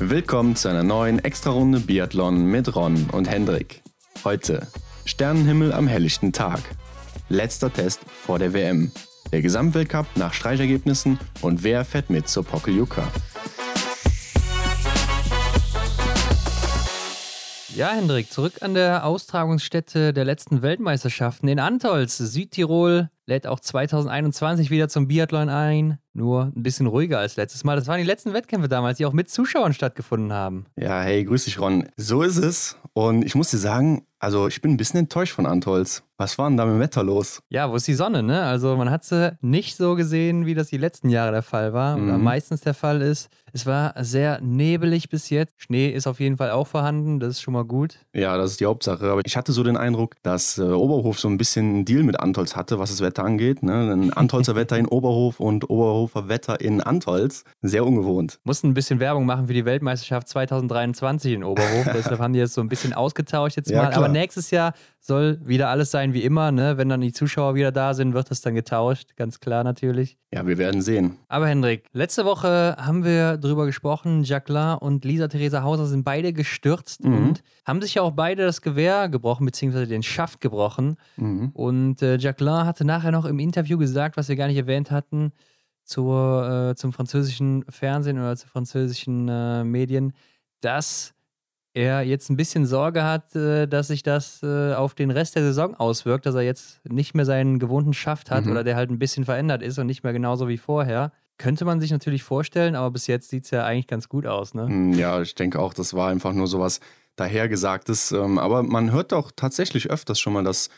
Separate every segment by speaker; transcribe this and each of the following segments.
Speaker 1: Willkommen zu einer neuen Extrarunde Biathlon mit Ron und Hendrik. Heute Sternenhimmel am helllichten Tag. Letzter Test vor der WM. Der Gesamtweltcup nach Streichergebnissen und wer fährt mit zur Pokeljuka.
Speaker 2: Ja, Hendrik, zurück an der Austragungsstätte der letzten Weltmeisterschaften in Antolz, Südtirol, lädt auch 2021 wieder zum Biathlon ein. Nur ein bisschen ruhiger als letztes Mal. Das waren die letzten Wettkämpfe damals, die auch mit Zuschauern stattgefunden haben.
Speaker 1: Ja, hey, grüß dich, Ron. So ist es. Und ich muss dir sagen, also ich bin ein bisschen enttäuscht von Antolz. Was war denn da mit dem Wetter los?
Speaker 2: Ja, wo ist die Sonne, ne? Also man hat sie nicht so gesehen, wie das die letzten Jahre der Fall war mhm. oder meistens der Fall ist. Es war sehr nebelig bis jetzt. Schnee ist auf jeden Fall auch vorhanden, das ist schon mal gut.
Speaker 1: Ja, das ist die Hauptsache. Aber ich hatte so den Eindruck, dass äh, Oberhof so ein bisschen einen Deal mit Antolz hatte, was das Wetter angeht. Ne? Ein Antolzer Wetter in Oberhof und Oberhofer Wetter in Antolz. Sehr ungewohnt.
Speaker 2: Mussten ein bisschen Werbung machen für die Weltmeisterschaft 2023 in Oberhof. Deshalb haben die jetzt so ein bisschen ausgetauscht jetzt mal. Ja, Aber nächstes Jahr soll wieder alles sein wie immer. Ne? Wenn dann die Zuschauer wieder da sind, wird das dann getauscht. Ganz klar natürlich.
Speaker 1: Ja, wir werden sehen.
Speaker 2: Aber Hendrik, letzte Woche haben wir drüber gesprochen. Jacqueline und Lisa Theresa Hauser sind beide gestürzt mhm. und haben sich ja auch beide das Gewehr gebrochen, beziehungsweise den Schaft gebrochen. Mhm. Und äh, Jacqueline hatte nachher noch im Interview gesagt, was wir gar nicht erwähnt hatten, zur, äh, zum französischen Fernsehen oder zu französischen äh, Medien, dass er jetzt ein bisschen Sorge hat, äh, dass sich das äh, auf den Rest der Saison auswirkt, dass er jetzt nicht mehr seinen gewohnten Schaft hat mhm. oder der halt ein bisschen verändert ist und nicht mehr genauso wie vorher. Könnte man sich natürlich vorstellen, aber bis jetzt sieht es ja eigentlich ganz gut aus, ne?
Speaker 1: Hm, ja, ich denke auch, das war einfach nur sowas dahergesagtes. Ähm, aber man hört auch tatsächlich öfters schon mal, dass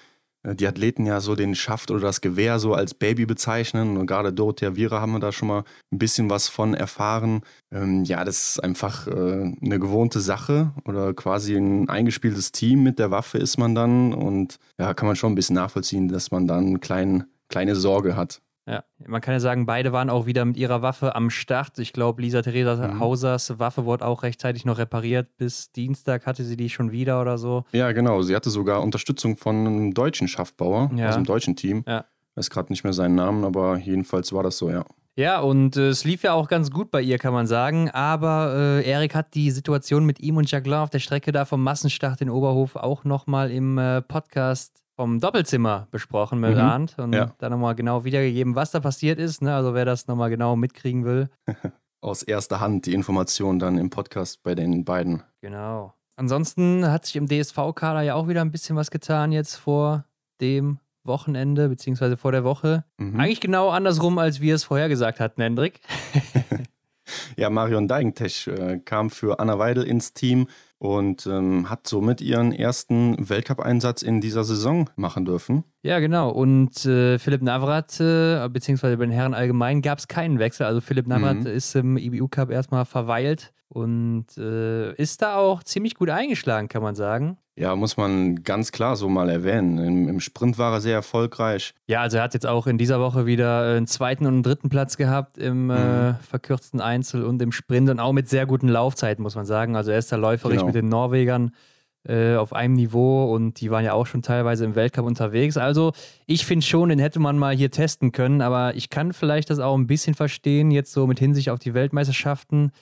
Speaker 1: die Athleten ja so den Schaft oder das Gewehr so als Baby bezeichnen. Und gerade Dorothea Viera haben wir da schon mal ein bisschen was von erfahren. Ähm, ja, das ist einfach äh, eine gewohnte Sache oder quasi ein eingespieltes Team mit der Waffe ist man dann. Und ja, kann man schon ein bisschen nachvollziehen, dass man dann klein, kleine Sorge hat.
Speaker 2: Ja, man kann ja sagen, beide waren auch wieder mit ihrer Waffe am Start. Ich glaube, Lisa Theresa mhm. Hausers Waffe wurde auch rechtzeitig noch repariert. Bis Dienstag hatte sie die schon wieder oder so.
Speaker 1: Ja, genau. Sie hatte sogar Unterstützung von einem deutschen Schaffbauer ja. aus dem deutschen Team. Ja. Ich weiß gerade nicht mehr seinen Namen, aber jedenfalls war das so, ja.
Speaker 2: Ja, und äh, es lief ja auch ganz gut bei ihr, kann man sagen. Aber äh, Erik hat die Situation mit ihm und Jacqueline auf der Strecke da vom Massenstart in Oberhof auch nochmal im äh, Podcast vom Doppelzimmer besprochen mit mhm. Arndt und ja. da nochmal genau wiedergegeben, was da passiert ist. Ne? Also wer das nochmal genau mitkriegen will.
Speaker 1: Aus erster Hand die Information dann im Podcast bei den beiden.
Speaker 2: Genau. Ansonsten hat sich im DSV-Kader ja auch wieder ein bisschen was getan jetzt vor dem Wochenende, beziehungsweise vor der Woche. Mhm. Eigentlich genau andersrum, als wir es vorher gesagt hatten, Hendrik.
Speaker 1: ja, Marion Deigentech äh, kam für Anna Weidel ins Team und ähm, hat somit ihren ersten Weltcup-Einsatz in dieser Saison machen dürfen.
Speaker 2: Ja, genau. Und äh, Philipp Navrat, äh, beziehungsweise bei den Herren allgemein, gab es keinen Wechsel. Also Philipp Navrat mhm. ist im IBU-Cup erstmal verweilt und äh, ist da auch ziemlich gut eingeschlagen, kann man sagen.
Speaker 1: Ja, muss man ganz klar so mal erwähnen. Im, Im, Sprint war er sehr erfolgreich.
Speaker 2: Ja, also er hat jetzt auch in dieser Woche wieder einen zweiten und einen dritten Platz gehabt im äh, mhm. äh, verkürzten Einzel und im Sprint und auch mit sehr guten Laufzeiten, muss man sagen. Also er ist da läuferisch genau. mit den Norwegern äh, auf einem Niveau und die waren ja auch schon teilweise im Weltcup unterwegs. Also ich finde schon, den hätte man mal hier testen können, aber ich kann vielleicht das auch ein bisschen verstehen, jetzt so mit Hinsicht auf die Weltmeisterschaften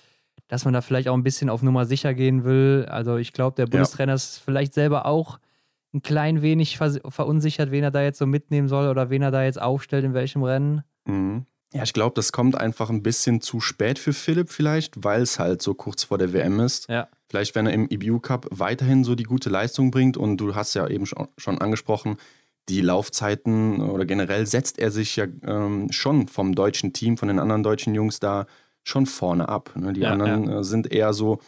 Speaker 2: dass man da vielleicht auch ein bisschen auf Nummer sicher gehen will. Also ich glaube, der Bundestrainer ja. ist vielleicht selber auch ein klein wenig verunsichert, wen er da jetzt so mitnehmen soll oder wen er da jetzt aufstellt, in welchem Rennen.
Speaker 1: Mhm. Ja, ich glaube, das kommt einfach ein bisschen zu spät für Philipp vielleicht, weil es halt so kurz vor der WM ist. Ja. Vielleicht, wenn er im EBU Cup weiterhin so die gute Leistung bringt und du hast ja eben schon angesprochen, die Laufzeiten oder generell setzt er sich ja ähm, schon vom deutschen Team, von den anderen deutschen Jungs da schon vorne ab. Ne? Die ja, anderen ja. Äh, sind eher so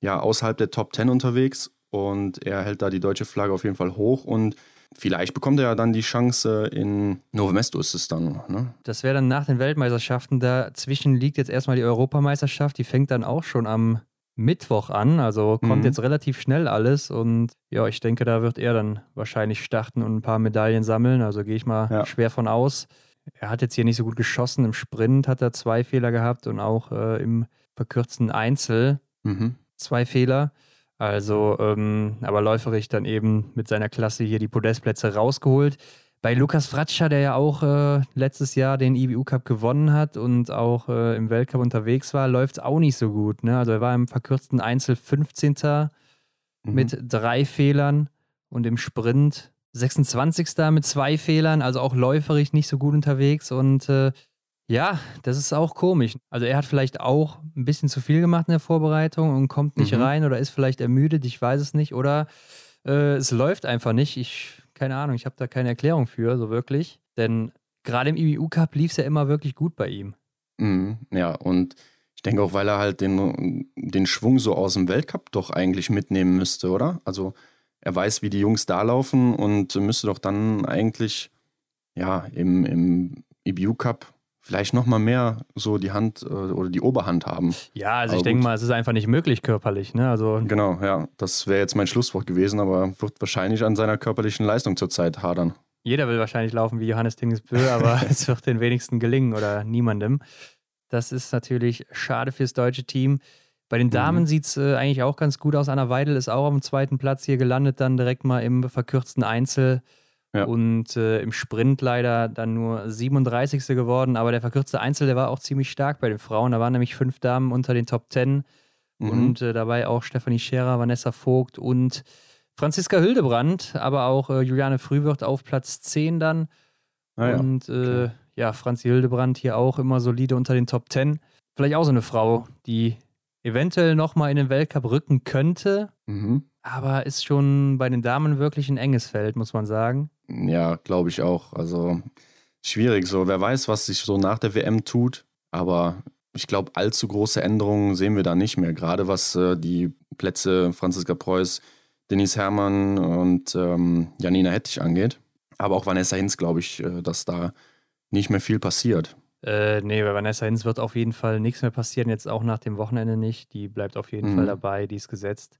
Speaker 1: ja, außerhalb der Top 10 unterwegs und er hält da die deutsche Flagge auf jeden Fall hoch und vielleicht bekommt er ja dann die Chance in Novo Mesto ist es dann. Ne?
Speaker 2: Das wäre dann nach den Weltmeisterschaften. Dazwischen liegt jetzt erstmal die Europameisterschaft, die fängt dann auch schon am Mittwoch an, also kommt mhm. jetzt relativ schnell alles und ja, ich denke, da wird er dann wahrscheinlich starten und ein paar Medaillen sammeln, also gehe ich mal ja. schwer von aus er hat jetzt hier nicht so gut geschossen. Im Sprint hat er zwei Fehler gehabt und auch äh, im verkürzten Einzel mhm. zwei Fehler. Also, ähm, aber läuferig dann eben mit seiner Klasse hier die Podestplätze rausgeholt. Bei Lukas Fratscher, der ja auch äh, letztes Jahr den IBU Cup gewonnen hat und auch äh, im Weltcup unterwegs war, läuft es auch nicht so gut. Ne? Also er war im verkürzten Einzel 15. Mhm. mit drei Fehlern und im Sprint 26. mit zwei Fehlern, also auch läuferig nicht so gut unterwegs und äh, ja, das ist auch komisch. Also er hat vielleicht auch ein bisschen zu viel gemacht in der Vorbereitung und kommt nicht mhm. rein oder ist vielleicht ermüdet, ich weiß es nicht. Oder äh, es läuft einfach nicht. Ich, keine Ahnung, ich habe da keine Erklärung für, so wirklich. Denn gerade im IBU Cup lief es ja immer wirklich gut bei ihm.
Speaker 1: Mhm, ja, und ich denke auch, weil er halt den, den Schwung so aus dem Weltcup doch eigentlich mitnehmen müsste, oder? Also er weiß, wie die Jungs da laufen und müsste doch dann eigentlich ja im, im IBU Cup vielleicht noch mal mehr so die Hand äh, oder die Oberhand haben.
Speaker 2: Ja, also aber ich denke mal, es ist einfach nicht möglich körperlich. Ne? Also
Speaker 1: genau, ja, das wäre jetzt mein Schlusswort gewesen, aber wird wahrscheinlich an seiner körperlichen Leistung zurzeit hadern.
Speaker 2: Jeder will wahrscheinlich laufen wie Johannes Tingesbö, aber es wird den wenigsten gelingen oder niemandem. Das ist natürlich schade fürs deutsche Team. Bei den Damen mhm. sieht es äh, eigentlich auch ganz gut aus. Anna Weidel ist auch am zweiten Platz hier gelandet, dann direkt mal im verkürzten Einzel. Ja. Und äh, im Sprint leider dann nur 37. geworden. Aber der verkürzte Einzel, der war auch ziemlich stark bei den Frauen. Da waren nämlich fünf Damen unter den Top Ten. Mhm. Und äh, dabei auch Stefanie Scherer, Vanessa Vogt und Franziska Hildebrand, aber auch äh, Juliane Frühwirt auf Platz 10 dann. Ah, ja. Und äh, okay. ja, Franzi Hildebrand hier auch immer solide unter den Top 10. Vielleicht auch so eine Frau, die eventuell nochmal in den Weltcup rücken könnte. Mhm. Aber ist schon bei den Damen wirklich ein enges Feld, muss man sagen.
Speaker 1: Ja, glaube ich auch. Also schwierig so. Wer weiß, was sich so nach der WM tut. Aber ich glaube, allzu große Änderungen sehen wir da nicht mehr. Gerade was äh, die Plätze Franziska Preuß, Denise Herrmann und ähm, Janina Hettich angeht. Aber auch Vanessa Hinz, glaube ich, äh, dass da nicht mehr viel passiert.
Speaker 2: Äh, nee, bei Vanessa Hinz wird auf jeden Fall nichts mehr passieren, jetzt auch nach dem Wochenende nicht. Die bleibt auf jeden mhm. Fall dabei, die ist gesetzt.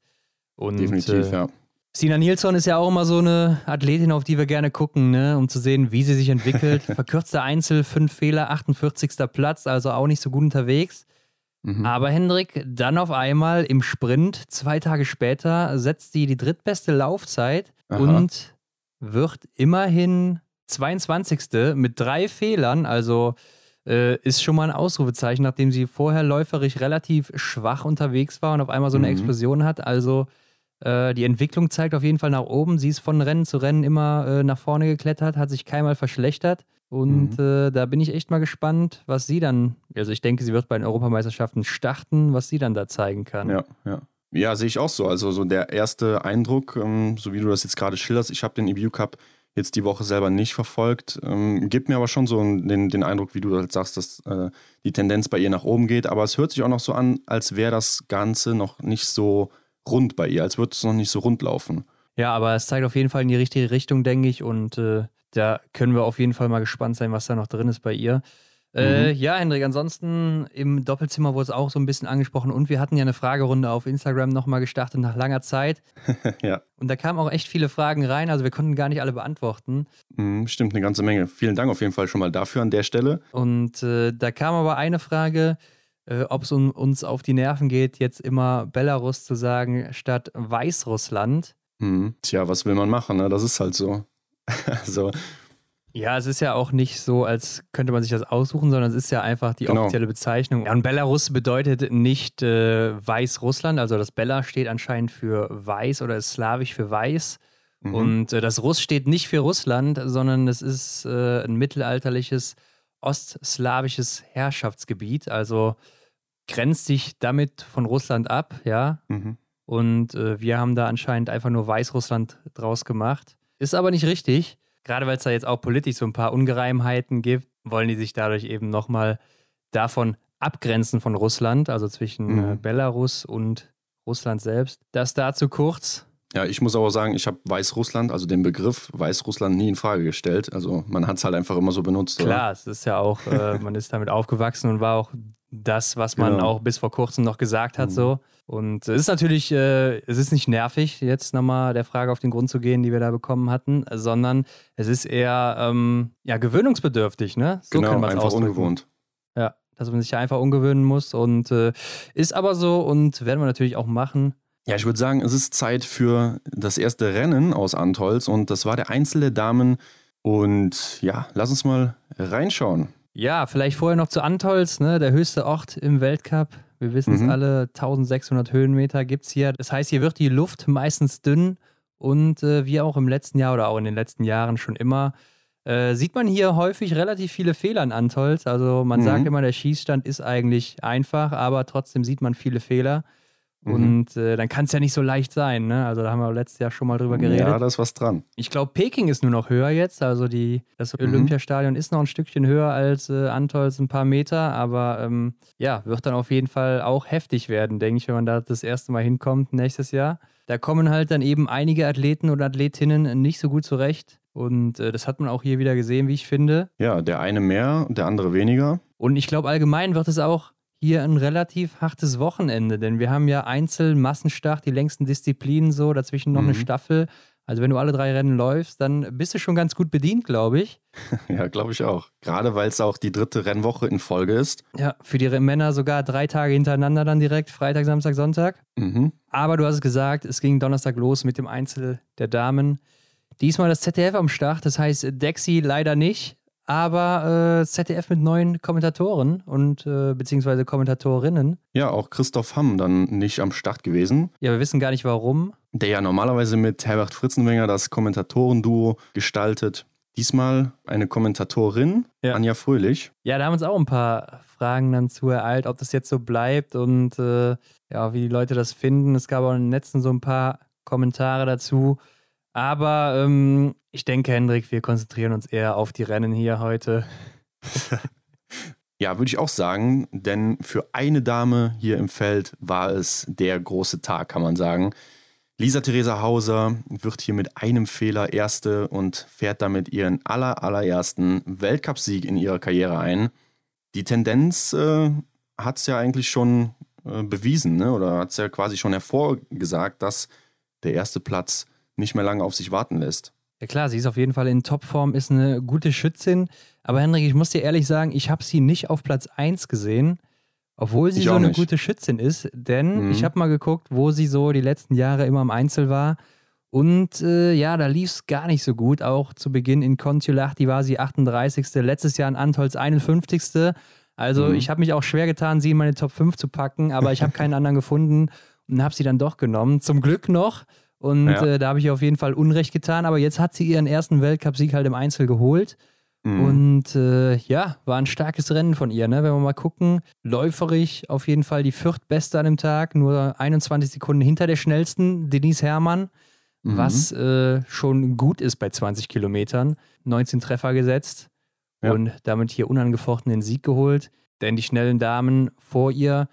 Speaker 2: Und,
Speaker 1: Definitiv, äh, ja.
Speaker 2: Sina Nilsson ist ja auch immer so eine Athletin, auf die wir gerne gucken, ne? um zu sehen, wie sie sich entwickelt. Verkürzter Einzel, fünf Fehler, 48. Platz, also auch nicht so gut unterwegs. Mhm. Aber Hendrik, dann auf einmal im Sprint, zwei Tage später, setzt sie die drittbeste Laufzeit Aha. und wird immerhin 22. mit drei Fehlern, also äh, ist schon mal ein Ausrufezeichen, nachdem sie vorher läuferisch relativ schwach unterwegs war und auf einmal so eine mhm. Explosion hat. Also äh, die Entwicklung zeigt auf jeden Fall nach oben. Sie ist von Rennen zu Rennen immer äh, nach vorne geklettert, hat sich keinmal verschlechtert. Und mhm. äh, da bin ich echt mal gespannt, was sie dann, also ich denke, sie wird bei den Europameisterschaften starten, was sie dann da zeigen kann.
Speaker 1: Ja, ja. Ja, sehe ich auch so. Also so der erste Eindruck, ähm, so wie du das jetzt gerade schilderst, ich habe den EBU Cup jetzt die Woche selber nicht verfolgt, ähm, gibt mir aber schon so den, den Eindruck, wie du halt sagst, dass äh, die Tendenz bei ihr nach oben geht. Aber es hört sich auch noch so an, als wäre das Ganze noch nicht so rund bei ihr, als würde es noch nicht so rund laufen.
Speaker 2: Ja, aber es zeigt auf jeden Fall in die richtige Richtung, denke ich. Und äh, da können wir auf jeden Fall mal gespannt sein, was da noch drin ist bei ihr. Äh, mhm. ja, Hendrik, ansonsten im Doppelzimmer wurde es auch so ein bisschen angesprochen und wir hatten ja eine Fragerunde auf Instagram nochmal gestartet nach langer Zeit.
Speaker 1: ja.
Speaker 2: Und da kamen auch echt viele Fragen rein, also wir konnten gar nicht alle beantworten.
Speaker 1: Mhm, stimmt, eine ganze Menge. Vielen Dank auf jeden Fall schon mal dafür an der Stelle.
Speaker 2: Und äh, da kam aber eine Frage, äh, ob es um, uns auf die Nerven geht, jetzt immer Belarus zu sagen statt Weißrussland.
Speaker 1: Mhm. Tja, was will man machen? Ne? Das ist halt so. also.
Speaker 2: Ja, es ist ja auch nicht so, als könnte man sich das aussuchen, sondern es ist ja einfach die genau. offizielle Bezeichnung. Ja, und Belarus bedeutet nicht äh, Weißrussland, also das Bella steht anscheinend für weiß oder ist slawisch für weiß. Mhm. Und äh, das Russ steht nicht für Russland, sondern es ist äh, ein mittelalterliches ostslawisches Herrschaftsgebiet, also grenzt sich damit von Russland ab, ja. Mhm. Und äh, wir haben da anscheinend einfach nur Weißrussland draus gemacht. Ist aber nicht richtig. Gerade weil es da jetzt auch politisch so ein paar Ungereimheiten gibt, wollen die sich dadurch eben nochmal davon abgrenzen von Russland, also zwischen äh, mhm. äh, Belarus und Russland selbst. Das dazu kurz.
Speaker 1: Ja, ich muss aber sagen, ich habe Weißrussland, also den Begriff Weißrussland nie in Frage gestellt. Also man hat es halt einfach immer so benutzt.
Speaker 2: Klar, oder? es ist ja auch, äh, man ist damit aufgewachsen und war auch das, was man genau. auch bis vor kurzem noch gesagt hat, mhm. so. Und es ist natürlich, äh, es ist nicht nervig, jetzt nochmal der Frage auf den Grund zu gehen, die wir da bekommen hatten, sondern es ist eher ähm, ja, gewöhnungsbedürftig, ne?
Speaker 1: So genau, kann man einfach ausdrücken. ungewohnt.
Speaker 2: Ja, dass man sich einfach umgewöhnen muss und äh, ist aber so und werden wir natürlich auch machen.
Speaker 1: Ja, ich würde sagen, es ist Zeit für das erste Rennen aus Antolz und das war der Einzel der Damen Und ja, lass uns mal reinschauen.
Speaker 2: Ja, vielleicht vorher noch zu Antolz, ne? der höchste Ort im Weltcup. Wir wissen es mhm. alle, 1600 Höhenmeter gibt es hier. Das heißt, hier wird die Luft meistens dünn und äh, wie auch im letzten Jahr oder auch in den letzten Jahren schon immer, äh, sieht man hier häufig relativ viele Fehler in Antolz. Also man mhm. sagt immer, der Schießstand ist eigentlich einfach, aber trotzdem sieht man viele Fehler. Mhm. Und äh, dann kann es ja nicht so leicht sein. Ne? Also da haben wir letztes Jahr schon mal drüber geredet.
Speaker 1: Ja, da ist was dran.
Speaker 2: Ich glaube, Peking ist nur noch höher jetzt. Also die, das mhm. Olympiastadion ist noch ein Stückchen höher als äh, Antolz, ein paar Meter. Aber ähm, ja, wird dann auf jeden Fall auch heftig werden, denke ich, wenn man da das erste Mal hinkommt nächstes Jahr. Da kommen halt dann eben einige Athleten und Athletinnen nicht so gut zurecht. Und äh, das hat man auch hier wieder gesehen, wie ich finde.
Speaker 1: Ja, der eine mehr, der andere weniger.
Speaker 2: Und ich glaube, allgemein wird es auch hier ein relativ hartes Wochenende, denn wir haben ja Einzel, Massenstart, die längsten Disziplinen so, dazwischen noch mhm. eine Staffel. Also wenn du alle drei Rennen läufst, dann bist du schon ganz gut bedient, glaube ich.
Speaker 1: ja, glaube ich auch. Gerade weil es auch die dritte Rennwoche in Folge ist.
Speaker 2: Ja, für die Männer sogar drei Tage hintereinander dann direkt, Freitag, Samstag, Sonntag. Mhm. Aber du hast es gesagt, es ging Donnerstag los mit dem Einzel der Damen. Diesmal das ZDF am Start, das heißt Dexy leider nicht aber äh, ZDF mit neuen Kommentatoren und äh, beziehungsweise Kommentatorinnen.
Speaker 1: Ja, auch Christoph Hamm dann nicht am Start gewesen.
Speaker 2: Ja, wir wissen gar nicht warum.
Speaker 1: Der ja normalerweise mit Herbert Fritzenwenger das Kommentatorenduo gestaltet. Diesmal eine Kommentatorin, ja. Anja Fröhlich.
Speaker 2: Ja, da haben uns auch ein paar Fragen dann zu ereilt, ob das jetzt so bleibt und äh, ja, wie die Leute das finden. Es gab auch im Netzen so ein paar Kommentare dazu. Aber ähm, ich denke, Hendrik, wir konzentrieren uns eher auf die Rennen hier heute.
Speaker 1: ja, würde ich auch sagen, denn für eine Dame hier im Feld war es der große Tag, kann man sagen. Lisa Theresa Hauser wird hier mit einem Fehler Erste und fährt damit ihren aller, allerersten Weltcupsieg in ihrer Karriere ein. Die Tendenz äh, hat es ja eigentlich schon äh, bewiesen, ne? oder hat es ja quasi schon hervorgesagt, dass der erste Platz nicht mehr lange auf sich warten lässt.
Speaker 2: Ja klar, sie ist auf jeden Fall in Topform, ist eine gute Schützin. Aber Hendrik, ich muss dir ehrlich sagen, ich habe sie nicht auf Platz 1 gesehen, obwohl sie ich so eine nicht. gute Schützin ist. Denn mhm. ich habe mal geguckt, wo sie so die letzten Jahre immer im Einzel war. Und äh, ja, da lief es gar nicht so gut. Auch zu Beginn in Kontiolahti war sie 38. Letztes Jahr in Antolz 51. Also mhm. ich habe mich auch schwer getan, sie in meine Top 5 zu packen, aber ich habe keinen anderen gefunden und habe sie dann doch genommen. Zum Glück noch. Und ja. äh, da habe ich auf jeden Fall Unrecht getan. Aber jetzt hat sie ihren ersten Weltcupsieg halt im Einzel geholt. Mhm. Und äh, ja, war ein starkes Rennen von ihr. Ne? Wenn wir mal gucken, läuferig auf jeden Fall die viertbeste an dem Tag, nur 21 Sekunden hinter der schnellsten, Denise Herrmann, mhm. was äh, schon gut ist bei 20 Kilometern. 19 Treffer gesetzt ja. und damit hier unangefochten den Sieg geholt. Denn die schnellen Damen vor ihr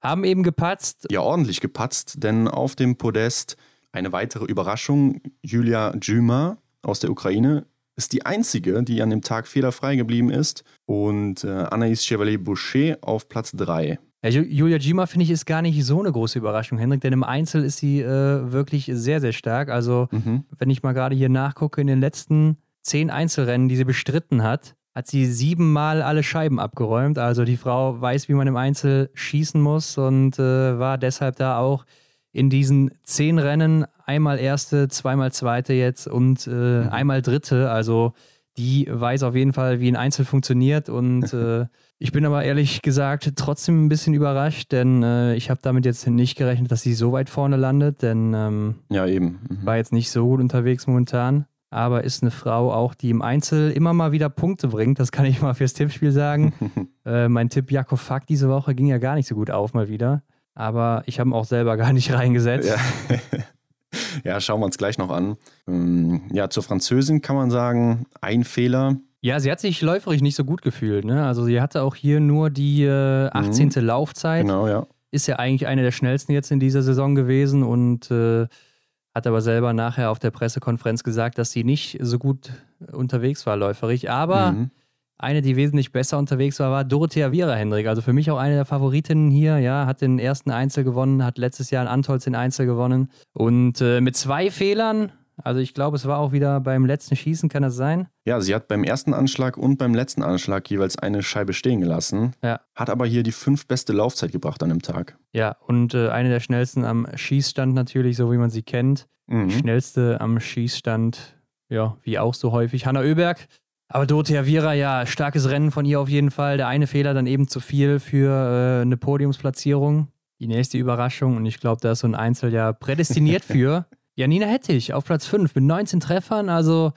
Speaker 2: haben eben gepatzt.
Speaker 1: Ja, ordentlich gepatzt, denn auf dem Podest eine weitere Überraschung, Julia Djuma aus der Ukraine ist die einzige, die an dem Tag fehlerfrei geblieben ist. Und äh, Anaïs Chevalier-Boucher auf Platz 3.
Speaker 2: Ja, Julia Gima finde ich ist gar nicht so eine große Überraschung, Hendrik, denn im Einzel ist sie äh, wirklich sehr, sehr stark. Also, mhm. wenn ich mal gerade hier nachgucke, in den letzten zehn Einzelrennen, die sie bestritten hat, hat sie siebenmal alle Scheiben abgeräumt. Also, die Frau weiß, wie man im Einzel schießen muss und äh, war deshalb da auch in diesen zehn Rennen einmal erste, zweimal zweite jetzt und äh, mhm. einmal dritte. Also die weiß auf jeden Fall, wie ein Einzel funktioniert. Und äh, ich bin aber ehrlich gesagt trotzdem ein bisschen überrascht, denn äh, ich habe damit jetzt nicht gerechnet, dass sie so weit vorne landet, denn ähm,
Speaker 1: ja eben
Speaker 2: mhm. war jetzt nicht so gut unterwegs momentan. Aber ist eine Frau auch, die im Einzel immer mal wieder Punkte bringt. Das kann ich mal fürs Tippspiel sagen. Äh, mein Tipp Jakob Fack diese Woche ging ja gar nicht so gut auf mal wieder aber ich habe ihn auch selber gar nicht reingesetzt.
Speaker 1: Ja. ja, schauen wir uns gleich noch an. Ähm, ja, zur Französin kann man sagen, ein Fehler.
Speaker 2: Ja, sie hat sich läuferisch nicht so gut gefühlt. Ne? Also sie hatte auch hier nur die äh, 18. Mhm. Laufzeit.
Speaker 1: Genau, ja.
Speaker 2: Ist ja eigentlich eine der schnellsten jetzt in dieser Saison gewesen und äh, hat aber selber nachher auf der Pressekonferenz gesagt, dass sie nicht so gut unterwegs war läuferig. Aber mhm. Eine, die wesentlich besser unterwegs war, war Dorothea Viera Hendrik. Also für mich auch eine der Favoritinnen hier. Ja, hat den ersten Einzel gewonnen, hat letztes Jahr in Antolz den Einzel gewonnen. Und äh, mit zwei Fehlern, also ich glaube, es war auch wieder beim letzten Schießen, kann das sein?
Speaker 1: Ja, sie hat beim ersten Anschlag und beim letzten Anschlag jeweils eine Scheibe stehen gelassen. Ja. Hat aber hier die fünf beste Laufzeit gebracht an dem Tag.
Speaker 2: Ja, und äh, eine der schnellsten am Schießstand natürlich, so wie man sie kennt. Mhm. Schnellste am Schießstand ja, wie auch so häufig, Hanna Oeberg. Aber Dorothea Viera, ja, starkes Rennen von ihr auf jeden Fall. Der eine Fehler dann eben zu viel für äh, eine Podiumsplatzierung. Die nächste Überraschung, und ich glaube, da ist so ein Einzel ja prädestiniert für. Janina Hettich auf Platz 5 mit 19 Treffern. Also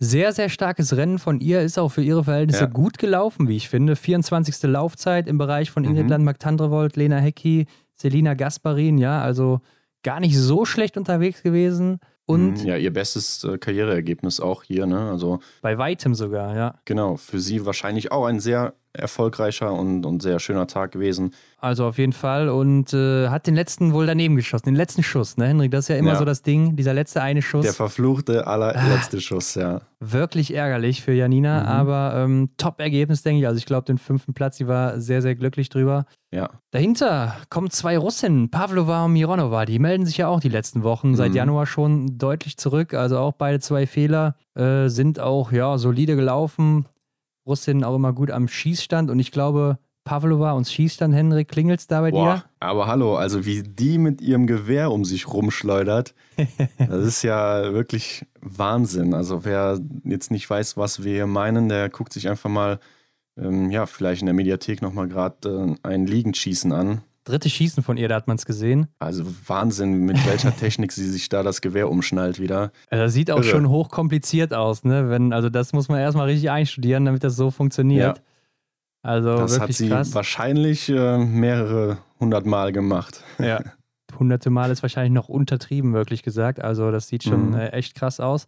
Speaker 2: sehr, sehr starkes Rennen von ihr. Ist auch für ihre Verhältnisse ja. gut gelaufen, wie ich finde. 24. Laufzeit im Bereich von Ingrid mhm. Landmark-Tandrevold, Lena Hecki, Selina Gasparin. Ja, also gar nicht so schlecht unterwegs gewesen. Und
Speaker 1: mhm, ja, ihr bestes äh, Karriereergebnis auch hier, ne? Also
Speaker 2: bei weitem sogar, ja.
Speaker 1: Genau, für sie wahrscheinlich auch ein sehr erfolgreicher und, und sehr schöner Tag gewesen.
Speaker 2: Also auf jeden Fall und äh, hat den letzten wohl daneben geschossen, den letzten Schuss, ne, Henrik? Das ist ja immer ja. so das Ding, dieser letzte eine Schuss.
Speaker 1: Der verfluchte allerletzte ah, Schuss, ja.
Speaker 2: Wirklich ärgerlich für Janina, mhm. aber ähm, Top-Ergebnis, denke ich. Also ich glaube, den fünften Platz, die war sehr, sehr glücklich drüber.
Speaker 1: Ja.
Speaker 2: Dahinter kommen zwei Russinnen, Pavlova und Mironova. Die melden sich ja auch die letzten Wochen, mhm. seit Januar schon deutlich zurück. Also auch beide zwei Fehler äh, sind auch ja solide gelaufen. Russinnen auch immer gut am Schießstand und ich glaube, Pavlova und Schießstand, Henrik, klingelt es da bei Boah, dir?
Speaker 1: Aber hallo, also wie die mit ihrem Gewehr um sich rumschleudert, das ist ja wirklich Wahnsinn. Also wer jetzt nicht weiß, was wir hier meinen, der guckt sich einfach mal, ähm, ja, vielleicht in der Mediathek nochmal gerade äh, ein Liegenschießen an
Speaker 2: dritte Schießen von ihr, da hat man es gesehen.
Speaker 1: Also Wahnsinn, mit welcher Technik sie sich da das Gewehr umschnallt wieder.
Speaker 2: Also das sieht auch Irre. schon hochkompliziert aus, ne? Wenn, also das muss man erstmal richtig einstudieren, damit das so funktioniert. Ja. Also das
Speaker 1: hat sie
Speaker 2: krass.
Speaker 1: wahrscheinlich äh, mehrere hundert Mal gemacht.
Speaker 2: Ja. hunderte Mal ist wahrscheinlich noch untertrieben, wirklich gesagt. Also das sieht schon mhm. äh, echt krass aus.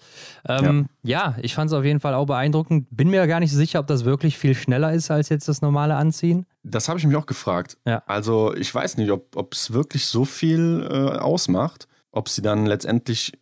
Speaker 2: Ähm, ja. ja. ich fand es auf jeden Fall auch beeindruckend. Bin mir gar nicht sicher, ob das wirklich viel schneller ist als jetzt das normale Anziehen.
Speaker 1: Das habe ich mich auch gefragt. Ja. Also ich weiß nicht, ob es wirklich so viel äh, ausmacht, ob sie dann letztendlich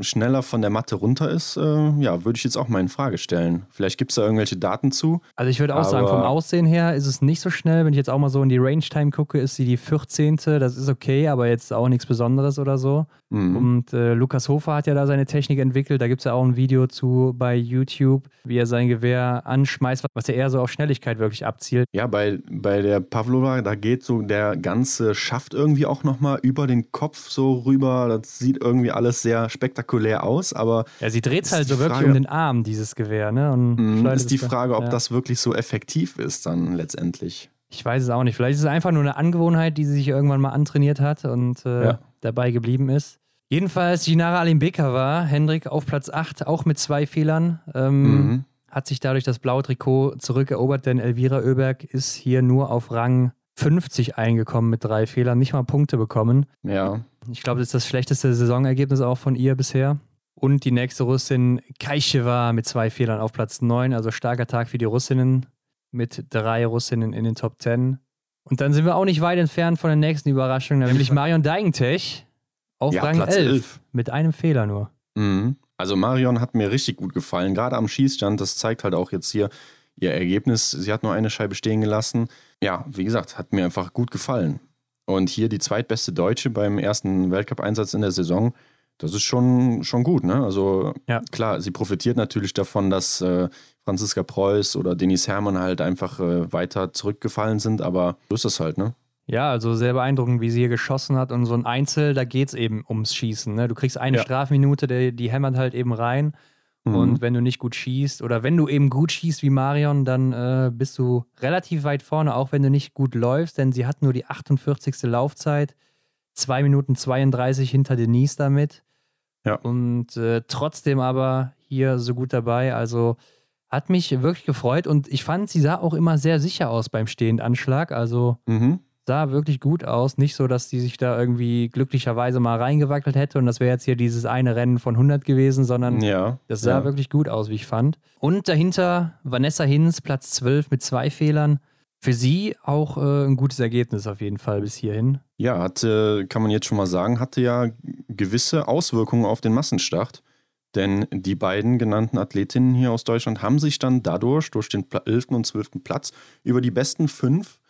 Speaker 1: schneller von der Matte runter ist, äh, ja, würde ich jetzt auch mal in Frage stellen. Vielleicht gibt es da irgendwelche Daten zu.
Speaker 2: Also ich würde auch sagen, vom Aussehen her ist es nicht so schnell. Wenn ich jetzt auch mal so in die Range Time gucke, ist sie die 14. Das ist okay, aber jetzt auch nichts Besonderes oder so. Mhm. Und äh, Lukas Hofer hat ja da seine Technik entwickelt. Da gibt es ja auch ein Video zu bei YouTube, wie er sein Gewehr anschmeißt, was ja eher so auf Schnelligkeit wirklich abzielt.
Speaker 1: Ja, bei, bei der Pavlova, da geht so der ganze Schaft irgendwie auch nochmal über den Kopf so rüber. Das sieht irgendwie alles sehr spektakulär aus, aber.
Speaker 2: Ja, sie dreht es halt so wirklich Frage, um den Arm, dieses Gewehr, ne? Und
Speaker 1: mhm, ist die Frage, ob ja. das wirklich so effektiv ist dann letztendlich.
Speaker 2: Ich weiß es auch nicht. Vielleicht ist es einfach nur eine Angewohnheit, die sie sich irgendwann mal antrainiert hat und äh, ja. Dabei geblieben ist. Jedenfalls, Ginara Alimbeka war, Hendrik, auf Platz 8, auch mit zwei Fehlern. Ähm, mhm. Hat sich dadurch das blaue Trikot zurückerobert, denn Elvira Oeberg ist hier nur auf Rang 50 eingekommen mit drei Fehlern, nicht mal Punkte bekommen.
Speaker 1: Ja.
Speaker 2: Ich glaube, das ist das schlechteste Saisonergebnis auch von ihr bisher. Und die nächste Russin Kaicheva mit zwei Fehlern auf Platz 9, also starker Tag für die Russinnen mit drei Russinnen in den Top 10. Und dann sind wir auch nicht weit entfernt von der nächsten Überraschung, nämlich Marion Deigentech auf ja, Rang Platz 11, 11. Mit einem Fehler nur.
Speaker 1: Mhm. Also Marion hat mir richtig gut gefallen, gerade am Schießstand. Das zeigt halt auch jetzt hier ihr Ergebnis. Sie hat nur eine Scheibe stehen gelassen. Ja, wie gesagt, hat mir einfach gut gefallen. Und hier die zweitbeste Deutsche beim ersten Weltcup-Einsatz in der Saison. Das ist schon, schon gut, ne? Also ja. klar, sie profitiert natürlich davon, dass äh, Franziska Preuß oder Denise Herrmann halt einfach äh, weiter zurückgefallen sind, aber so ist das halt, ne?
Speaker 2: Ja, also sehr beeindruckend, wie sie hier geschossen hat. Und so ein Einzel, da geht es eben ums Schießen. Ne? Du kriegst eine ja. Strafminute, die, die hämmert halt eben rein. Mhm. Und wenn du nicht gut schießt oder wenn du eben gut schießt wie Marion, dann äh, bist du relativ weit vorne, auch wenn du nicht gut läufst, denn sie hat nur die 48. Laufzeit. 2 Minuten 32 hinter Denise damit. Ja. Und äh, trotzdem aber hier so gut dabei. Also hat mich wirklich gefreut und ich fand, sie sah auch immer sehr sicher aus beim Stehendanschlag. Also mhm sah wirklich gut aus. Nicht so, dass die sich da irgendwie glücklicherweise mal reingewackelt hätte und das wäre jetzt hier dieses eine Rennen von 100 gewesen, sondern ja, das sah ja. wirklich gut aus, wie ich fand. Und dahinter Vanessa Hinz, Platz 12 mit zwei Fehlern. Für sie auch äh, ein gutes Ergebnis auf jeden Fall bis hierhin.
Speaker 1: Ja, hatte, kann man jetzt schon mal sagen, hatte ja gewisse Auswirkungen auf den Massenstart. Denn die beiden genannten Athletinnen hier aus Deutschland haben sich dann dadurch, durch den 11. und 12. Platz, über die besten fünf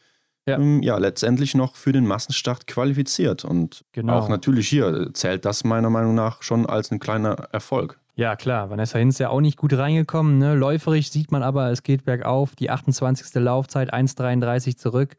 Speaker 1: ja. Ähm, ja, letztendlich noch für den Massenstart qualifiziert. Und genau. auch natürlich hier zählt das meiner Meinung nach schon als ein kleiner Erfolg.
Speaker 2: Ja, klar. Vanessa Hinz ist ja auch nicht gut reingekommen. Ne? Läuferig sieht man aber, es geht bergauf. Die 28. Laufzeit, 1,33 zurück.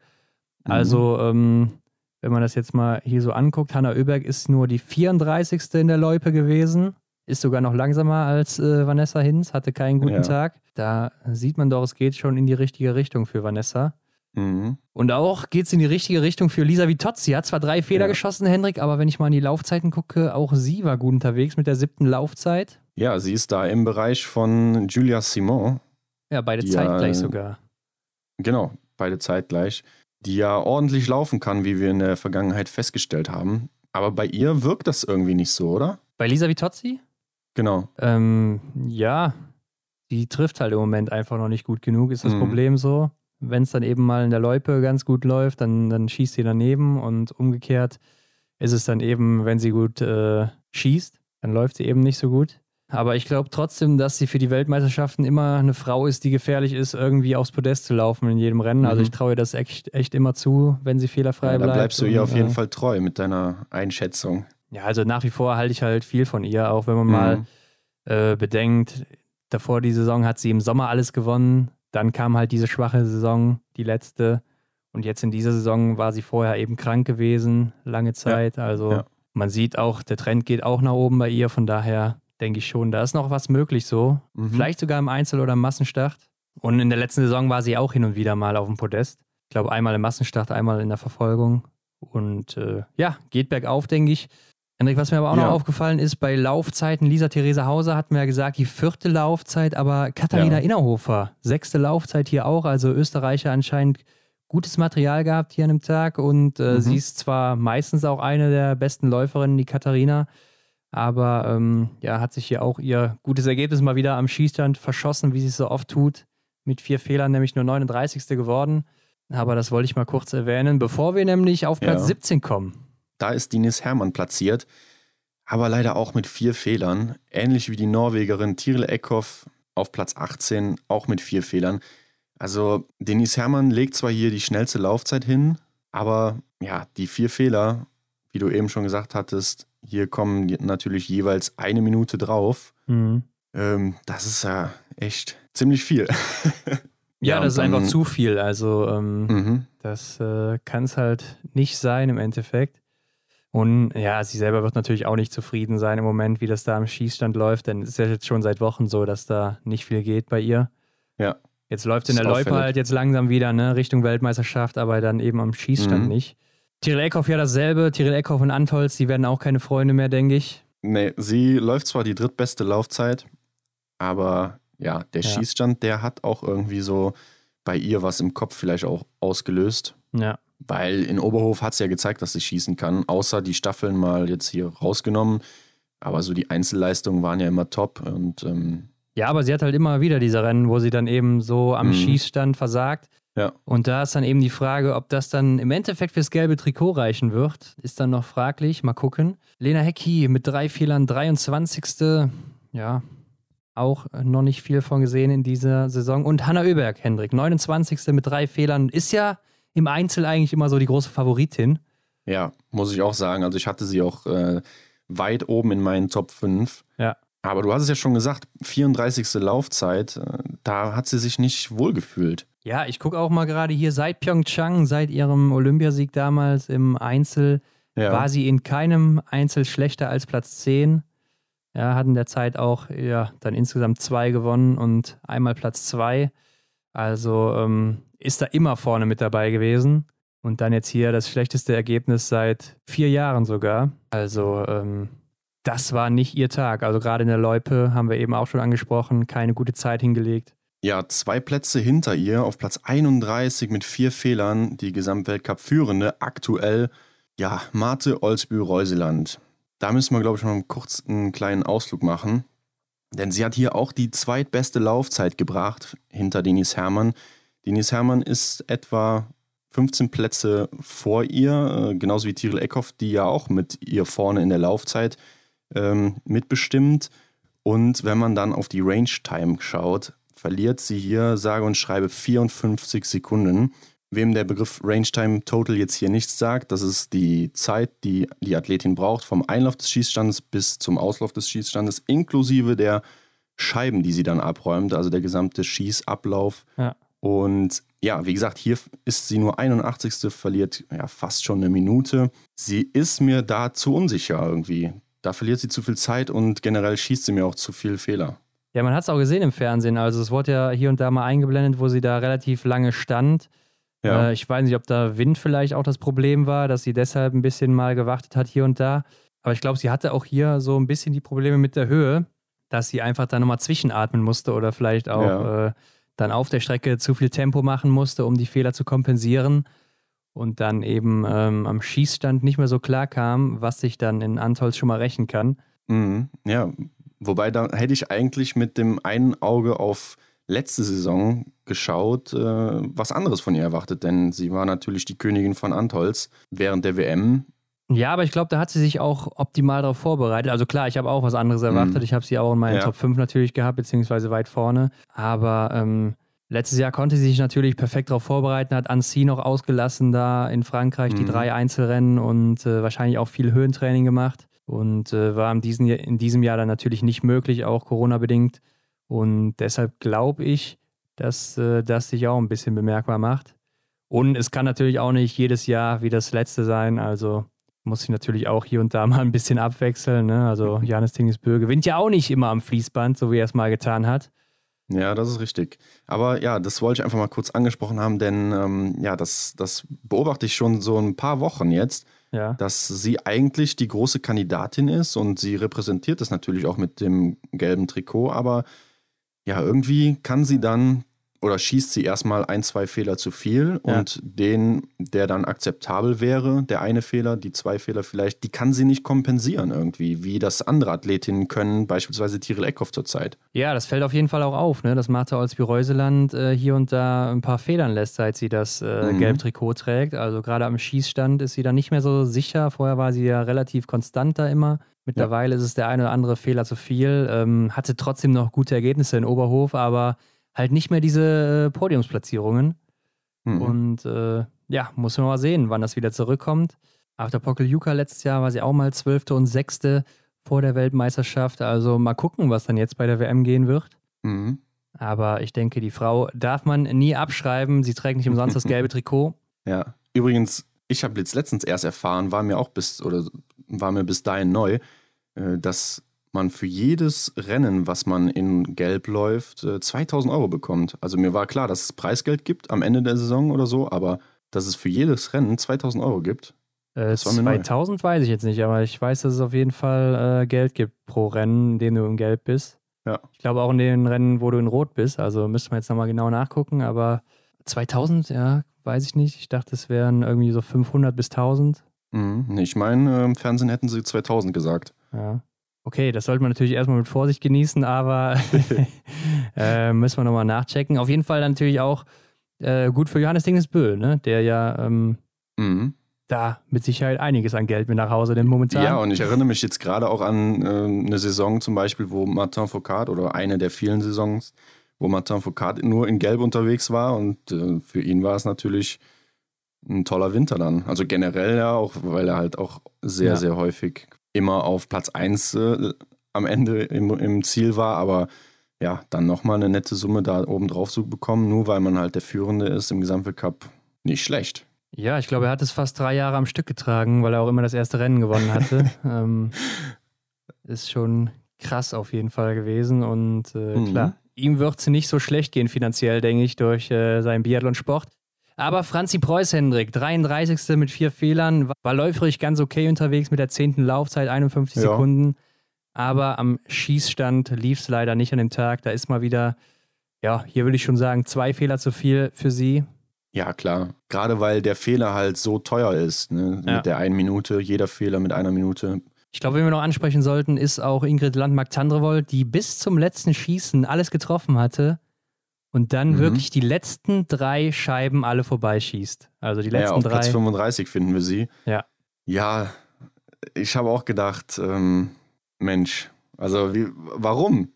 Speaker 2: Mhm. Also, ähm, wenn man das jetzt mal hier so anguckt, Hanna Oeberg ist nur die 34. in der Loipe gewesen ist sogar noch langsamer als äh, Vanessa Hinz, hatte keinen guten ja. Tag. Da sieht man doch, es geht schon in die richtige Richtung für Vanessa. Mhm. Und auch geht es in die richtige Richtung für Lisa Vitozzi. Hat zwar drei Fehler ja. geschossen, Hendrik, aber wenn ich mal in die Laufzeiten gucke, auch sie war gut unterwegs mit der siebten Laufzeit.
Speaker 1: Ja, sie ist da im Bereich von Julia Simon.
Speaker 2: Ja, beide zeitgleich ja, sogar.
Speaker 1: Genau, beide zeitgleich. Die ja ordentlich laufen kann, wie wir in der Vergangenheit festgestellt haben. Aber bei ihr wirkt das irgendwie nicht so, oder?
Speaker 2: Bei Lisa Vitozzi?
Speaker 1: Genau.
Speaker 2: Ähm, ja, die trifft halt im Moment einfach noch nicht gut genug, ist das mhm. Problem so. Wenn es dann eben mal in der Loipe ganz gut läuft, dann, dann schießt sie daneben und umgekehrt ist es dann eben, wenn sie gut äh, schießt, dann läuft sie eben nicht so gut. Aber ich glaube trotzdem, dass sie für die Weltmeisterschaften immer eine Frau ist, die gefährlich ist, irgendwie aufs Podest zu laufen in jedem Rennen. Also mhm. Also ich traue ihr das echt, echt immer zu, wenn sie fehlerfrei ja, bleibt.
Speaker 1: Da bleibst du ihr und, auf jeden äh, Fall treu mit deiner Einschätzung.
Speaker 2: Ja, also nach wie vor halte ich halt viel von ihr, auch wenn man mhm. mal äh, bedenkt, davor die Saison hat sie im Sommer alles gewonnen. Dann kam halt diese schwache Saison, die letzte. Und jetzt in dieser Saison war sie vorher eben krank gewesen, lange Zeit. Ja. Also ja. man sieht auch, der Trend geht auch nach oben bei ihr. Von daher denke ich schon, da ist noch was möglich so. Mhm. Vielleicht sogar im Einzel- oder im Massenstart. Und in der letzten Saison war sie auch hin und wieder mal auf dem Podest. Ich glaube, einmal im Massenstart, einmal in der Verfolgung. Und äh, ja, geht bergauf, denke ich. Hendrik, was mir aber auch ja. noch aufgefallen ist, bei Laufzeiten, Lisa Theresa Hauser hatten wir ja gesagt, die vierte Laufzeit, aber Katharina ja. Innerhofer, sechste Laufzeit hier auch, also Österreicher anscheinend gutes Material gehabt hier an dem Tag und äh, mhm. sie ist zwar meistens auch eine der besten Läuferinnen, die Katharina, aber ähm, ja, hat sich hier auch ihr gutes Ergebnis mal wieder am Schießstand verschossen, wie sie es so oft tut. Mit vier Fehlern, nämlich nur 39. geworden. Aber das wollte ich mal kurz erwähnen, bevor wir nämlich auf Platz ja. 17 kommen.
Speaker 1: Da ist Dines Hermann platziert, aber leider auch mit vier Fehlern. Ähnlich wie die Norwegerin Tirle Eckhoff auf Platz 18, auch mit vier Fehlern. Also Denise Hermann legt zwar hier die schnellste Laufzeit hin, aber ja, die vier Fehler, wie du eben schon gesagt hattest, hier kommen natürlich jeweils eine Minute drauf. Mhm. Ähm, das ist ja echt ziemlich viel.
Speaker 2: ja, ja, das ist dann, einfach zu viel. Also ähm, mhm. das äh, kann es halt nicht sein im Endeffekt. Und ja, sie selber wird natürlich auch nicht zufrieden sein im Moment, wie das da am Schießstand läuft, denn es ist ja jetzt schon seit Wochen so, dass da nicht viel geht bei ihr.
Speaker 1: Ja.
Speaker 2: Jetzt läuft in der Loipe halt jetzt langsam wieder, ne, Richtung Weltmeisterschaft, aber dann eben am Schießstand mhm. nicht. Tyrell Eckhoff ja dasselbe. Tyrell Eckhoff und Antolz, die werden auch keine Freunde mehr, denke ich.
Speaker 1: Nee, sie läuft zwar die drittbeste Laufzeit, aber ja, der ja. Schießstand, der hat auch irgendwie so bei ihr was im Kopf vielleicht auch ausgelöst.
Speaker 2: Ja.
Speaker 1: Weil in Oberhof hat es ja gezeigt, dass sie schießen kann, außer die Staffeln mal jetzt hier rausgenommen. Aber so die Einzelleistungen waren ja immer top und ähm,
Speaker 2: ja, aber sie hat halt immer wieder diese Rennen, wo sie dann eben so am mhm. Schießstand versagt.
Speaker 1: Ja.
Speaker 2: Und da ist dann eben die Frage, ob das dann im Endeffekt fürs gelbe Trikot reichen wird, ist dann noch fraglich. Mal gucken. Lena Hecki mit drei Fehlern, 23. Ja, auch noch nicht viel von gesehen in dieser Saison. Und Hanna Oeberg, Hendrik, 29. mit drei Fehlern, ist ja im Einzel eigentlich immer so die große Favoritin.
Speaker 1: Ja, muss ich auch sagen. Also ich hatte sie auch äh, weit oben in meinen Top 5.
Speaker 2: Ja.
Speaker 1: Aber du hast es ja schon gesagt, 34. Laufzeit, äh, da hat sie sich nicht wohlgefühlt.
Speaker 2: Ja, ich gucke auch mal gerade hier seit Pyeongchang, seit ihrem Olympiasieg damals im Einzel, ja. war sie in keinem Einzel schlechter als Platz 10. Ja, hat in der Zeit auch ja, dann insgesamt zwei gewonnen und einmal Platz 2. Also ähm, ist da immer vorne mit dabei gewesen. Und dann jetzt hier das schlechteste Ergebnis seit vier Jahren sogar. Also ähm, das war nicht ihr Tag. Also gerade in der Loipe haben wir eben auch schon angesprochen, keine gute Zeit hingelegt.
Speaker 1: Ja, zwei Plätze hinter ihr, auf Platz 31 mit vier Fehlern, die Gesamtweltcup-Führende, aktuell, ja, Marte Olsbü-Reuseland. Da müssen wir, glaube ich, noch kurz einen kleinen Ausflug machen. Denn sie hat hier auch die zweitbeste Laufzeit gebracht hinter Denise Herrmann. Denise Herrmann ist etwa 15 Plätze vor ihr, äh, genauso wie Tyrell Eckhoff, die ja auch mit ihr vorne in der Laufzeit ähm, mitbestimmt. Und wenn man dann auf die Range Time schaut, verliert sie hier sage und schreibe 54 Sekunden. Wem der Begriff Range Time Total jetzt hier nichts sagt, das ist die Zeit, die die Athletin braucht, vom Einlauf des Schießstandes bis zum Auslauf des Schießstandes, inklusive der Scheiben, die sie dann abräumt, also der gesamte Schießablauf.
Speaker 2: Ja.
Speaker 1: Und ja, wie gesagt, hier ist sie nur 81. verliert ja fast schon eine Minute. Sie ist mir da zu unsicher irgendwie. da verliert sie zu viel Zeit und generell schießt sie mir auch zu viel Fehler.
Speaker 2: Ja, man hat es auch gesehen im Fernsehen. Also es wurde ja hier und da mal eingeblendet, wo sie da relativ lange stand. Ja. Äh, ich weiß nicht, ob da Wind vielleicht auch das Problem war, dass sie deshalb ein bisschen mal gewartet hat hier und da. Aber ich glaube, sie hatte auch hier so ein bisschen die Probleme mit der Höhe, dass sie einfach da nochmal zwischenatmen musste oder vielleicht auch ja. äh, dann auf der Strecke zu viel Tempo machen musste, um die Fehler zu kompensieren. Und dann eben ähm, am Schießstand nicht mehr so klar kam, was sich dann in Antolz schon mal rächen kann.
Speaker 1: Mhm. Ja, wobei da hätte ich eigentlich mit dem einen Auge auf letzte Saison geschaut, äh, was anderes von ihr erwartet, denn sie war natürlich die Königin von Antolz während der WM.
Speaker 2: Ja, aber ich glaube, da hat sie sich auch optimal darauf vorbereitet. Also klar, ich habe auch was anderes erwartet. Mhm. Ich habe sie auch in meinen ja. Top 5 natürlich gehabt, beziehungsweise weit vorne. Aber ähm, letztes Jahr konnte sie sich natürlich perfekt darauf vorbereiten, hat Annecy noch ausgelassen da in Frankreich, mhm. die drei Einzelrennen und äh, wahrscheinlich auch viel Höhentraining gemacht. Und äh, war in diesem, in diesem Jahr dann natürlich nicht möglich, auch Corona-bedingt. Und deshalb glaube ich, dass äh, das sich auch ein bisschen bemerkbar macht. Und es kann natürlich auch nicht jedes Jahr wie das letzte sein. Also muss ich natürlich auch hier und da mal ein bisschen abwechseln. Ne? Also Janis Tingesbö gewinnt ja auch nicht immer am Fließband, so wie er es mal getan hat.
Speaker 1: Ja, das ist richtig. Aber ja, das wollte ich einfach mal kurz angesprochen haben, denn ähm, ja, das, das beobachte ich schon so ein paar Wochen jetzt, ja. dass sie eigentlich die große Kandidatin ist und sie repräsentiert es natürlich auch mit dem gelben Trikot, aber ja, irgendwie kann sie dann oder schießt sie erstmal ein, zwei Fehler zu viel ja. und den, der dann akzeptabel wäre, der eine Fehler, die zwei Fehler vielleicht, die kann sie nicht kompensieren irgendwie, wie das andere Athletinnen können, beispielsweise Tiril Eckhoff zurzeit.
Speaker 2: Ja, das fällt auf jeden Fall auch auf, ne? dass Martha Olsby-Reuseland äh, hier und da ein paar Fehlern lässt, seit sie das äh, mhm. Gelbtrikot trägt. Also gerade am Schießstand ist sie da nicht mehr so sicher. Vorher war sie ja relativ konstant da immer. Mittlerweile ja. ist es der eine oder andere Fehler zu viel. Ähm, hatte trotzdem noch gute Ergebnisse in Oberhof, aber halt nicht mehr diese äh, Podiumsplatzierungen. Mhm. Und äh, ja, muss man mal sehen, wann das wieder zurückkommt. After Pokeljuka letztes Jahr war sie auch mal Zwölfte und Sechste vor der Weltmeisterschaft. Also mal gucken, was dann jetzt bei der WM gehen wird. Mhm. Aber ich denke, die Frau darf man nie abschreiben. Sie trägt nicht umsonst das gelbe Trikot.
Speaker 1: Ja, übrigens, ich habe jetzt letztens erst erfahren, war mir auch bis oder war mir bis dahin neu, äh, dass man für jedes Rennen, was man in Gelb läuft, 2000 äh, Euro bekommt. Also mir war klar, dass es Preisgeld gibt am Ende der Saison oder so, aber dass es für jedes Rennen 2000 Euro gibt.
Speaker 2: Äh, 2000 neu. weiß ich jetzt nicht, aber ich weiß, dass es auf jeden Fall äh, Geld gibt pro Rennen, in dem du in Gelb bist. Ja. Ich glaube auch in den Rennen, wo du in Rot bist. Also müsste man jetzt nochmal genau nachgucken, aber 2000, ja, weiß ich nicht. Ich dachte, es wären irgendwie so 500 bis 1000.
Speaker 1: Mhm. Ich meine, im Fernsehen hätten sie 2000 gesagt.
Speaker 2: Ja. Okay, das sollte man natürlich erstmal mit Vorsicht genießen, aber äh, müssen wir nochmal nachchecken. Auf jeden Fall natürlich auch äh, gut für Johannes Dingesbö, ne? der ja ähm, mhm. da mit Sicherheit einiges an Geld mit nach Hause nimmt momentan.
Speaker 1: Ja, und ich erinnere mich jetzt gerade auch an äh, eine Saison zum Beispiel, wo Martin Foucault oder eine der vielen Saisons, wo Martin Foucault nur in Gelb unterwegs war und äh, für ihn war es natürlich ein toller Winter dann. Also generell ja auch, weil er halt auch sehr, ja. sehr häufig immer auf Platz 1 äh, am Ende im, im Ziel war, aber ja, dann nochmal eine nette Summe da oben drauf zu bekommen, nur weil man halt der Führende ist im Gesamtweltcup, nicht schlecht.
Speaker 2: Ja, ich glaube, er hat es fast drei Jahre am Stück getragen, weil er auch immer das erste Rennen gewonnen hatte. ähm, ist schon krass auf jeden Fall gewesen und äh, mhm. klar, ihm wird es nicht so schlecht gehen finanziell, denke ich, durch äh, seinen Biathlon-Sport. Aber Franzi Preuß, Hendrik, 33. mit vier Fehlern, war läuferig ganz okay unterwegs mit der 10. Laufzeit, 51 ja. Sekunden. Aber am Schießstand lief es leider nicht an dem Tag. Da ist mal wieder, ja, hier würde ich schon sagen, zwei Fehler zu viel für sie.
Speaker 1: Ja, klar. Gerade weil der Fehler halt so teuer ist. Ne? Ja. Mit der einen Minute, jeder Fehler mit einer Minute.
Speaker 2: Ich glaube, wen wir noch ansprechen sollten, ist auch Ingrid Landmark-Tandrevold, die bis zum letzten Schießen alles getroffen hatte und dann mhm. wirklich die letzten drei Scheiben alle vorbeischießt. Also die letzten ja, auf drei.
Speaker 1: Platz 35 finden wir sie. Ja. Ja, ich habe auch gedacht, ähm, Mensch, also wie, warum?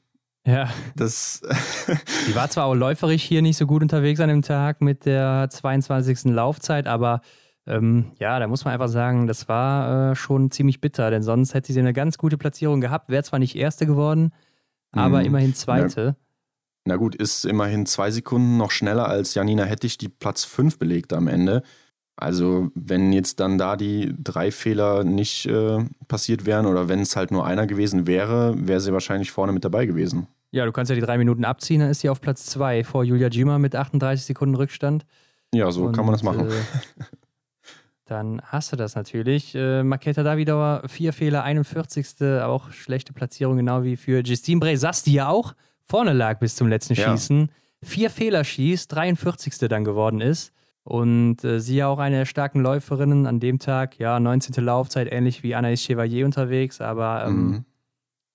Speaker 2: Ja.
Speaker 1: Das
Speaker 2: die war zwar auch läuferisch hier nicht so gut unterwegs an dem Tag mit der 22. Laufzeit, aber ähm, ja, da muss man einfach sagen, das war äh, schon ziemlich bitter, denn sonst hätte sie eine ganz gute Platzierung gehabt, wäre zwar nicht Erste geworden, aber mhm. immerhin Zweite. Ja.
Speaker 1: Na gut, ist immerhin zwei Sekunden noch schneller als Janina Hettich, die Platz 5 belegte am Ende. Also, wenn jetzt dann da die drei Fehler nicht äh, passiert wären oder wenn es halt nur einer gewesen wäre, wäre sie wahrscheinlich vorne mit dabei gewesen.
Speaker 2: Ja, du kannst ja die drei Minuten abziehen, dann ist sie auf Platz zwei vor Julia Gima mit 38 Sekunden Rückstand.
Speaker 1: Ja, so Und, kann man das machen. Äh,
Speaker 2: dann hast du das natürlich. Äh, Maketa Davidauer, vier Fehler, 41. Auch schlechte Platzierung, genau wie für Justine Brezas, die ja auch vorne lag bis zum letzten Schießen. Ja. Vier Fehler schießt, 43. dann geworden ist. Und äh, sie ja auch eine der starken Läuferinnen an dem Tag, ja, 19. Laufzeit, ähnlich wie Anaïs Chevalier unterwegs, aber ähm, mhm.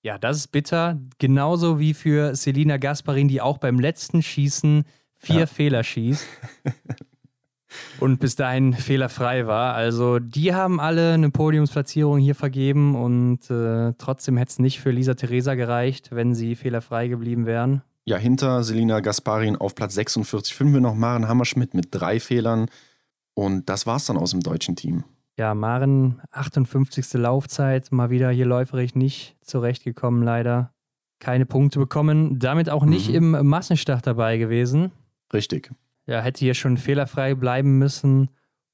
Speaker 2: ja, das ist bitter. Genauso wie für Selina Gasparin, die auch beim letzten Schießen vier ja. Fehler schießt. und bis dahin fehlerfrei war. Also die haben alle eine Podiumsplatzierung hier vergeben und äh, trotzdem hätte es nicht für Lisa Theresa gereicht, wenn sie fehlerfrei geblieben wären.
Speaker 1: Ja, hinter Selina Gasparin auf Platz 46 finden wir noch Maren Hammerschmidt mit drei Fehlern. Und das war's dann aus dem deutschen Team.
Speaker 2: Ja, Maren, 58. Laufzeit, mal wieder hier läuferig nicht zurechtgekommen, leider. Keine Punkte bekommen, damit auch nicht mhm. im Massenstart dabei gewesen.
Speaker 1: Richtig.
Speaker 2: Ja, hätte hier schon fehlerfrei bleiben müssen,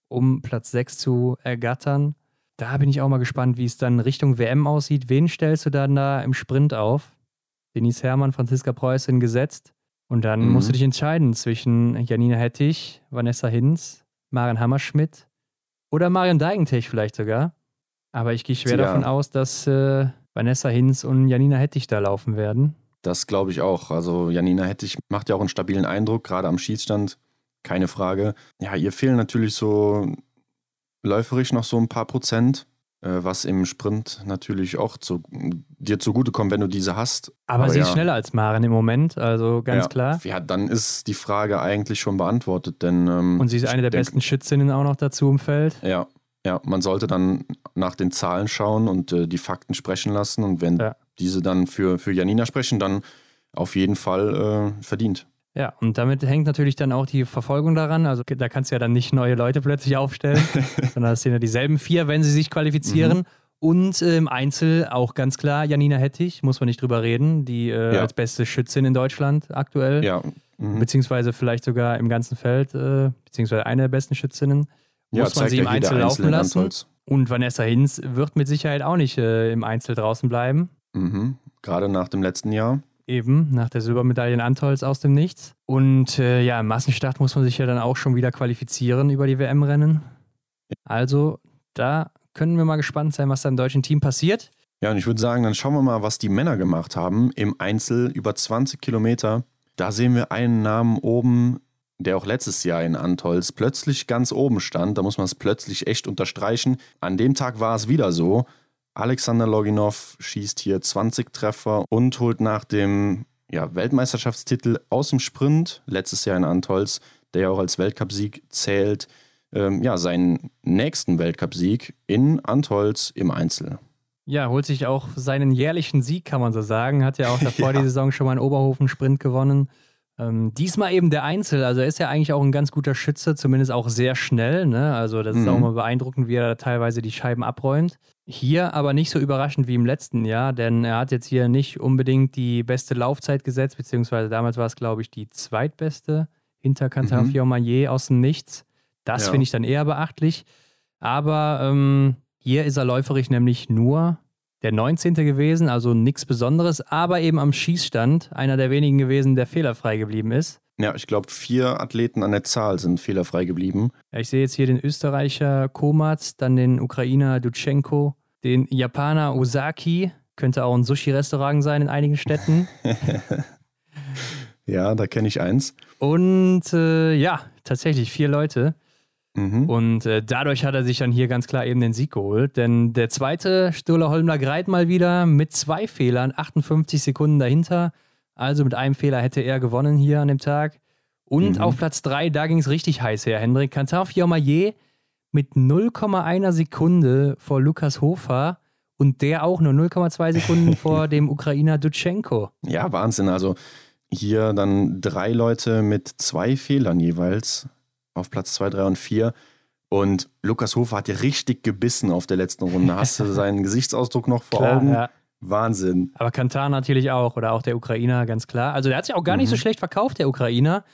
Speaker 2: um Platz 6 zu ergattern. Da bin ich auch mal gespannt, wie es dann Richtung WM aussieht. Wen stellst du dann da im Sprint auf? Denise Herrmann, Franziska Preußin gesetzt. Und dann mhm. musst du dich entscheiden zwischen Janina Hettich, Vanessa Hinz, Marian Hammerschmidt oder Marion Deigentech vielleicht sogar. Aber ich gehe schwer ja. davon aus, dass äh, Vanessa Hinz und Janina Hettich da laufen werden.
Speaker 1: Das glaube ich auch. Also Janina Hettich macht ja auch einen stabilen Eindruck, gerade am Schießstand, keine Frage. Ja, ihr fehlen natürlich so läuferisch noch so ein paar Prozent. Äh, was im Sprint natürlich auch zu, dir zugutekommt, wenn du diese hast.
Speaker 2: Aber, Aber sie ja. ist schneller als Maren im Moment, also ganz
Speaker 1: ja.
Speaker 2: klar.
Speaker 1: Ja, dann ist die Frage eigentlich schon beantwortet, denn. Ähm,
Speaker 2: Und sie ist eine der denke, besten Schützinnen auch noch dazu im Feld.
Speaker 1: Ja, ja, man sollte dann nach den Zahlen schauen und äh, die Fakten sprechen lassen. Und wenn ja. diese dann für, für Janina sprechen, dann auf jeden Fall äh, verdient.
Speaker 2: Ja, und damit hängt natürlich dann auch die Verfolgung daran. Also da kannst du ja dann nicht neue Leute plötzlich aufstellen, sondern es sind ja dieselben vier, wenn sie sich qualifizieren. Mhm. Und äh, im Einzel auch ganz klar Janina Hettich, muss man nicht drüber reden, die äh, ja. als beste Schützin in Deutschland aktuell.
Speaker 1: Ja.
Speaker 2: Mhm. Beziehungsweise vielleicht sogar im ganzen Feld, äh, beziehungsweise eine der besten Schützinnen. Ja, muss man sie im Einzel laufen lassen. Antolz. Und Vanessa Hinz wird mit Sicherheit auch nicht äh, im Einzel draußen bleiben.
Speaker 1: Mhm. Gerade nach dem letzten Jahr.
Speaker 2: Eben, nach der Silbermedaille in Antolz aus dem Nichts. Und äh, ja, im Massenstart muss man sich ja dann auch schon wieder qualifizieren über die WM-Rennen. Also, da können wir mal gespannt sein, was da im deutschen Team passiert.
Speaker 1: Ja, und ich würde sagen, dann schauen wir mal, was die Männer gemacht haben im Einzel über 20 Kilometer. Da sehen wir einen Namen oben, der auch letztes Jahr in Antolz plötzlich ganz oben stand. Da muss man es plötzlich echt unterstreichen. An dem Tag war es wieder so. Alexander Loginov schießt hier 20 Treffer und holt nach dem ja, Weltmeisterschaftstitel aus dem Sprint, letztes Jahr in Antolz, der ja auch als Weltcupsieg zählt, ähm, ja, seinen nächsten Weltcupsieg in Antolz im Einzel.
Speaker 2: Ja, holt sich auch seinen jährlichen Sieg, kann man so sagen. Hat ja auch davor ja. die Saison schon mal einen Oberhofen-Sprint gewonnen. Ähm, diesmal eben der Einzel, also er ist ja eigentlich auch ein ganz guter Schütze, zumindest auch sehr schnell. Ne? Also das ist mhm. auch mal beeindruckend, wie er teilweise die Scheiben abräumt. Hier aber nicht so überraschend wie im letzten Jahr, denn er hat jetzt hier nicht unbedingt die beste Laufzeit gesetzt, beziehungsweise damals war es, glaube ich, die zweitbeste hinter Cantar mhm. Fiormaillet aus dem Nichts. Das ja. finde ich dann eher beachtlich. Aber ähm, hier ist er läuferisch nämlich nur der 19. gewesen, also nichts Besonderes, aber eben am Schießstand einer der wenigen gewesen, der fehlerfrei geblieben ist.
Speaker 1: Ja, ich glaube, vier Athleten an der Zahl sind fehlerfrei geblieben.
Speaker 2: Ja, ich sehe jetzt hier den Österreicher Komatz, dann den Ukrainer Dutschenko, den Japaner Osaki, könnte auch ein Sushi-Restaurant sein in einigen Städten.
Speaker 1: ja, da kenne ich eins.
Speaker 2: Und äh, ja, tatsächlich vier Leute. Mhm. Und äh, dadurch hat er sich dann hier ganz klar eben den Sieg geholt. Denn der zweite, Sturla Holmler Greit mal wieder mit zwei Fehlern, 58 Sekunden dahinter. Also mit einem Fehler hätte er gewonnen hier an dem Tag. Und mhm. auf Platz 3, da ging es richtig heiß her. Hendrik Kantar Fiormaillet mit 0,1 Sekunde vor Lukas Hofer und der auch nur 0,2 Sekunden vor dem Ukrainer Dutschenko.
Speaker 1: Ja, Wahnsinn. Also hier dann drei Leute mit zwei Fehlern jeweils auf Platz 2, 3 und 4. Und Lukas Hofer hat ja richtig gebissen auf der letzten Runde. Hast du seinen Gesichtsausdruck noch vor klar, Augen? Ja. Wahnsinn.
Speaker 2: Aber Kantar natürlich auch oder auch der Ukrainer, ganz klar. Also der hat sich auch gar mhm. nicht so schlecht verkauft, der Ukrainer.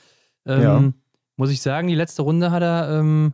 Speaker 2: Ähm, ja. Muss ich sagen, die letzte Runde hat er ähm,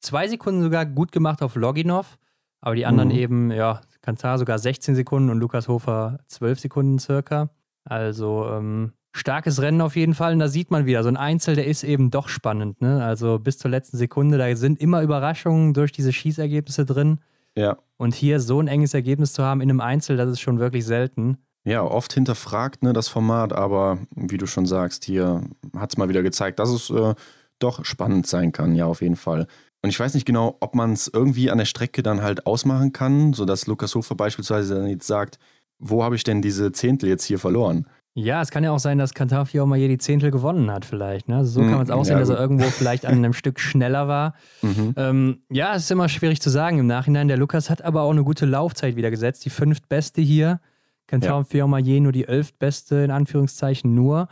Speaker 2: zwei Sekunden sogar gut gemacht auf Loginov, aber die anderen mhm. eben, ja, Kantar sogar 16 Sekunden und Lukas Hofer 12 Sekunden circa. Also ähm, starkes Rennen auf jeden Fall. Und da sieht man wieder, so ein Einzel, der ist eben doch spannend. Ne? Also bis zur letzten Sekunde, da sind immer Überraschungen durch diese Schießergebnisse drin.
Speaker 1: Ja.
Speaker 2: Und hier so ein enges Ergebnis zu haben in einem Einzel, das ist schon wirklich selten.
Speaker 1: Ja, oft hinterfragt ne, das Format, aber wie du schon sagst, hier hat es mal wieder gezeigt, dass es äh, doch spannend sein kann, ja, auf jeden Fall. Und ich weiß nicht genau, ob man es irgendwie an der Strecke dann halt ausmachen kann, sodass Lukas Hofer beispielsweise dann jetzt sagt, wo habe ich denn diese Zehntel jetzt hier verloren?
Speaker 2: Ja, es kann ja auch sein, dass Kantafi auch mal hier die Zehntel gewonnen hat, vielleicht. Ne? Also so kann man es auch sehen, ja, dass er irgendwo vielleicht an einem Stück schneller war. Mhm. Ähm, ja, es ist immer schwierig zu sagen im Nachhinein. Der Lukas hat aber auch eine gute Laufzeit wieder gesetzt. Die fünftbeste hier. Kantafi ja. je nur die elftbeste, in Anführungszeichen, nur.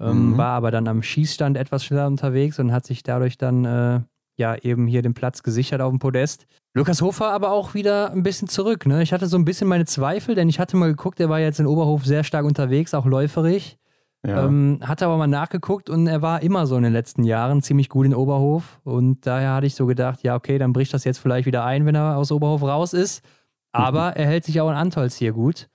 Speaker 2: Ähm, mhm. War aber dann am Schießstand etwas schneller unterwegs und hat sich dadurch dann äh, ja eben hier den Platz gesichert auf dem Podest. Lukas Hofer aber auch wieder ein bisschen zurück. Ne? Ich hatte so ein bisschen meine Zweifel, denn ich hatte mal geguckt, er war jetzt in Oberhof sehr stark unterwegs, auch läuferig. Ja. Ähm, hatte aber mal nachgeguckt und er war immer so in den letzten Jahren ziemlich gut in Oberhof. Und daher hatte ich so gedacht, ja, okay, dann bricht das jetzt vielleicht wieder ein, wenn er aus Oberhof raus ist. Aber mhm. er hält sich auch in Antolz hier gut.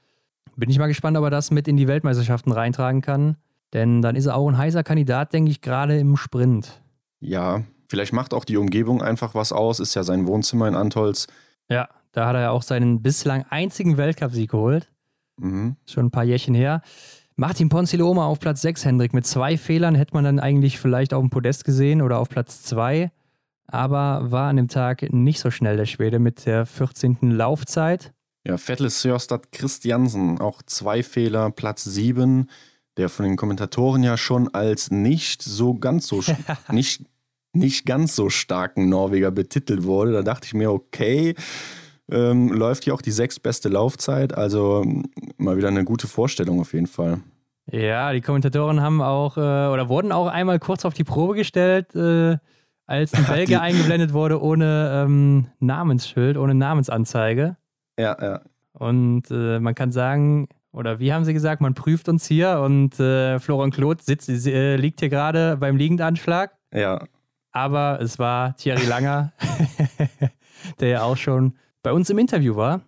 Speaker 2: Bin ich mal gespannt, ob er das mit in die Weltmeisterschaften reintragen kann. Denn dann ist er auch ein heißer Kandidat, denke ich, gerade im Sprint.
Speaker 1: Ja, Vielleicht macht auch die Umgebung einfach was aus, ist ja sein Wohnzimmer in Antolz.
Speaker 2: Ja, da hat er ja auch seinen bislang einzigen Weltcupsieg geholt. Mhm. Schon ein paar Jährchen her. Martin Ponziloma auf Platz 6, Hendrik. Mit zwei Fehlern hätte man dann eigentlich vielleicht auf dem Podest gesehen oder auf Platz 2. Aber war an dem Tag nicht so schnell der Schwede mit der 14. Laufzeit.
Speaker 1: Ja, Vettel Sörstad Christiansen, auch zwei Fehler, Platz 7, der von den Kommentatoren ja schon als nicht so ganz so, nicht nicht ganz so starken Norweger betitelt wurde. Da dachte ich mir, okay, ähm, läuft hier auch die sechstbeste Laufzeit. Also mal wieder eine gute Vorstellung auf jeden Fall.
Speaker 2: Ja, die Kommentatoren haben auch äh, oder wurden auch einmal kurz auf die Probe gestellt, äh, als ein Belgier eingeblendet wurde ohne ähm, Namensschild, ohne Namensanzeige.
Speaker 1: Ja, ja.
Speaker 2: Und äh, man kann sagen, oder wie haben sie gesagt, man prüft uns hier und äh, Florian Kloth sitzt, äh, liegt hier gerade beim Liegendanschlag.
Speaker 1: Ja
Speaker 2: aber es war Thierry Langer, der ja auch schon bei uns im Interview war.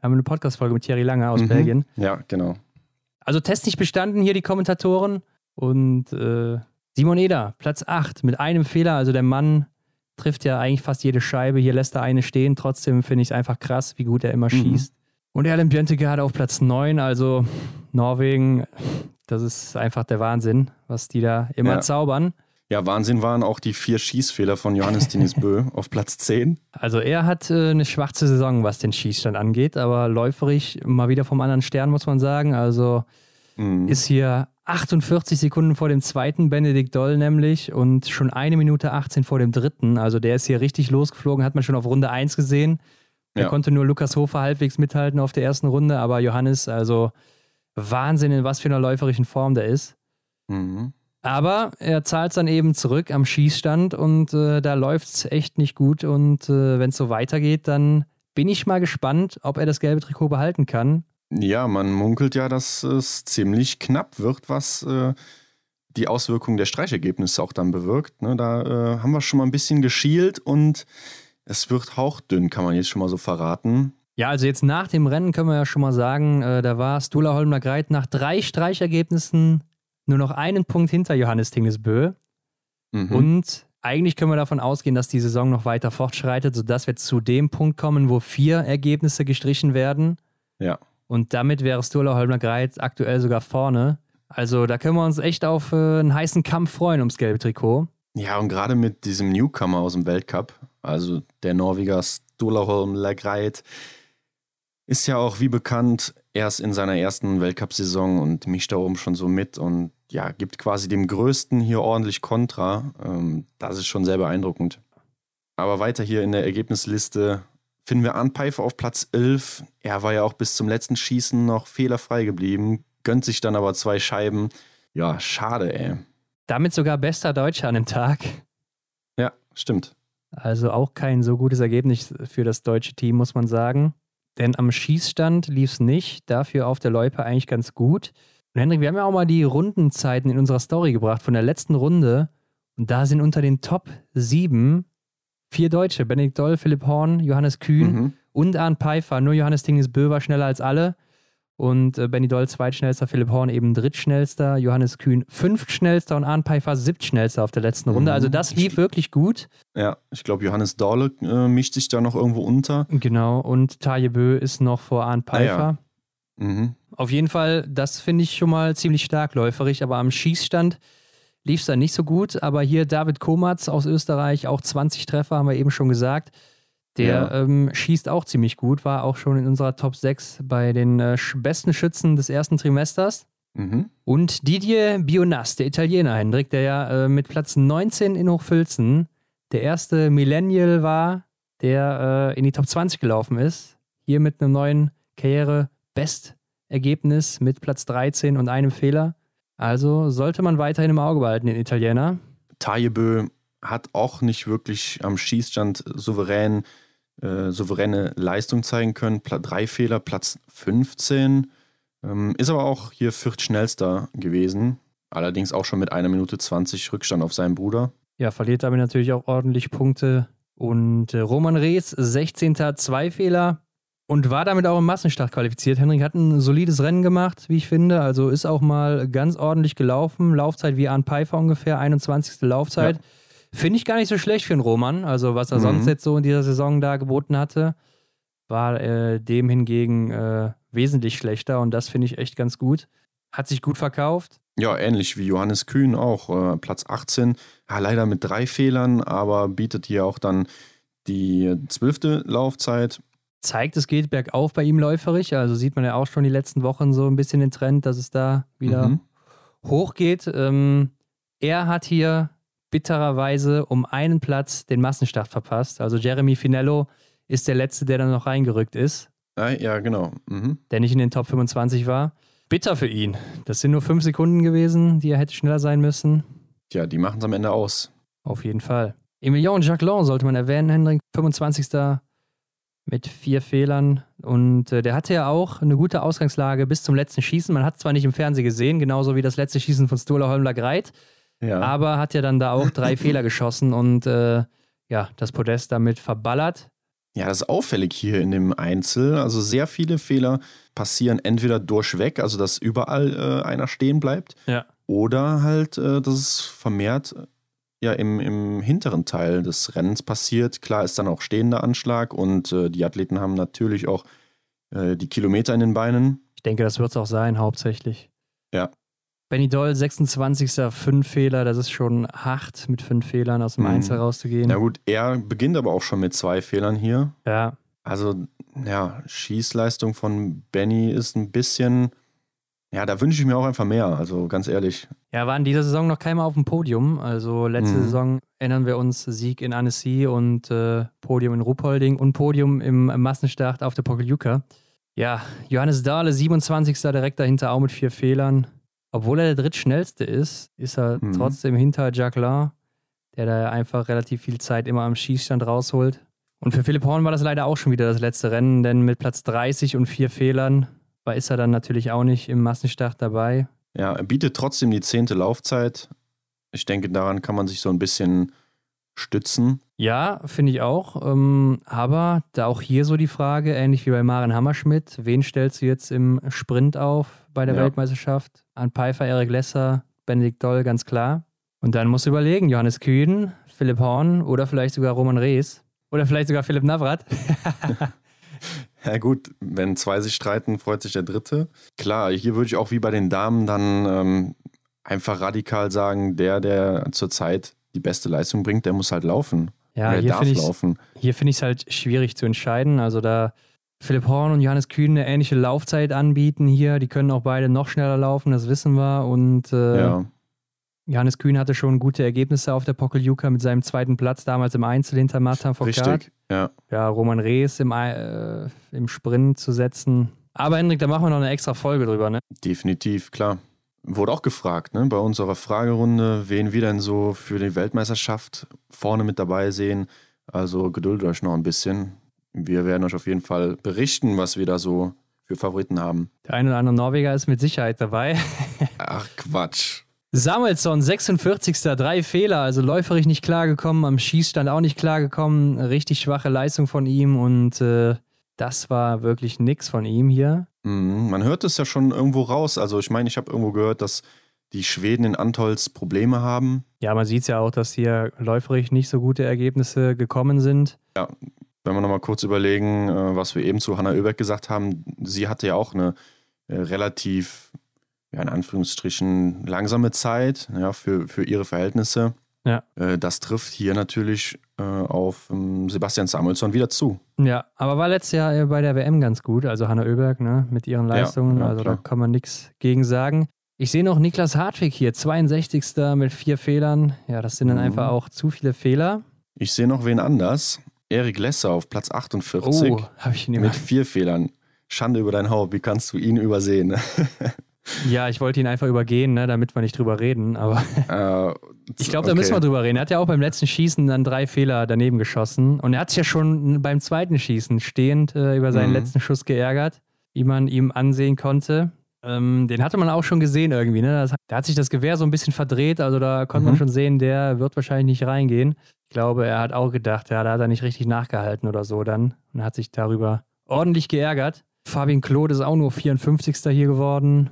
Speaker 2: Haben wir eine Podcast-Folge mit Thierry Langer aus mhm. Belgien.
Speaker 1: Ja, genau.
Speaker 2: Also Test nicht bestanden hier die Kommentatoren und äh, Simon Eder, Platz 8 mit einem Fehler. Also der Mann trifft ja eigentlich fast jede Scheibe. Hier lässt er eine stehen. Trotzdem finde ich es einfach krass, wie gut er immer mhm. schießt. Und Erlen Björntegard auf Platz 9. Also Norwegen, das ist einfach der Wahnsinn, was die da immer ja. zaubern.
Speaker 1: Ja, Wahnsinn waren auch die vier Schießfehler von Johannes Denis Bö auf Platz 10.
Speaker 2: Also er hat äh, eine schwarze Saison, was den Schießstand angeht, aber läuferig mal wieder vom anderen Stern, muss man sagen. Also mhm. ist hier 48 Sekunden vor dem zweiten Benedikt Doll nämlich und schon eine Minute 18 vor dem dritten. Also der ist hier richtig losgeflogen, hat man schon auf Runde 1 gesehen. Da ja. konnte nur Lukas Hofer halbwegs mithalten auf der ersten Runde, aber Johannes, also Wahnsinn, in was für einer läuferischen Form der ist. Mhm. Aber er zahlt es dann eben zurück am Schießstand und äh, da läuft es echt nicht gut. Und äh, wenn es so weitergeht, dann bin ich mal gespannt, ob er das gelbe Trikot behalten kann.
Speaker 1: Ja, man munkelt ja, dass es ziemlich knapp wird, was äh, die Auswirkungen der Streichergebnisse auch dann bewirkt. Ne? Da äh, haben wir schon mal ein bisschen geschielt und es wird hauchdünn, kann man jetzt schon mal so verraten.
Speaker 2: Ja, also jetzt nach dem Rennen können wir ja schon mal sagen, äh, da war Stula Holmler Greit nach drei Streichergebnissen nur noch einen Punkt hinter Johannes Tingesbö. Mhm. Und eigentlich können wir davon ausgehen, dass die Saison noch weiter fortschreitet, sodass wir zu dem Punkt kommen, wo vier Ergebnisse gestrichen werden.
Speaker 1: Ja.
Speaker 2: Und damit wäre Sturla Holmler Greit aktuell sogar vorne. Also da können wir uns echt auf äh, einen heißen Kampf freuen ums gelbe Trikot.
Speaker 1: Ja, und gerade mit diesem Newcomer aus dem Weltcup, also der Norweger Sturla Holmler Greit, ist ja auch wie bekannt erst in seiner ersten Weltcup-Saison und mischt da oben schon so mit und ja, gibt quasi dem Größten hier ordentlich Kontra. Ähm, das ist schon sehr beeindruckend. Aber weiter hier in der Ergebnisliste finden wir Arndt Pfeiffer auf Platz 11. Er war ja auch bis zum letzten Schießen noch fehlerfrei geblieben, gönnt sich dann aber zwei Scheiben. Ja, schade, ey.
Speaker 2: Damit sogar bester Deutscher an dem Tag.
Speaker 1: Ja, stimmt.
Speaker 2: Also auch kein so gutes Ergebnis für das deutsche Team, muss man sagen. Denn am Schießstand lief es nicht, dafür auf der Loipe eigentlich ganz gut. Und Hendrik, wir haben ja auch mal die Rundenzeiten in unserer Story gebracht von der letzten Runde. Und da sind unter den Top 7 Vier Deutsche, Benedikt Doll, Philipp Horn, Johannes Kühn mhm. und Arndt Pfeiffer. Nur Johannes Dinges-Bö war schneller als alle. Und äh, Benny Doll zweitschnellster, Philipp Horn eben drittschnellster, Johannes Kühn fünftschnellster und Arndt Pfeiffer siebtschnellster auf der letzten Runde. Mhm. Also das lief wirklich gut.
Speaker 1: Ja, ich glaube, Johannes Dolle äh, mischt sich da noch irgendwo unter.
Speaker 2: Genau, und Taje Bö ist noch vor Arndt Pfeiffer. Ah, ja. Mhm. Auf jeden Fall, das finde ich schon mal ziemlich stark läuferig, aber am Schießstand lief es dann nicht so gut. Aber hier David Komatz aus Österreich, auch 20 Treffer, haben wir eben schon gesagt. Der ja. ähm, schießt auch ziemlich gut, war auch schon in unserer Top 6 bei den äh, besten Schützen des ersten Trimesters. Mhm. Und Didier Bionas, der Italiener, Hendrik, der ja äh, mit Platz 19 in Hochfilzen der erste Millennial war, der äh, in die Top 20 gelaufen ist. Hier mit einem neuen Karriere-Bestergebnis mit Platz 13 und einem Fehler. Also sollte man weiterhin im Auge behalten, den Italiener.
Speaker 1: Tajebö hat auch nicht wirklich am Schießstand souverän, äh, souveräne Leistung zeigen können. Pla drei Fehler, Platz 15. Ähm, ist aber auch hier viertschnellster gewesen. Allerdings auch schon mit einer Minute 20 Rückstand auf seinen Bruder.
Speaker 2: Ja, verliert damit natürlich auch ordentlich Punkte. Und äh, Roman Rees, 16. zwei Fehler und war damit auch im Massenstart qualifiziert. Henrik hat ein solides Rennen gemacht, wie ich finde. Also ist auch mal ganz ordentlich gelaufen. Laufzeit wie Arne Pfeiffer ungefähr, 21. Laufzeit. Ja. Finde ich gar nicht so schlecht für einen Roman. Also, was er mhm. sonst jetzt so in dieser Saison da geboten hatte, war äh, dem hingegen äh, wesentlich schlechter. Und das finde ich echt ganz gut. Hat sich gut verkauft.
Speaker 1: Ja, ähnlich wie Johannes Kühn auch. Äh, Platz 18. Ja, leider mit drei Fehlern, aber bietet hier auch dann die zwölfte Laufzeit.
Speaker 2: Zeigt, es geht bergauf bei ihm läuferig. Also sieht man ja auch schon die letzten Wochen so ein bisschen den Trend, dass es da wieder mhm. hochgeht. Ähm, er hat hier bittererweise um einen Platz den Massenstart verpasst. Also Jeremy Finello ist der Letzte, der dann noch reingerückt ist.
Speaker 1: Ah, ja, genau. Mhm.
Speaker 2: Der nicht in den Top 25 war. Bitter für ihn. Das sind nur fünf Sekunden gewesen, die er hätte schneller sein müssen.
Speaker 1: Ja, die machen es am Ende aus.
Speaker 2: Auf jeden Fall. Emilien Jacquelin sollte man erwähnen, Hendrik. 25. mit vier Fehlern. Und äh, der hatte ja auch eine gute Ausgangslage bis zum letzten Schießen. Man hat es zwar nicht im Fernsehen gesehen, genauso wie das letzte Schießen von Stola Holmler Greit. Ja. Aber hat ja dann da auch drei Fehler geschossen und äh, ja, das Podest damit verballert.
Speaker 1: Ja, das ist auffällig hier in dem Einzel. Also sehr viele Fehler passieren entweder durchweg, also dass überall äh, einer stehen bleibt,
Speaker 2: ja.
Speaker 1: oder halt, äh, dass es vermehrt ja im, im hinteren Teil des Rennens passiert. Klar ist dann auch stehender Anschlag und äh, die Athleten haben natürlich auch äh, die Kilometer in den Beinen.
Speaker 2: Ich denke, das wird es auch sein, hauptsächlich.
Speaker 1: Ja.
Speaker 2: Benny Doll, 26. fünf Fehler, das ist schon hart, mit fünf Fehlern aus dem mhm. Einzel rauszugehen.
Speaker 1: Na gut, er beginnt aber auch schon mit zwei Fehlern hier.
Speaker 2: Ja.
Speaker 1: Also, ja, Schießleistung von Benny ist ein bisschen, ja, da wünsche ich mir auch einfach mehr, also ganz ehrlich.
Speaker 2: Ja, war in dieser Saison noch keiner auf dem Podium. Also letzte mhm. Saison erinnern wir uns Sieg in Annecy und äh, Podium in Ruhpolding und Podium im Massenstart auf der Pokeljuka. Ja, Johannes Dahle, 27. direkt dahinter auch mit vier Fehlern obwohl er der drittschnellste ist, ist er mhm. trotzdem hinter Jacquelin, der da einfach relativ viel Zeit immer am Schießstand rausholt. Und für Philipp Horn war das leider auch schon wieder das letzte Rennen, denn mit Platz 30 und vier Fehlern war, ist er dann natürlich auch nicht im Massenstart dabei.
Speaker 1: Ja, er bietet trotzdem die zehnte Laufzeit. Ich denke, daran kann man sich so ein bisschen stützen.
Speaker 2: Ja, finde ich auch. Ähm, aber da auch hier so die Frage, ähnlich wie bei Maren Hammerschmidt, wen stellst du jetzt im Sprint auf bei der ja. Weltmeisterschaft? An Pfeiffer, Erik Lesser, Benedikt Doll, ganz klar. Und dann musst du überlegen, Johannes Kühn, Philipp Horn oder vielleicht sogar Roman Rees oder vielleicht sogar Philipp Navrat.
Speaker 1: ja gut, wenn zwei sich streiten, freut sich der Dritte. Klar, hier würde ich auch wie bei den Damen dann ähm, einfach radikal sagen, der, der zurzeit die beste Leistung bringt, der muss halt laufen.
Speaker 2: Ja, hier darf laufen. Hier finde ich es halt schwierig zu entscheiden. Also da Philipp Horn und Johannes Kühn eine ähnliche Laufzeit anbieten hier. Die können auch beide noch schneller laufen, das wissen wir. Und äh, ja. Johannes Kühn hatte schon gute Ergebnisse auf der Pokeljuka mit seinem zweiten Platz, damals im Einzel hinter Martin Foucault. Richtig,
Speaker 1: ja.
Speaker 2: Ja, Roman Rees im, äh, im Sprint zu setzen. Aber Hendrik, da machen wir noch eine extra Folge drüber, ne?
Speaker 1: Definitiv, klar. Wurde auch gefragt, ne, bei unserer Fragerunde, wen wir denn so für die Weltmeisterschaft vorne mit dabei sehen. Also geduldet euch noch ein bisschen. Wir werden euch auf jeden Fall berichten, was wir da so für Favoriten haben.
Speaker 2: Der eine oder andere Norweger ist mit Sicherheit dabei.
Speaker 1: Ach Quatsch.
Speaker 2: Samuelsson, 46. Drei Fehler, also läuferig nicht klargekommen, am Schießstand auch nicht klargekommen. Richtig schwache Leistung von ihm und äh, das war wirklich nix von ihm hier.
Speaker 1: Mhm, man hört es ja schon irgendwo raus. Also ich meine, ich habe irgendwo gehört, dass die Schweden in Antolz Probleme haben.
Speaker 2: Ja, man sieht es ja auch, dass hier läuferig nicht so gute Ergebnisse gekommen sind.
Speaker 1: Ja, wenn wir nochmal kurz überlegen, äh, was wir eben zu Hanna Oeberg gesagt haben, sie hatte ja auch eine äh, relativ ja, in Anführungsstrichen langsame Zeit ja, für, für ihre Verhältnisse.
Speaker 2: Ja.
Speaker 1: Äh, das trifft hier natürlich äh, auf ähm, Sebastian Samuelsson wieder zu.
Speaker 2: Ja, aber war letztes Jahr äh, bei der WM ganz gut, also Hanna Oeberg ne, mit ihren Leistungen, ja, ja, also klar. da kann man nichts gegen sagen. Ich sehe noch Niklas Hartwig hier, 62. mit vier Fehlern. Ja, das sind dann mhm. einfach auch zu viele Fehler.
Speaker 1: Ich sehe noch wen anders. Erik Lesser auf Platz 48
Speaker 2: oh, ich ihn
Speaker 1: mit vier Fehlern. Schande über dein Haupt, wie kannst du ihn übersehen?
Speaker 2: Ja, ich wollte ihn einfach übergehen, ne, damit wir nicht drüber reden. Aber uh, ich glaube, da okay. müssen wir drüber reden. Er hat ja auch beim letzten Schießen dann drei Fehler daneben geschossen. Und er hat sich ja schon beim zweiten Schießen stehend äh, über seinen mhm. letzten Schuss geärgert, wie man ihm ansehen konnte. Ähm, den hatte man auch schon gesehen irgendwie. Ne? Das, da hat sich das Gewehr so ein bisschen verdreht. Also da konnte mhm. man schon sehen, der wird wahrscheinlich nicht reingehen. Ich glaube, er hat auch gedacht, ja, da hat er nicht richtig nachgehalten oder so dann. Und hat sich darüber ordentlich geärgert. Fabian Claude ist auch nur 54. hier geworden.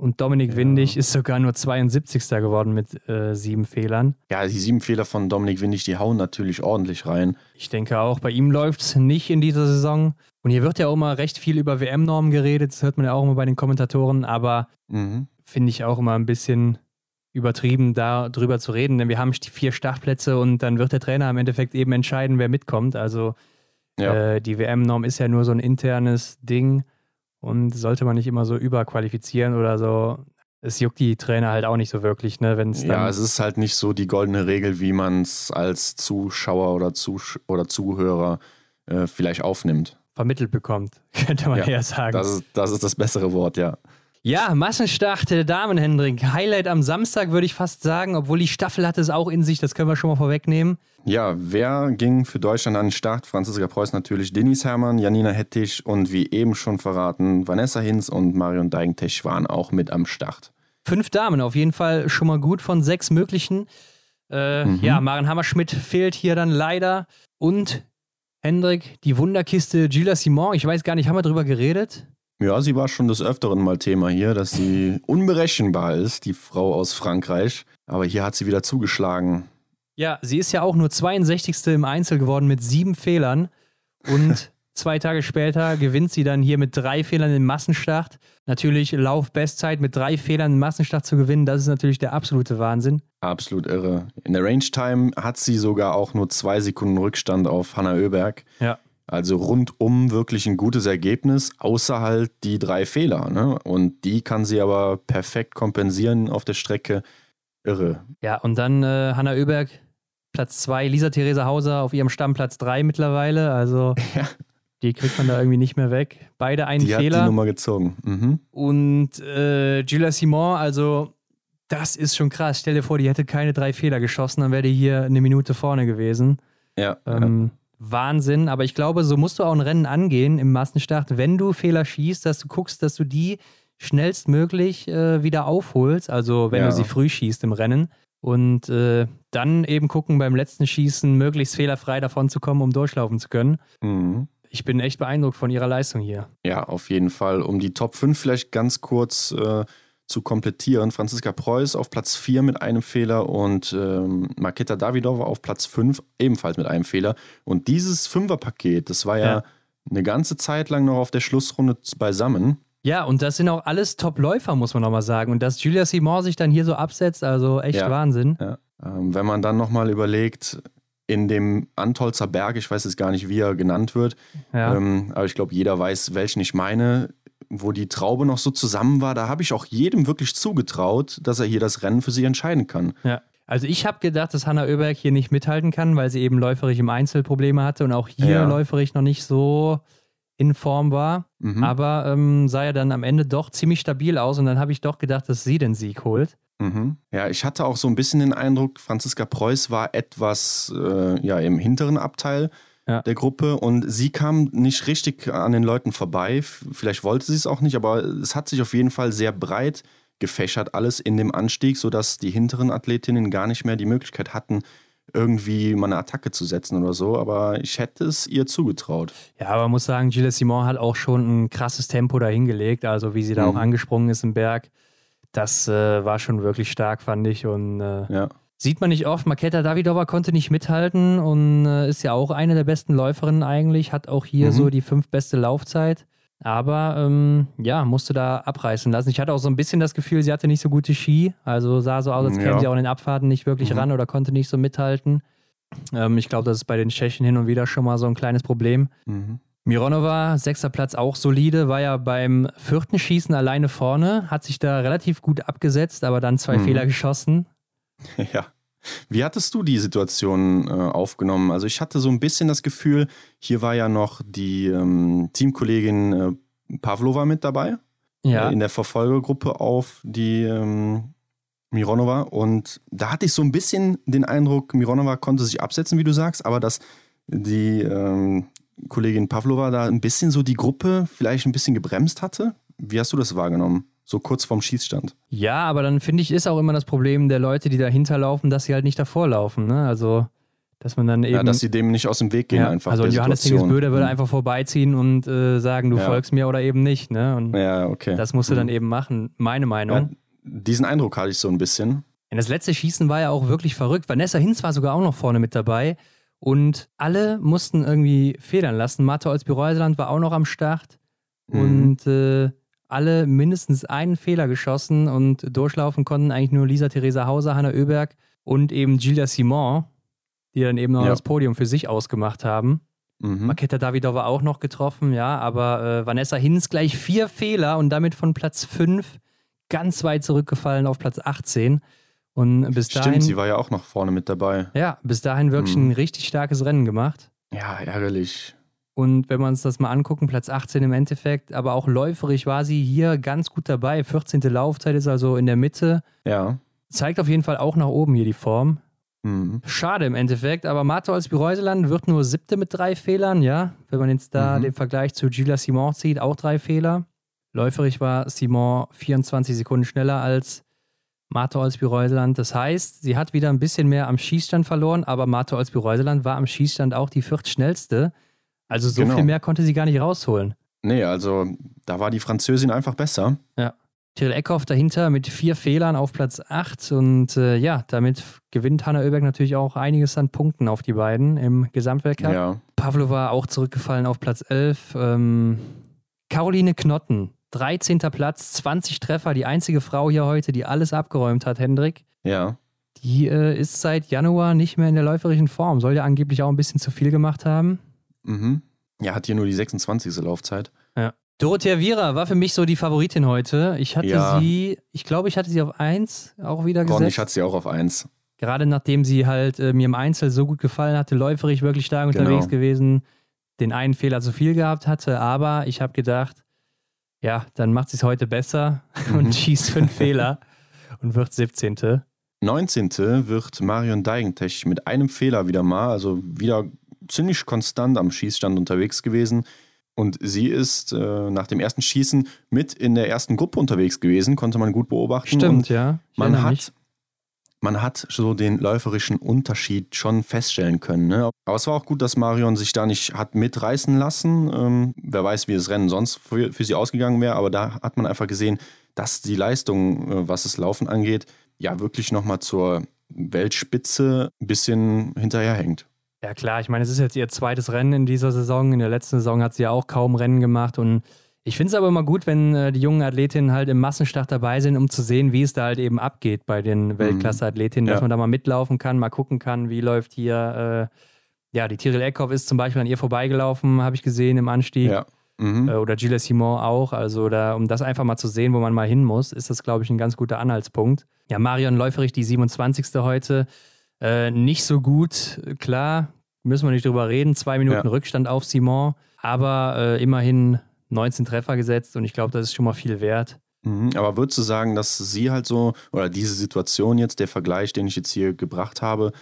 Speaker 2: Und Dominik ja. Windig ist sogar nur 72. geworden mit äh, sieben Fehlern.
Speaker 1: Ja, die sieben Fehler von Dominik Windig, die hauen natürlich ordentlich rein.
Speaker 2: Ich denke auch, bei ihm läuft es nicht in dieser Saison. Und hier wird ja auch immer recht viel über WM-Normen geredet. Das hört man ja auch immer bei den Kommentatoren. Aber mhm. finde ich auch immer ein bisschen übertrieben, darüber zu reden. Denn wir haben vier Startplätze und dann wird der Trainer im Endeffekt eben entscheiden, wer mitkommt. Also ja. äh, die WM-Norm ist ja nur so ein internes Ding und sollte man nicht immer so überqualifizieren oder so. Es juckt die Trainer halt auch nicht so wirklich, ne? Wenn's
Speaker 1: ja, es ist halt nicht so die goldene Regel, wie man es als Zuschauer oder, Zusch oder Zuhörer äh, vielleicht aufnimmt.
Speaker 2: Vermittelt bekommt, könnte man ja, eher sagen.
Speaker 1: Das ist, das ist das bessere Wort, ja.
Speaker 2: Ja, Massenstart der Damen, Hendrik. Highlight am Samstag, würde ich fast sagen, obwohl die Staffel hatte es auch in sich, das können wir schon mal vorwegnehmen.
Speaker 1: Ja, wer ging für Deutschland an den Start? Franziska Preuß natürlich, Denis Hermann, Janina Hettich und wie eben schon verraten, Vanessa Hinz und Marion Deigentech waren auch mit am Start.
Speaker 2: Fünf Damen, auf jeden Fall schon mal gut von sechs möglichen. Äh, mhm. Ja, Maren Hammerschmidt fehlt hier dann leider. Und Hendrik, die Wunderkiste Gila Simon, ich weiß gar nicht, haben wir darüber geredet?
Speaker 1: Ja, sie war schon des Öfteren mal Thema hier, dass sie unberechenbar ist, die Frau aus Frankreich. Aber hier hat sie wieder zugeschlagen.
Speaker 2: Ja, sie ist ja auch nur 62. im Einzel geworden mit sieben Fehlern. Und zwei Tage später gewinnt sie dann hier mit drei Fehlern im Massenstart. Natürlich Laufbestzeit mit drei Fehlern im Massenstart zu gewinnen, das ist natürlich der absolute Wahnsinn.
Speaker 1: Absolut irre. In der Range Time hat sie sogar auch nur zwei Sekunden Rückstand auf Hanna Oeberg.
Speaker 2: Ja.
Speaker 1: Also rundum wirklich ein gutes Ergebnis, außer halt die drei Fehler. Ne? Und die kann sie aber perfekt kompensieren auf der Strecke. Irre.
Speaker 2: Ja, und dann äh, Hanna Oeberg, Platz zwei, Lisa Theresa Hauser auf ihrem Stammplatz drei mittlerweile. Also ja. die kriegt man da irgendwie nicht mehr weg. Beide einen
Speaker 1: die
Speaker 2: Fehler. Die
Speaker 1: hat die Nummer gezogen. Mhm.
Speaker 2: Und äh, Julia Simon, also das ist schon krass. Stell dir vor, die hätte keine drei Fehler geschossen, dann wäre die hier eine Minute vorne gewesen.
Speaker 1: Ja.
Speaker 2: Ähm, ja. Wahnsinn. Aber ich glaube, so musst du auch ein Rennen angehen im Massenstart, wenn du Fehler schießt, dass du guckst, dass du die schnellstmöglich äh, wieder aufholst. Also wenn ja. du sie früh schießt im Rennen. Und äh, dann eben gucken, beim letzten Schießen möglichst fehlerfrei davon zu kommen, um durchlaufen zu können.
Speaker 1: Mhm.
Speaker 2: Ich bin echt beeindruckt von ihrer Leistung hier.
Speaker 1: Ja, auf jeden Fall. Um die Top 5 vielleicht ganz kurz äh, zu komplettieren. Franziska Preuß auf Platz 4 mit einem Fehler und ähm, Marketa Davidova auf Platz 5 ebenfalls mit einem Fehler. Und dieses Fünferpaket, das war ja, ja, eine ganze Zeit lang noch auf der Schlussrunde beisammen.
Speaker 2: Ja, und das sind auch alles Top-Läufer, muss man nochmal sagen. Und dass Julia Simon sich dann hier so absetzt, also echt
Speaker 1: ja,
Speaker 2: Wahnsinn.
Speaker 1: Ja. Ähm, wenn man dann nochmal überlegt, in dem Antolzer Berg, ich weiß jetzt gar nicht, wie er genannt wird,
Speaker 2: ja.
Speaker 1: ähm, aber ich glaube, jeder weiß, welchen ich meine wo die Traube noch so zusammen war, da habe ich auch jedem wirklich zugetraut, dass er hier das Rennen für sich entscheiden kann.
Speaker 2: Ja. Also ich habe gedacht, dass Hanna Oeberg hier nicht mithalten kann, weil sie eben läuferig im Einzel Probleme hatte und auch hier ja. läuferig noch nicht so in Form war. Mhm. Aber ähm, sah ja dann am Ende doch ziemlich stabil aus und dann habe ich doch gedacht, dass sie den Sieg holt.
Speaker 1: Mhm. Ja, ich hatte auch so ein bisschen den Eindruck, Franziska Preuß war etwas äh, ja, im hinteren Abteil ja. der Gruppe und sie kam nicht richtig an den Leuten vorbei. Vielleicht wollte sie es auch nicht, aber es hat sich auf jeden Fall sehr breit gefächert alles in dem Anstieg, sodass die hinteren Athletinnen gar nicht mehr die Möglichkeit hatten, irgendwie mal eine Attacke zu setzen oder so, aber ich hätte es ihr zugetraut.
Speaker 2: Ja, aber man muss sagen, Gilles Simon hat auch schon ein krasses Tempo dahingelegt, also wie sie da mhm. auch angesprungen ist im Berg, das äh, war schon wirklich stark, fand ich und äh, ja. Sieht man nicht oft. Maketa Davidova konnte nicht mithalten und äh, ist ja auch eine der besten Läuferinnen eigentlich, hat auch hier mhm. so die fünf beste Laufzeit. Aber ähm, ja, musste da abreißen lassen. Ich hatte auch so ein bisschen das Gefühl, sie hatte nicht so gute Ski. Also sah so aus, als käme ja. sie auch in den Abfahrten nicht wirklich mhm. ran oder konnte nicht so mithalten. Ähm, ich glaube, das ist bei den Tschechen hin und wieder schon mal so ein kleines Problem. Mhm. Mironova, sechster Platz auch solide, war ja beim vierten Schießen alleine vorne, hat sich da relativ gut abgesetzt, aber dann zwei mhm. Fehler geschossen.
Speaker 1: Ja. Wie hattest du die Situation äh, aufgenommen? Also ich hatte so ein bisschen das Gefühl, hier war ja noch die ähm, Teamkollegin äh, Pavlova mit dabei. Ja. Äh, in der Verfolgergruppe auf die ähm, Mironova. Und da hatte ich so ein bisschen den Eindruck, Mironova konnte sich absetzen, wie du sagst, aber dass die ähm, Kollegin Pavlova da ein bisschen so die Gruppe vielleicht ein bisschen gebremst hatte. Wie hast du das wahrgenommen? So kurz vorm Schießstand.
Speaker 2: Ja, aber dann finde ich, ist auch immer das Problem der Leute, die dahinter laufen, dass sie halt nicht davor laufen. Ne? Also, dass man dann eben. Ja,
Speaker 1: dass sie dem nicht aus dem Weg gehen, ja, einfach.
Speaker 2: Also, Johannes Tingesbö, würde mhm. einfach vorbeiziehen und äh, sagen, du ja. folgst mir oder eben nicht. Ne? Und
Speaker 1: ja, okay.
Speaker 2: Das musst du mhm. dann eben machen, meine Meinung. Ja,
Speaker 1: diesen Eindruck hatte ich so ein bisschen.
Speaker 2: Und das letzte Schießen war ja auch wirklich verrückt. Vanessa Hinz war sogar auch noch vorne mit dabei. Und alle mussten irgendwie federn lassen. Martha Olsby-Reuseland war auch noch am Start. Mhm. Und äh, alle mindestens einen Fehler geschossen und durchlaufen konnten eigentlich nur Lisa Theresa Hauser, Hanna Oeberg und eben Gilda Simon, die dann eben noch ja. das Podium für sich ausgemacht haben. Mhm. Maketa Davidova auch noch getroffen, ja, aber äh, Vanessa Hinz gleich vier Fehler und damit von Platz 5 ganz weit zurückgefallen auf Platz 18. Und bis dahin.
Speaker 1: Stimmt, sie war ja auch noch vorne mit dabei.
Speaker 2: Ja, bis dahin wirklich mhm. ein richtig starkes Rennen gemacht.
Speaker 1: Ja, ärgerlich.
Speaker 2: Und wenn wir uns das mal angucken, Platz 18 im Endeffekt, aber auch läuferig war sie hier ganz gut dabei. 14. Laufzeit ist also in der Mitte.
Speaker 1: Ja.
Speaker 2: Zeigt auf jeden Fall auch nach oben hier die Form. Mhm. Schade im Endeffekt, aber Marta Olsby-Reuseland wird nur siebte mit drei Fehlern, ja. Wenn man jetzt da mhm. den Vergleich zu Gila Simon zieht, auch drei Fehler. Läuferig war Simon 24 Sekunden schneller als Marta Olsby-Reuseland. Das heißt, sie hat wieder ein bisschen mehr am Schießstand verloren, aber Marta Olsby-Reuseland war am Schießstand auch die viertschnellste. Also so genau. viel mehr konnte sie gar nicht rausholen.
Speaker 1: Nee, also da war die Französin einfach besser.
Speaker 2: Ja. Tyrell Eckhoff dahinter mit vier Fehlern auf Platz 8 und äh, ja, damit gewinnt Hanna Oeberg natürlich auch einiges an Punkten auf die beiden im Gesamtweltcup. Ja. Pavlova auch zurückgefallen auf Platz 11. Ähm, Caroline Knotten, 13. Platz, 20 Treffer, die einzige Frau hier heute, die alles abgeräumt hat, Hendrik.
Speaker 1: Ja.
Speaker 2: Die äh, ist seit Januar nicht mehr in der läuferischen Form, soll ja angeblich auch ein bisschen zu viel gemacht haben.
Speaker 1: Mhm. Ja, hat hier nur die 26. Laufzeit.
Speaker 2: Ja. Dorothea Viera war für mich so die Favoritin heute. Ich hatte ja. sie, ich glaube, ich hatte sie auf 1 auch wieder gesetzt. Ron,
Speaker 1: ich hatte sie auch auf 1.
Speaker 2: Gerade nachdem sie halt äh, mir im Einzel so gut gefallen hatte, läuferig wirklich stark genau. unterwegs gewesen, den einen Fehler zu viel gehabt hatte, aber ich habe gedacht, ja, dann macht sie es heute besser mhm. und schießt fünf Fehler und wird 17.
Speaker 1: 19. wird Marion Deigentech mit einem Fehler wieder mal, also wieder ziemlich konstant am Schießstand unterwegs gewesen. Und sie ist äh, nach dem ersten Schießen mit in der ersten Gruppe unterwegs gewesen, konnte man gut beobachten.
Speaker 2: Stimmt, und ja.
Speaker 1: man hat, man hat so den läuferischen Unterschied schon feststellen können. Ne? Aber es war auch gut, dass Marion sich da nicht hat mitreißen lassen. Ähm, wer weiß, wie das Rennen sonst für, für sie ausgegangen wäre, aber da hat man einfach gesehen, dass die Leistung, äh, was das Laufen angeht, ja wirklich nochmal zur Weltspitze ein bisschen hinterherhängt.
Speaker 2: Ja klar, ich meine, es ist jetzt ihr zweites Rennen in dieser Saison. In der letzten Saison hat sie ja auch kaum Rennen gemacht und ich finde es aber immer gut, wenn äh, die jungen Athletinnen halt im Massenstart dabei sind, um zu sehen, wie es da halt eben abgeht bei den mhm. Weltklasse-Athletinnen, dass ja. man da mal mitlaufen kann, mal gucken kann, wie läuft hier. Äh, ja, die Tyrell Eckhoff ist zum Beispiel an ihr vorbeigelaufen, habe ich gesehen im Anstieg. Ja. Mhm. Äh, oder Gilles Simon auch. Also, da, um das einfach mal zu sehen, wo man mal hin muss, ist das, glaube ich, ein ganz guter Anhaltspunkt. Ja, Marion Läuferich, die 27. heute. Äh, nicht so gut, klar, müssen wir nicht drüber reden. Zwei Minuten ja. Rückstand auf Simon, aber äh, immerhin 19 Treffer gesetzt und ich glaube, das ist schon mal viel wert.
Speaker 1: Mhm, aber würdest du sagen, dass sie halt so, oder diese Situation jetzt, der Vergleich, den ich jetzt hier gebracht habe,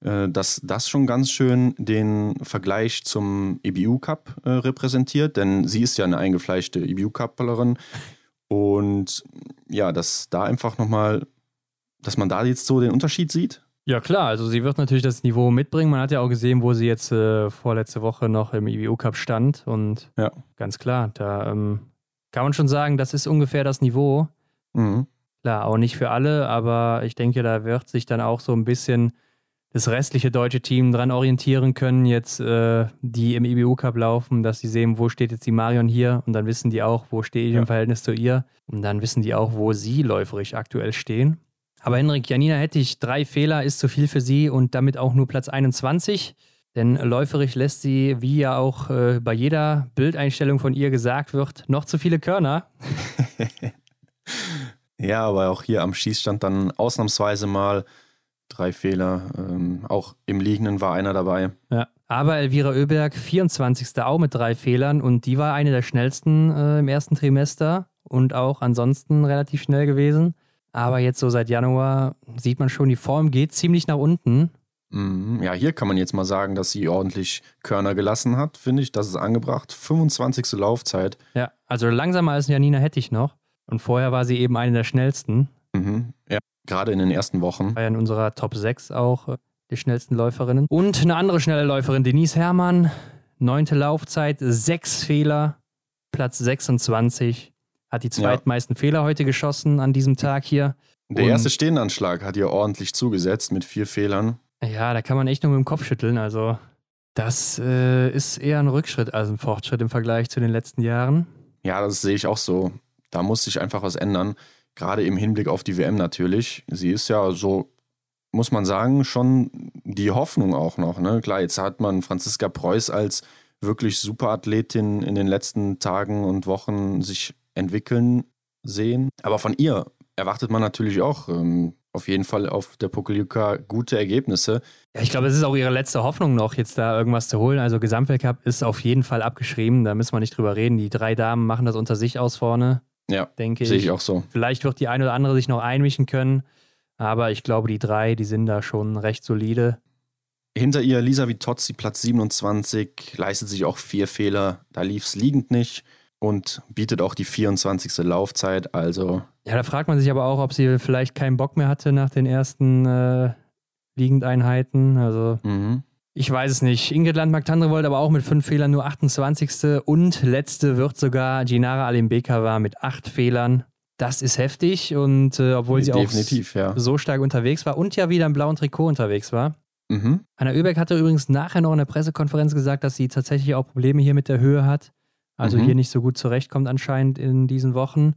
Speaker 1: äh, dass das schon ganz schön den Vergleich zum EBU Cup äh, repräsentiert? Denn sie ist ja eine eingefleischte EBU Cuplerin Und ja, dass da einfach nochmal, dass man da jetzt so den Unterschied sieht.
Speaker 2: Ja, klar. Also, sie wird natürlich das Niveau mitbringen. Man hat ja auch gesehen, wo sie jetzt äh, vorletzte Woche noch im IBU Cup stand. Und ja. ganz klar, da ähm, kann man schon sagen, das ist ungefähr das Niveau. Mhm. Klar, auch nicht für alle, aber ich denke, da wird sich dann auch so ein bisschen das restliche deutsche Team dran orientieren können, jetzt äh, die im IBU Cup laufen, dass sie sehen, wo steht jetzt die Marion hier und dann wissen die auch, wo stehe ich ja. im Verhältnis zu ihr und dann wissen die auch, wo sie läuferisch aktuell stehen. Aber Henrik, Janina hätte ich drei Fehler, ist zu viel für sie und damit auch nur Platz 21. Denn läuferisch lässt sie, wie ja auch äh, bei jeder Bildeinstellung von ihr gesagt wird, noch zu viele Körner.
Speaker 1: ja, aber auch hier am Schießstand dann ausnahmsweise mal drei Fehler. Ähm, auch im Liegenden war einer dabei.
Speaker 2: Ja. Aber Elvira Oeberg, 24. auch mit drei Fehlern und die war eine der schnellsten äh, im ersten Trimester und auch ansonsten relativ schnell gewesen. Aber jetzt so seit Januar sieht man schon, die Form geht ziemlich nach unten.
Speaker 1: Mhm. Ja, hier kann man jetzt mal sagen, dass sie ordentlich Körner gelassen hat, finde ich. Das ist angebracht. 25. Laufzeit.
Speaker 2: Ja, also langsamer als Janina hätte ich noch. Und vorher war sie eben eine der schnellsten.
Speaker 1: Mhm. Ja, Gerade in den ersten Wochen.
Speaker 2: War ja in unserer Top 6 auch äh, die schnellsten Läuferinnen. Und eine andere schnelle Läuferin, Denise Herrmann. Neunte Laufzeit, sechs Fehler, Platz 26. Hat die zweitmeisten ja. Fehler heute geschossen an diesem Tag hier.
Speaker 1: Der Und erste Stehenanschlag hat ihr ordentlich zugesetzt mit vier Fehlern.
Speaker 2: Ja, da kann man echt nur mit dem Kopf schütteln. Also, das äh, ist eher ein Rückschritt als ein Fortschritt im Vergleich zu den letzten Jahren.
Speaker 1: Ja, das sehe ich auch so. Da muss sich einfach was ändern gerade im Hinblick auf die WM natürlich. Sie ist ja so, muss man sagen, schon die Hoffnung auch noch. Ne? Klar, jetzt hat man Franziska Preuß als wirklich Superathletin in den letzten Tagen und Wochen sich entwickeln sehen. Aber von ihr erwartet man natürlich auch ähm, auf jeden Fall auf der Pokeljuka gute Ergebnisse.
Speaker 2: Ja, ich glaube, es ist auch ihre letzte Hoffnung noch, jetzt da irgendwas zu holen. Also Gesamtweltcup ist auf jeden Fall abgeschrieben, da müssen wir nicht drüber reden. Die drei Damen machen das unter sich aus vorne.
Speaker 1: Ja, denke ich. Sehe ich auch so.
Speaker 2: Vielleicht wird die eine oder andere sich noch einmischen können, aber ich glaube, die drei, die sind da schon recht solide.
Speaker 1: Hinter ihr Lisa Vitozzi, Platz 27, leistet sich auch vier Fehler. Da lief es liegend nicht und bietet auch die 24. Laufzeit. Also.
Speaker 2: Ja, da fragt man sich aber auch, ob sie vielleicht keinen Bock mehr hatte nach den ersten äh, Liegendeinheiten. Also. Mhm. Ich weiß es nicht. Ingrid Landmark-Tandrevold aber auch mit fünf Fehlern nur 28. Und letzte wird sogar Ginara Alimbekova mit acht Fehlern. Das ist heftig und äh, obwohl sie
Speaker 1: Definitiv,
Speaker 2: auch
Speaker 1: ja.
Speaker 2: so stark unterwegs war und ja wieder im blauen Trikot unterwegs war. Mhm. Anna Oeberg hatte übrigens nachher noch in der Pressekonferenz gesagt, dass sie tatsächlich auch Probleme hier mit der Höhe hat. Also mhm. hier nicht so gut zurechtkommt anscheinend in diesen Wochen.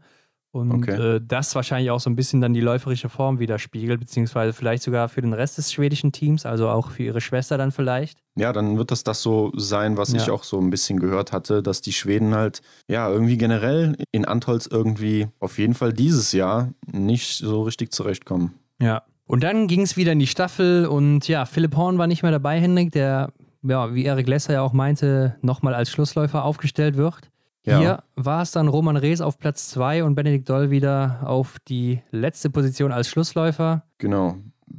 Speaker 2: Und okay. äh, das wahrscheinlich auch so ein bisschen dann die läuferische Form widerspiegelt, beziehungsweise vielleicht sogar für den Rest des schwedischen Teams, also auch für ihre Schwester dann vielleicht.
Speaker 1: Ja, dann wird das das so sein, was ja. ich auch so ein bisschen gehört hatte, dass die Schweden halt, ja, irgendwie generell in Antholz irgendwie auf jeden Fall dieses Jahr nicht so richtig zurechtkommen.
Speaker 2: Ja. Und dann ging es wieder in die Staffel und ja, Philipp Horn war nicht mehr dabei, Henrik, der, ja, wie Erik Lesser ja auch meinte, nochmal als Schlussläufer aufgestellt wird. Ja. Hier war es dann Roman Rees auf Platz 2 und Benedikt Doll wieder auf die letzte Position als Schlussläufer.
Speaker 1: Genau.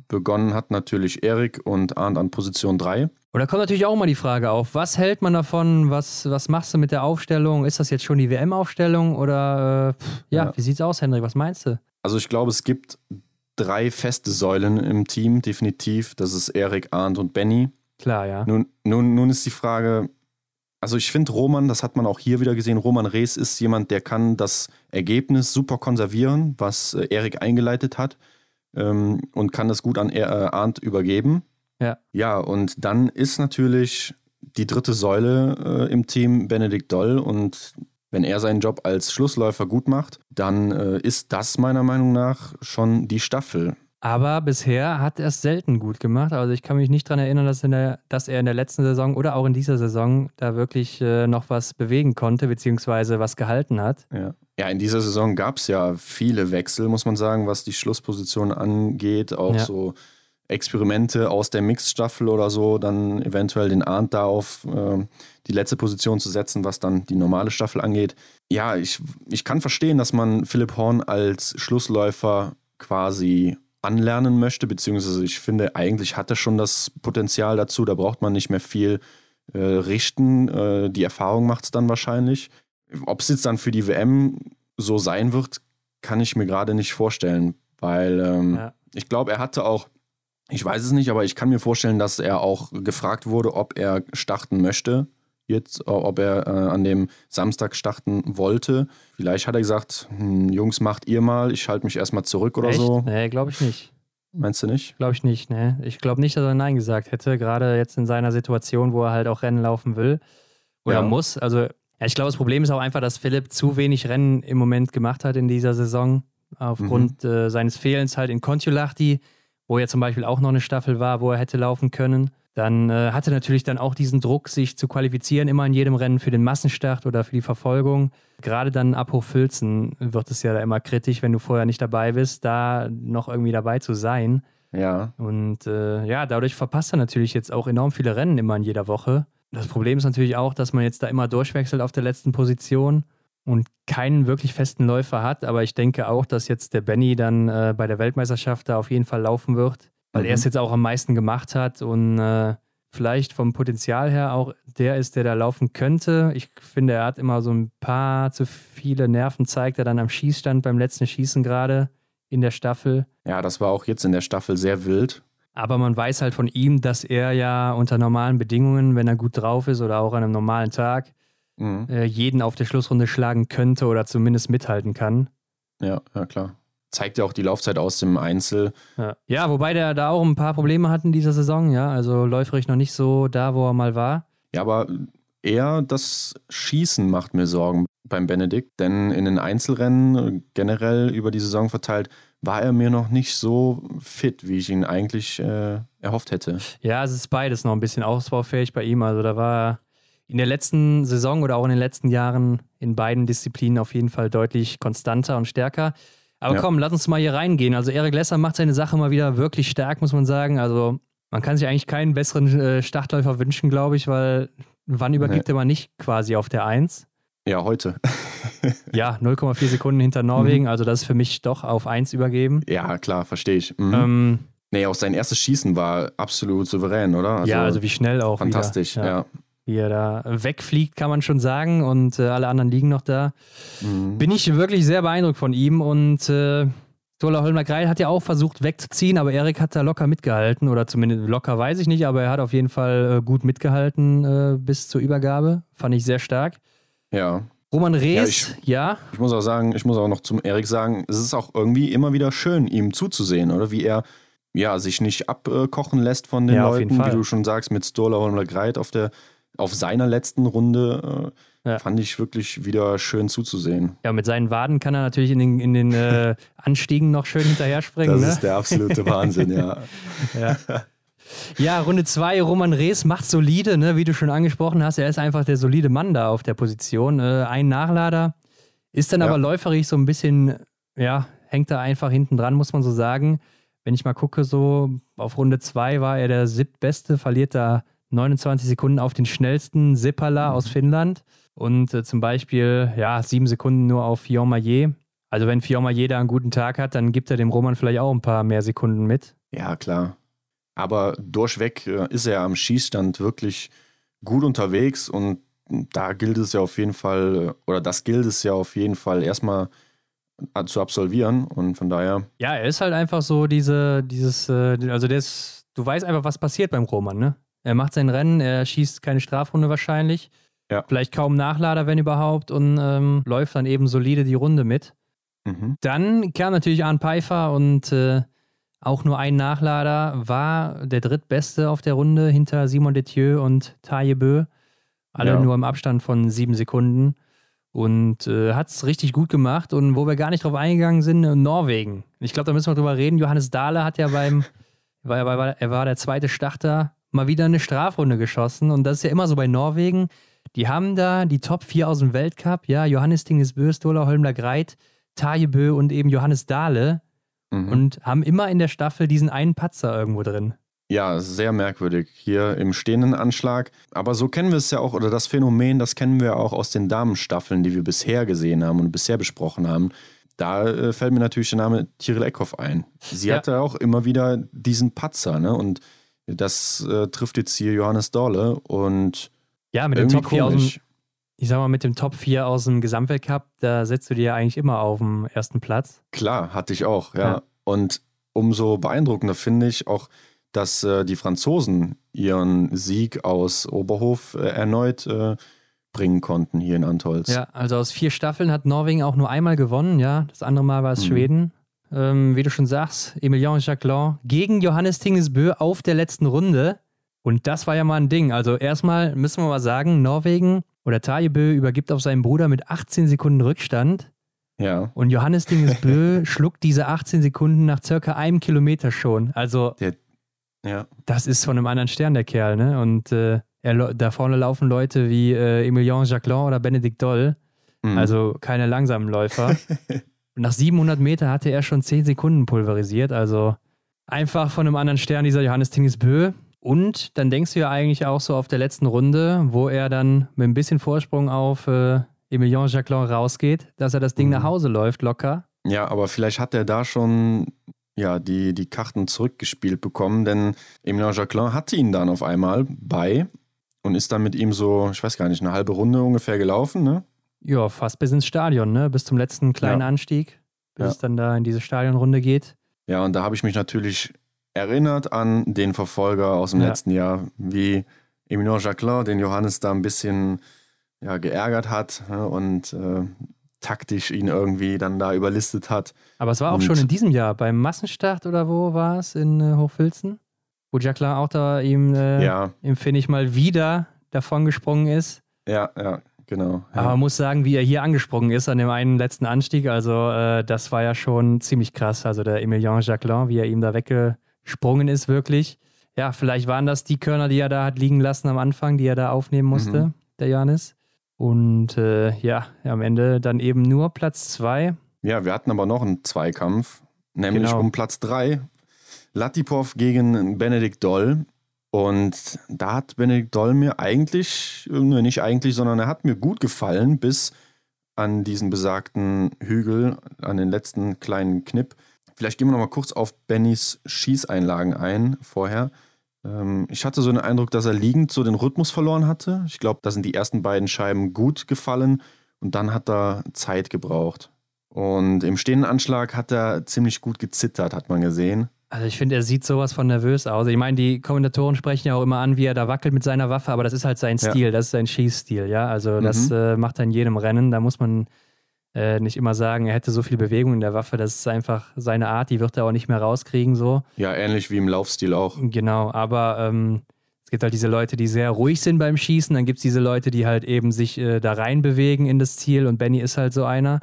Speaker 1: Begonnen hat natürlich Erik und Arndt an Position 3.
Speaker 2: Und da kommt natürlich auch mal die Frage auf, was hält man davon, was, was machst du mit der Aufstellung? Ist das jetzt schon die WM-Aufstellung oder äh, ja, ja, wie sieht's aus, Henrik? Was meinst du?
Speaker 1: Also ich glaube, es gibt drei feste Säulen im Team, definitiv. Das ist Erik, Arndt und Benny.
Speaker 2: Klar, ja.
Speaker 1: Nun, nun, nun ist die Frage, also ich finde Roman, das hat man auch hier wieder gesehen, Roman Rees ist jemand, der kann das Ergebnis super konservieren, was äh, Erik eingeleitet hat ähm, und kann das gut an äh, Arndt übergeben.
Speaker 2: Ja.
Speaker 1: Ja, und dann ist natürlich die dritte Säule äh, im Team Benedikt Doll und wenn er seinen Job als Schlussläufer gut macht, dann äh, ist das meiner Meinung nach schon die Staffel.
Speaker 2: Aber bisher hat er es selten gut gemacht. Also ich kann mich nicht daran erinnern, dass, der, dass, er in der letzten Saison oder auch in dieser Saison da wirklich äh, noch was bewegen konnte, beziehungsweise was gehalten hat.
Speaker 1: Ja, ja in dieser Saison gab es ja viele Wechsel, muss man sagen, was die Schlussposition angeht. Auch ja. so Experimente aus der Mixstaffel oder so, dann eventuell den Arndt da auf äh, die letzte Position zu setzen, was dann die normale Staffel angeht. Ja, ich, ich kann verstehen, dass man Philipp Horn als Schlussläufer quasi anlernen möchte, beziehungsweise ich finde, eigentlich hat er schon das Potenzial dazu, da braucht man nicht mehr viel äh, richten. Äh, die Erfahrung macht es dann wahrscheinlich. Ob es jetzt dann für die WM so sein wird, kann ich mir gerade nicht vorstellen, weil ähm, ja. ich glaube, er hatte auch, ich weiß es nicht, aber ich kann mir vorstellen, dass er auch gefragt wurde, ob er starten möchte. Jetzt, ob er äh, an dem Samstag starten wollte. Vielleicht hat er gesagt, hm, Jungs, macht ihr mal, ich halte mich erstmal zurück oder
Speaker 2: Echt?
Speaker 1: so.
Speaker 2: Nee, glaube ich nicht.
Speaker 1: Meinst du nicht?
Speaker 2: Glaube ich nicht, ne. Ich glaube nicht, dass er Nein gesagt hätte, gerade jetzt in seiner Situation, wo er halt auch Rennen laufen will oder ja. muss. Also, ja, ich glaube, das Problem ist auch einfach, dass Philipp zu wenig Rennen im Moment gemacht hat in dieser Saison, aufgrund mhm. äh, seines Fehlens halt in Kontiolahti, wo er zum Beispiel auch noch eine Staffel war, wo er hätte laufen können. Dann äh, hatte natürlich dann auch diesen Druck, sich zu qualifizieren, immer in jedem Rennen für den Massenstart oder für die Verfolgung. Gerade dann ab Hochfilzen wird es ja da immer kritisch, wenn du vorher nicht dabei bist, da noch irgendwie dabei zu sein.
Speaker 1: Ja.
Speaker 2: Und äh, ja, dadurch verpasst er natürlich jetzt auch enorm viele Rennen immer in jeder Woche. Das Problem ist natürlich auch, dass man jetzt da immer durchwechselt auf der letzten Position und keinen wirklich festen Läufer hat. Aber ich denke auch, dass jetzt der Benny dann äh, bei der Weltmeisterschaft da auf jeden Fall laufen wird, weil mhm. er es jetzt auch am meisten gemacht hat und äh, vielleicht vom Potenzial her auch der ist, der da laufen könnte. Ich finde, er hat immer so ein paar zu viele Nerven, zeigt er dann am Schießstand beim letzten Schießen gerade in der Staffel.
Speaker 1: Ja, das war auch jetzt in der Staffel sehr wild.
Speaker 2: Aber man weiß halt von ihm, dass er ja unter normalen Bedingungen, wenn er gut drauf ist oder auch an einem normalen Tag, mhm. äh, jeden auf der Schlussrunde schlagen könnte oder zumindest mithalten kann.
Speaker 1: Ja, ja klar. Zeigt ja auch die Laufzeit aus dem Einzel.
Speaker 2: Ja. ja, wobei der da auch ein paar Probleme hat in dieser Saison, ja. Also läuferig noch nicht so da, wo er mal war.
Speaker 1: Ja, aber eher das Schießen macht mir Sorgen beim Benedikt, denn in den Einzelrennen generell über die Saison verteilt war er mir noch nicht so fit, wie ich ihn eigentlich äh, erhofft hätte.
Speaker 2: Ja, es ist beides noch ein bisschen ausbaufähig bei ihm. Also da war in der letzten Saison oder auch in den letzten Jahren in beiden Disziplinen auf jeden Fall deutlich konstanter und stärker. Aber ja. komm, lass uns mal hier reingehen. Also Erik Lesser macht seine Sache mal wieder wirklich stark, muss man sagen. Also man kann sich eigentlich keinen besseren äh, Startläufer wünschen, glaube ich, weil wann übergibt nee. er mal nicht quasi auf der Eins?
Speaker 1: Ja, heute.
Speaker 2: ja, 0,4 Sekunden hinter Norwegen, mhm. also das ist für mich doch auf 1 übergeben.
Speaker 1: Ja, klar, verstehe ich. Mhm. Ähm, nee, auch sein erstes Schießen war absolut souverän, oder?
Speaker 2: Also ja, also wie schnell auch.
Speaker 1: Fantastisch, wieder. ja. ja.
Speaker 2: Wie er da wegfliegt, kann man schon sagen, und äh, alle anderen liegen noch da. Mhm. Bin ich wirklich sehr beeindruckt von ihm und äh, Tola Holmer Greil hat ja auch versucht wegzuziehen, aber Erik hat da locker mitgehalten oder zumindest locker weiß ich nicht, aber er hat auf jeden Fall äh, gut mitgehalten äh, bis zur Übergabe. Fand ich sehr stark.
Speaker 1: Ja.
Speaker 2: Roman Rees, ja ich, ja.
Speaker 1: ich, muss auch sagen, ich muss auch noch zum Erik sagen, es ist auch irgendwie immer wieder schön, ihm zuzusehen, oder? Wie er ja, sich nicht abkochen lässt von den ja, Leuten, wie du schon sagst, mit Stola und Greit auf der auf seiner letzten Runde äh, ja. fand ich wirklich wieder schön zuzusehen.
Speaker 2: Ja, mit seinen Waden kann er natürlich in den, in den äh, Anstiegen noch schön hinterher springen. Das
Speaker 1: ne? ist der absolute Wahnsinn, ja.
Speaker 2: ja. Ja, Runde 2, Roman Rees macht solide, ne? wie du schon angesprochen hast. Er ist einfach der solide Mann da auf der Position. Äh, ein Nachlader, ist dann ja. aber läuferig so ein bisschen, ja, hängt da einfach hinten dran, muss man so sagen. Wenn ich mal gucke, so auf Runde 2 war er der siebtbeste, verliert da 29 Sekunden auf den schnellsten Sippala mhm. aus Finnland und äh, zum Beispiel, ja, sieben Sekunden nur auf Fillon Also wenn Fillon da einen guten Tag hat, dann gibt er dem Roman vielleicht auch ein paar mehr Sekunden mit.
Speaker 1: Ja, klar. Aber durchweg äh, ist er am Schießstand wirklich gut unterwegs und da gilt es ja auf jeden Fall, oder das gilt es ja auf jeden Fall erstmal äh, zu absolvieren und von daher.
Speaker 2: Ja, er ist halt einfach so diese, dieses, äh, also der ist, du weißt einfach, was passiert beim Roman, ne? Er macht sein Rennen, er schießt keine Strafrunde wahrscheinlich. Ja. Vielleicht kaum Nachlader, wenn überhaupt, und ähm, läuft dann eben solide die Runde mit. Mhm. Dann kam natürlich Arne Pfeiffer und äh, auch nur ein Nachlader, war der drittbeste auf der Runde hinter Simon Detieu und Taye Bö. Alle ja. nur im Abstand von sieben Sekunden. Und äh, hat es richtig gut gemacht. Und wo wir gar nicht drauf eingegangen sind, äh, Norwegen. Ich glaube, da müssen wir drüber reden. Johannes Dahle hat ja beim, war, war, er war der zweite Starter, mal wieder eine Strafrunde geschossen. Und das ist ja immer so bei Norwegen. Die haben da die Top 4 aus dem Weltcup, ja, Johannes Dinges Bö, Stola Holmler Greit, Taje Bö und eben Johannes Dahle mhm. und haben immer in der Staffel diesen einen Patzer irgendwo drin.
Speaker 1: Ja, sehr merkwürdig hier im stehenden Anschlag. Aber so kennen wir es ja auch, oder das Phänomen, das kennen wir auch aus den Damenstaffeln, die wir bisher gesehen haben und bisher besprochen haben. Da äh, fällt mir natürlich der Name Tiril Eckhoff ein. Sie ja. hatte auch immer wieder diesen Patzer, ne? Und das äh, trifft jetzt hier Johannes Dorle und
Speaker 2: ja, mit dem Top 4 aus dem, ich sag mal, mit dem Top 4 aus dem Gesamtweltcup, da setzt du dir ja eigentlich immer auf dem ersten Platz.
Speaker 1: Klar, hatte ich auch, ja. ja. Und umso beeindruckender finde ich auch, dass äh, die Franzosen ihren Sieg aus Oberhof äh, erneut äh, bringen konnten hier in Antolz.
Speaker 2: Ja, also aus vier Staffeln hat Norwegen auch nur einmal gewonnen, ja. Das andere Mal war es mhm. Schweden. Ähm, wie du schon sagst, Emilien Jacquelin gegen Johannes Tingesbö auf der letzten Runde. Und das war ja mal ein Ding. Also erstmal müssen wir mal sagen, Norwegen oder Tajebö übergibt auf seinen Bruder mit 18 Sekunden Rückstand.
Speaker 1: Ja.
Speaker 2: Und Johannes Dingesbö schluckt diese 18 Sekunden nach circa einem Kilometer schon. Also,
Speaker 1: der, ja.
Speaker 2: das ist von einem anderen Stern, der Kerl, ne? Und äh, er, da vorne laufen Leute wie äh, Emilien Jacquelin oder Benedikt Doll. Mhm. Also keine langsamen Läufer. nach 700 Meter hatte er schon 10 Sekunden pulverisiert. Also einfach von einem anderen Stern, dieser Johannes Tingesbö. Und dann denkst du ja eigentlich auch so auf der letzten Runde, wo er dann mit ein bisschen Vorsprung auf äh, Emilien Jacquelin rausgeht, dass er das Ding mhm. nach Hause läuft, locker.
Speaker 1: Ja, aber vielleicht hat er da schon ja, die, die Karten zurückgespielt bekommen, denn Emilien Jacquelin hatte ihn dann auf einmal bei und ist dann mit ihm so, ich weiß gar nicht, eine halbe Runde ungefähr gelaufen, ne?
Speaker 2: Ja, fast bis ins Stadion, ne? Bis zum letzten kleinen ja. Anstieg, bis ja. es dann da in diese Stadionrunde geht.
Speaker 1: Ja, und da habe ich mich natürlich erinnert an den Verfolger aus dem ja. letzten Jahr, wie Emilien Jacquelin den Johannes da ein bisschen ja, geärgert hat ne, und äh, taktisch ihn irgendwie dann da überlistet hat.
Speaker 2: Aber es war auch und schon in diesem Jahr beim Massenstart oder wo war es in äh, Hochfilzen? Wo Jacquelin auch da ihm, äh,
Speaker 1: ja.
Speaker 2: ihm finde ich mal wieder davon gesprungen ist.
Speaker 1: Ja, ja, genau.
Speaker 2: Ja. Aber man muss sagen, wie er hier angesprungen ist an dem einen letzten Anstieg, also äh, das war ja schon ziemlich krass. Also der Emilien Jacquelin, wie er ihm da wegge gesprungen ist, wirklich. Ja, vielleicht waren das die Körner, die er da hat liegen lassen am Anfang, die er da aufnehmen musste, mhm. der Janis. Und äh, ja, am Ende dann eben nur Platz zwei.
Speaker 1: Ja, wir hatten aber noch einen Zweikampf, nämlich genau. um Platz drei. Latipov gegen Benedikt Doll. Und da hat Benedikt Doll mir eigentlich, nicht eigentlich, sondern er hat mir gut gefallen, bis an diesen besagten Hügel, an den letzten kleinen Knipp. Vielleicht gehen wir noch mal kurz auf Bennys Schießeinlagen ein vorher. Ähm, ich hatte so den Eindruck, dass er liegend so den Rhythmus verloren hatte. Ich glaube, da sind die ersten beiden Scheiben gut gefallen und dann hat er Zeit gebraucht. Und im stehenden Anschlag hat er ziemlich gut gezittert, hat man gesehen.
Speaker 2: Also ich finde, er sieht sowas von nervös aus. Ich meine, die Kommentatoren sprechen ja auch immer an, wie er da wackelt mit seiner Waffe, aber das ist halt sein Stil, ja. das ist sein Schießstil, ja. Also das mhm. äh, macht er in jedem Rennen. Da muss man äh, nicht immer sagen, er hätte so viel Bewegung in der Waffe. Das ist einfach seine Art, die wird er auch nicht mehr rauskriegen. So.
Speaker 1: Ja, ähnlich wie im Laufstil auch.
Speaker 2: Genau, aber ähm, es gibt halt diese Leute, die sehr ruhig sind beim Schießen. Dann gibt es diese Leute, die halt eben sich äh, da reinbewegen in das Ziel und Benny ist halt so einer.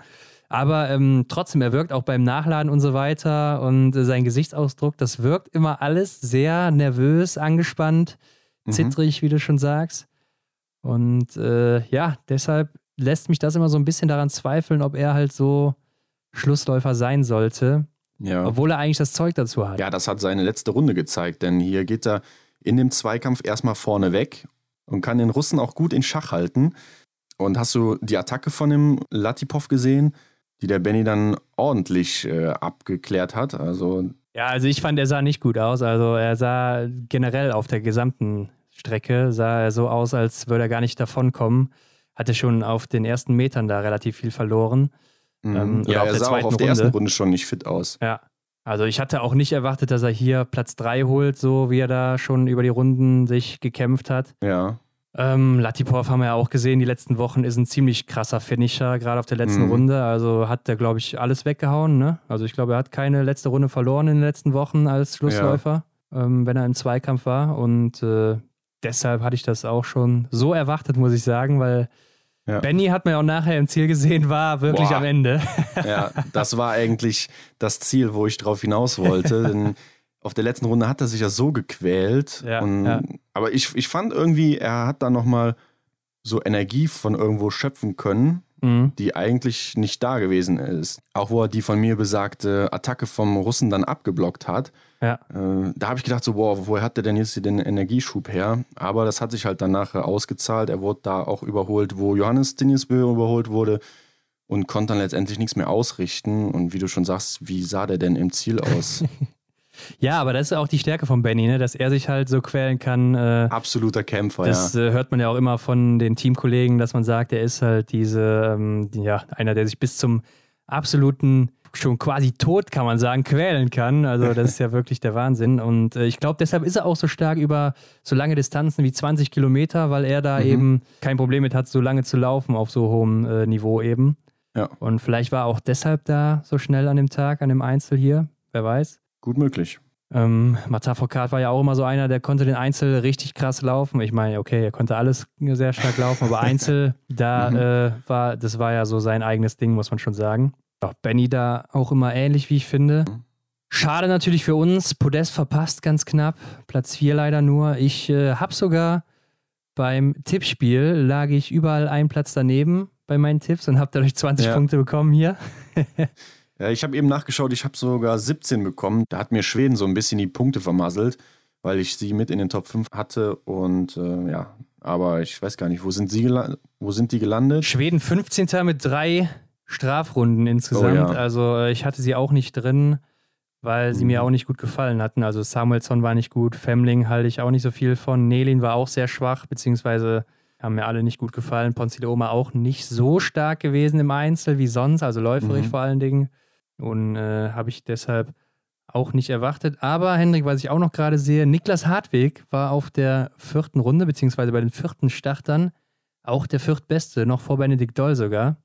Speaker 2: Aber ähm, trotzdem, er wirkt auch beim Nachladen und so weiter und äh, sein Gesichtsausdruck, das wirkt immer alles sehr nervös, angespannt, mhm. zittrig, wie du schon sagst. Und äh, ja, deshalb lässt mich das immer so ein bisschen daran zweifeln, ob er halt so Schlussläufer sein sollte. Ja. Obwohl er eigentlich das Zeug dazu hat.
Speaker 1: Ja, das hat seine letzte Runde gezeigt, denn hier geht er in dem Zweikampf erstmal vorne weg und kann den Russen auch gut in Schach halten. Und hast du die Attacke von dem Latipov gesehen, die der Benny dann ordentlich äh, abgeklärt hat? Also
Speaker 2: ja, also ich fand, er sah nicht gut aus. Also er sah generell auf der gesamten Strecke sah er so aus, als würde er gar nicht davonkommen hatte schon auf den ersten Metern da relativ viel verloren.
Speaker 1: Mhm. Ähm, ja, er sah auch auf der ersten Runde schon nicht fit aus.
Speaker 2: Ja. Also ich hatte auch nicht erwartet, dass er hier Platz 3 holt, so wie er da schon über die Runden sich gekämpft hat.
Speaker 1: Ja.
Speaker 2: Ähm, Latipov haben wir ja auch gesehen, die letzten Wochen ist ein ziemlich krasser Finisher, gerade auf der letzten mhm. Runde. Also hat er, glaube ich, alles weggehauen. Ne? Also ich glaube, er hat keine letzte Runde verloren in den letzten Wochen als Schlussläufer, ja. ähm, wenn er im Zweikampf war. Und äh, deshalb hatte ich das auch schon so erwartet, muss ich sagen, weil ja. Benny hat man ja auch nachher im Ziel gesehen, war wirklich Boah. am Ende.
Speaker 1: Ja, das war eigentlich das Ziel, wo ich drauf hinaus wollte. Denn auf der letzten Runde hat er sich ja so gequält. Ja, und, ja. Aber ich, ich fand irgendwie, er hat da nochmal so Energie von irgendwo schöpfen können, mhm. die eigentlich nicht da gewesen ist. Auch wo er die von mir besagte Attacke vom Russen dann abgeblockt hat.
Speaker 2: Ja.
Speaker 1: Äh, da habe ich gedacht, so, boah, woher hat der denn jetzt den Energieschub her? Aber das hat sich halt danach ausgezahlt. Er wurde da auch überholt, wo Johannes Dinjesbö überholt wurde und konnte dann letztendlich nichts mehr ausrichten. Und wie du schon sagst, wie sah der denn im Ziel aus?
Speaker 2: Ja, aber das ist auch die Stärke von Benny, ne? dass er sich halt so quälen kann. Äh,
Speaker 1: Absoluter Kämpfer,
Speaker 2: das, ja. Das äh, hört man ja auch immer von den Teamkollegen, dass man sagt, er ist halt diese, ähm, ja, einer, der sich bis zum absoluten schon quasi tot, kann man sagen, quälen kann. Also das ist ja wirklich der Wahnsinn. Und äh, ich glaube, deshalb ist er auch so stark über so lange Distanzen wie 20 Kilometer, weil er da mhm. eben kein Problem mit hat, so lange zu laufen auf so hohem äh, Niveau eben. Ja. Und vielleicht war er auch deshalb da so schnell an dem Tag, an dem Einzel hier. Wer weiß.
Speaker 1: Gut möglich.
Speaker 2: Ähm, Foucault war ja auch immer so einer, der konnte den Einzel richtig krass laufen. Ich meine, okay, er konnte alles sehr stark laufen, aber Einzel, da mhm. äh, war, das war ja so sein eigenes Ding, muss man schon sagen. Ja, Benny da auch immer ähnlich, wie ich finde. Schade natürlich für uns. Podest verpasst ganz knapp. Platz 4 leider nur. Ich äh, habe sogar beim Tippspiel lag ich überall einen Platz daneben bei meinen Tipps und habe dadurch 20 ja. Punkte bekommen hier.
Speaker 1: ich habe eben nachgeschaut, ich habe sogar 17 bekommen. Da hat mir Schweden so ein bisschen die Punkte vermasselt, weil ich sie mit in den Top 5 hatte und äh, ja, aber ich weiß gar nicht, wo sind sie wo sind die gelandet?
Speaker 2: Schweden 15. mit drei Strafrunden insgesamt. Oh, ja. Also äh, ich hatte sie auch nicht drin, weil sie mhm. mir auch nicht gut gefallen hatten. Also Samuelson war nicht gut, Femling halte ich auch nicht so viel von. Nelin war auch sehr schwach, beziehungsweise haben mir alle nicht gut gefallen. Ponzileoma auch nicht so stark gewesen im Einzel wie sonst, also läuferig mhm. vor allen Dingen. Und äh, habe ich deshalb auch nicht erwartet. Aber Hendrik, was ich auch noch gerade sehe, Niklas Hartweg war auf der vierten Runde, beziehungsweise bei den vierten Startern auch der viertbeste, noch vor Benedikt Doll sogar.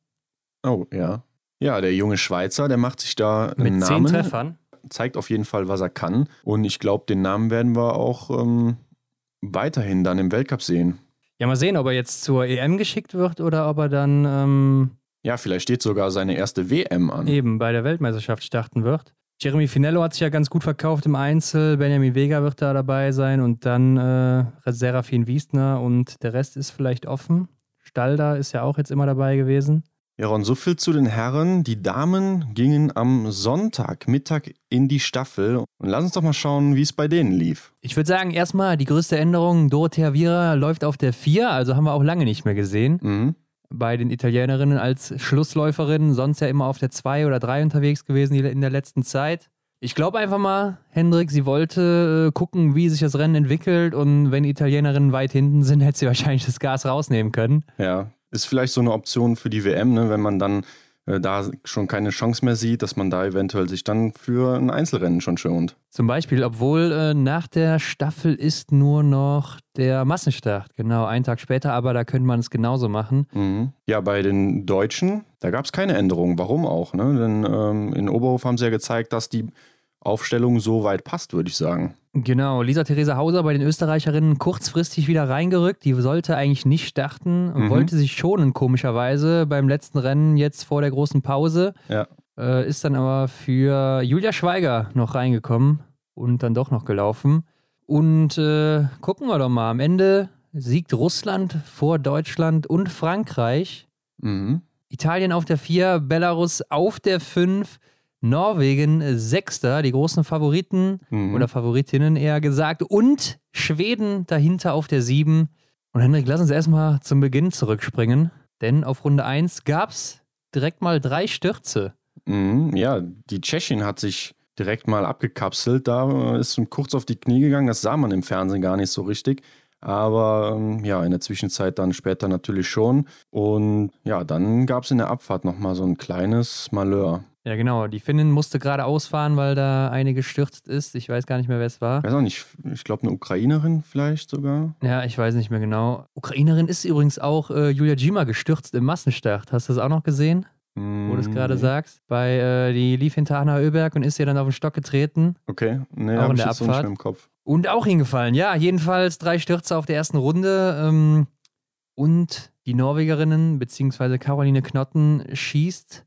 Speaker 1: Oh, ja. Ja, der junge Schweizer, der macht sich da
Speaker 2: einen Mit Namen. zehn Treffern.
Speaker 1: Zeigt auf jeden Fall, was er kann. Und ich glaube, den Namen werden wir auch ähm, weiterhin dann im Weltcup sehen.
Speaker 2: Ja, mal sehen, ob er jetzt zur EM geschickt wird oder ob er dann. Ähm,
Speaker 1: ja, vielleicht steht sogar seine erste WM an.
Speaker 2: Eben bei der Weltmeisterschaft starten wird. Jeremy Finello hat sich ja ganz gut verkauft im Einzel. Benjamin Vega wird da dabei sein und dann äh, Serafin Wiestner und der Rest ist vielleicht offen. Stalder ist ja auch jetzt immer dabei gewesen.
Speaker 1: Ja, Ron, so viel zu den Herren. Die Damen gingen am Sonntagmittag in die Staffel. Und lass uns doch mal schauen, wie es bei denen lief.
Speaker 2: Ich würde sagen, erstmal die größte Änderung: Dorothea Viera läuft auf der 4, also haben wir auch lange nicht mehr gesehen. Mhm. Bei den Italienerinnen als Schlussläuferin, sonst ja immer auf der 2 oder 3 unterwegs gewesen in der letzten Zeit. Ich glaube einfach mal, Hendrik, sie wollte äh, gucken, wie sich das Rennen entwickelt und wenn Italienerinnen weit hinten sind, hätte sie wahrscheinlich das Gas rausnehmen können.
Speaker 1: Ja, ist vielleicht so eine Option für die WM, ne, wenn man dann da schon keine Chance mehr sieht, dass man da eventuell sich dann für ein Einzelrennen schon schont.
Speaker 2: Zum Beispiel, obwohl äh, nach der Staffel ist nur noch der Massenstart, genau, einen Tag später, aber da könnte man es genauso machen.
Speaker 1: Mhm. Ja, bei den Deutschen, da gab es keine Änderungen. Warum auch? Ne? Denn ähm, in Oberhof haben sie ja gezeigt, dass die Aufstellung so weit passt, würde ich sagen.
Speaker 2: Genau, Lisa Theresa Hauser bei den Österreicherinnen kurzfristig wieder reingerückt. Die sollte eigentlich nicht starten, mhm. wollte sich schonen, komischerweise, beim letzten Rennen jetzt vor der großen Pause. Ja. Äh, ist dann aber für Julia Schweiger noch reingekommen und dann doch noch gelaufen. Und äh, gucken wir doch mal. Am Ende siegt Russland vor Deutschland und Frankreich. Mhm. Italien auf der 4, Belarus auf der 5. Norwegen äh, Sechster, die großen Favoriten mhm. oder Favoritinnen eher gesagt, und Schweden dahinter auf der Sieben. Und Henrik, lass uns erstmal zum Beginn zurückspringen, denn auf Runde 1 gab es direkt mal drei Stürze.
Speaker 1: Mhm, ja, die Tschechin hat sich direkt mal abgekapselt, da ist kurz auf die Knie gegangen, das sah man im Fernsehen gar nicht so richtig. Aber ähm, ja, in der Zwischenzeit dann später natürlich schon. Und ja, dann gab es in der Abfahrt nochmal so ein kleines Malheur.
Speaker 2: Ja, genau. Die Finnin musste gerade ausfahren, weil da eine gestürzt ist. Ich weiß gar nicht mehr, wer es war.
Speaker 1: Ich weiß auch nicht. Ich glaube, eine Ukrainerin vielleicht sogar.
Speaker 2: Ja, ich weiß nicht mehr genau. Ukrainerin ist übrigens auch äh, Julia Jima gestürzt im Massenstart. Hast du das auch noch gesehen? Mm, wo du es gerade nee. sagst. Bei, äh, die lief hinter Anna Oeberg und ist ihr dann auf den Stock getreten.
Speaker 1: Okay, nee, auch in der Abfahrt. So im Kopf.
Speaker 2: Und auch hingefallen, ja. Jedenfalls drei Stürze auf der ersten Runde. Ähm, und die Norwegerinnen, beziehungsweise Caroline Knotten, schießt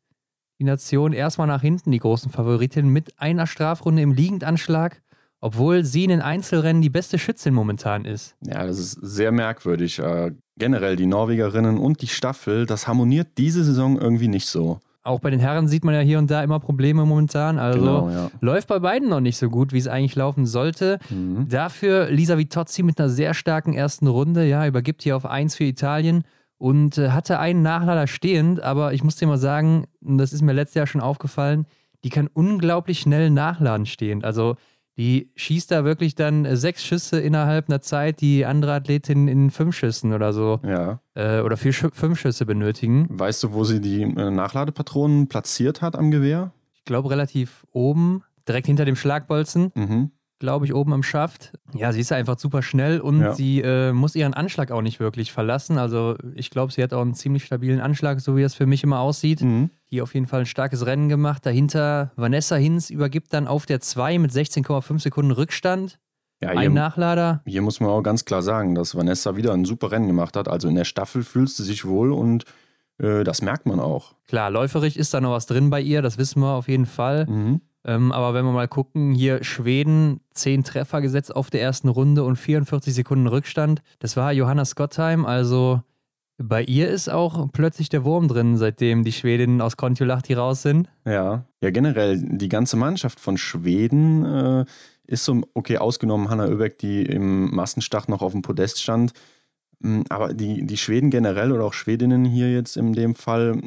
Speaker 2: die Nation erstmal nach hinten, die großen Favoritinnen, mit einer Strafrunde im Liegendanschlag, obwohl sie in den Einzelrennen die beste Schützin momentan ist.
Speaker 1: Ja, das ist sehr merkwürdig. Äh, generell die Norwegerinnen und die Staffel, das harmoniert diese Saison irgendwie nicht so.
Speaker 2: Auch bei den Herren sieht man ja hier und da immer Probleme momentan. Also genau, ja. läuft bei beiden noch nicht so gut, wie es eigentlich laufen sollte. Mhm. Dafür Lisa Vitozzi mit einer sehr starken ersten Runde. Ja, übergibt hier auf 1 für Italien und äh, hatte einen Nachlader stehend, aber ich muss dir mal sagen, das ist mir letztes Jahr schon aufgefallen, die kann unglaublich schnell nachladen stehend. Also Die schießt da wirklich dann äh, sechs Schüsse innerhalb einer Zeit, die andere Athletinnen in fünf Schüssen oder so.
Speaker 1: Ja.
Speaker 2: Äh, oder vier, fünf Schüsse benötigen.
Speaker 1: Weißt du, wo sie die äh, Nachladepatronen platziert hat am Gewehr?
Speaker 2: Ich glaube, relativ oben, direkt hinter dem Schlagbolzen.
Speaker 1: Mhm
Speaker 2: glaube ich, oben am Schaft. Ja, sie ist einfach super schnell und ja. sie äh, muss ihren Anschlag auch nicht wirklich verlassen. Also ich glaube, sie hat auch einen ziemlich stabilen Anschlag, so wie das für mich immer aussieht. Mhm. Hier auf jeden Fall ein starkes Rennen gemacht. Dahinter Vanessa Hinz übergibt dann auf der 2 mit 16,5 Sekunden Rückstand. Ja, ein Nachlader.
Speaker 1: Hier muss man auch ganz klar sagen, dass Vanessa wieder ein super Rennen gemacht hat. Also in der Staffel fühlt sie sich wohl und äh, das merkt man auch.
Speaker 2: Klar, läuferig ist da noch was drin bei ihr, das wissen wir auf jeden Fall. Mhm. Ähm, aber wenn wir mal gucken, hier Schweden, 10 Treffer gesetzt auf der ersten Runde und 44 Sekunden Rückstand. Das war Johanna Scottheim, also bei ihr ist auch plötzlich der Wurm drin, seitdem die Schwedinnen aus Kontiolahti raus sind.
Speaker 1: Ja, ja generell, die ganze Mannschaft von Schweden äh, ist so, okay, ausgenommen Hanna Oeberg, die im Massenstart noch auf dem Podest stand. Hm, aber die, die Schweden generell oder auch Schwedinnen hier jetzt in dem Fall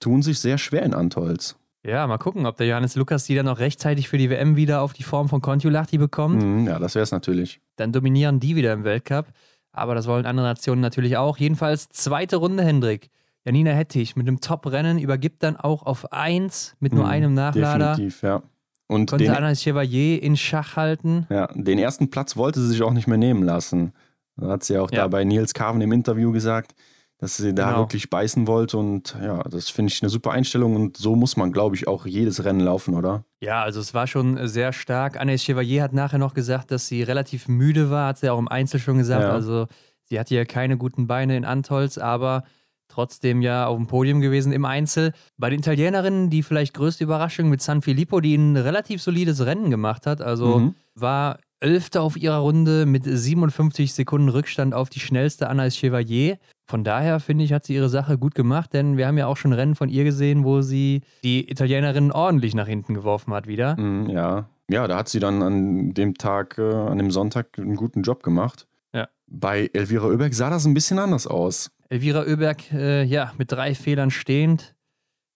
Speaker 1: tun sich sehr schwer in Antolz.
Speaker 2: Ja, mal gucken, ob der Johannes Lukas die dann noch rechtzeitig für die WM wieder auf die Form von Kontiolahti bekommt.
Speaker 1: Mhm, ja, das wäre es natürlich.
Speaker 2: Dann dominieren die wieder im Weltcup. Aber das wollen andere Nationen natürlich auch. Jedenfalls zweite Runde, Hendrik. Janina Hettich mit einem Top-Rennen übergibt dann auch auf 1 mit nur mhm, einem Nachlader.
Speaker 1: Definitiv, ja.
Speaker 2: Und konnte den, Anaïs Chevalier in Schach halten.
Speaker 1: Ja, den ersten Platz wollte sie sich auch nicht mehr nehmen lassen. Da hat sie auch ja. da bei Nils Carven im Interview gesagt dass sie da genau. wirklich beißen wollte. Und ja, das finde ich eine super Einstellung. Und so muss man, glaube ich, auch jedes Rennen laufen, oder?
Speaker 2: Ja, also es war schon sehr stark. Anne Chevalier hat nachher noch gesagt, dass sie relativ müde war, hat sie auch im Einzel schon gesagt. Ja. Also sie hatte ja keine guten Beine in Antolz, aber trotzdem ja auf dem Podium gewesen im Einzel. Bei den Italienerinnen die vielleicht größte Überraschung mit San Filippo, die ein relativ solides Rennen gemacht hat. Also mhm. war Elfte auf ihrer Runde mit 57 Sekunden Rückstand auf die schnellste Anna Chevalier. Von daher finde ich, hat sie ihre Sache gut gemacht, denn wir haben ja auch schon Rennen von ihr gesehen, wo sie die Italienerin ordentlich nach hinten geworfen hat wieder.
Speaker 1: Mm, ja. Ja, da hat sie dann an dem Tag, äh, an dem Sonntag einen guten Job gemacht.
Speaker 2: Ja.
Speaker 1: Bei Elvira Oeberg sah das ein bisschen anders aus.
Speaker 2: Elvira Oeberg, äh, ja, mit drei Fehlern stehend.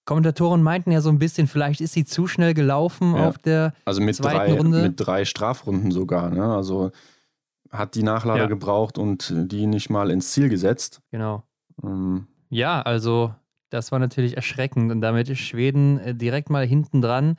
Speaker 2: Kommentatoren meinten ja so ein bisschen, vielleicht ist sie zu schnell gelaufen ja. auf der
Speaker 1: also mit
Speaker 2: zweiten
Speaker 1: drei,
Speaker 2: Runde.
Speaker 1: Mit drei Strafrunden sogar. Ne? Also hat die Nachlader ja. gebraucht und die nicht mal ins Ziel gesetzt.
Speaker 2: Genau. Ähm. Ja, also das war natürlich erschreckend und damit ist Schweden äh, direkt mal hinten dran.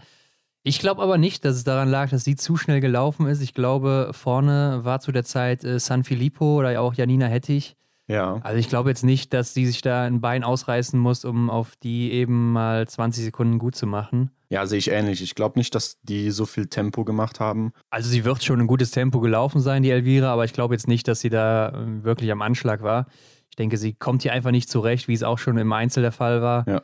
Speaker 2: Ich glaube aber nicht, dass es daran lag, dass sie zu schnell gelaufen ist. Ich glaube, vorne war zu der Zeit äh, San Filippo oder auch Janina Hettich.
Speaker 1: Ja.
Speaker 2: Also ich glaube jetzt nicht, dass sie sich da ein Bein ausreißen muss, um auf die eben mal 20 Sekunden gut zu machen.
Speaker 1: Ja, sehe ich ähnlich. Ich glaube nicht, dass die so viel Tempo gemacht haben.
Speaker 2: Also sie wird schon ein gutes Tempo gelaufen sein, die Elvira, aber ich glaube jetzt nicht, dass sie da äh, wirklich am Anschlag war. Ich denke, sie kommt hier einfach nicht zurecht, wie es auch schon im Einzel der Fall war.
Speaker 1: Ja.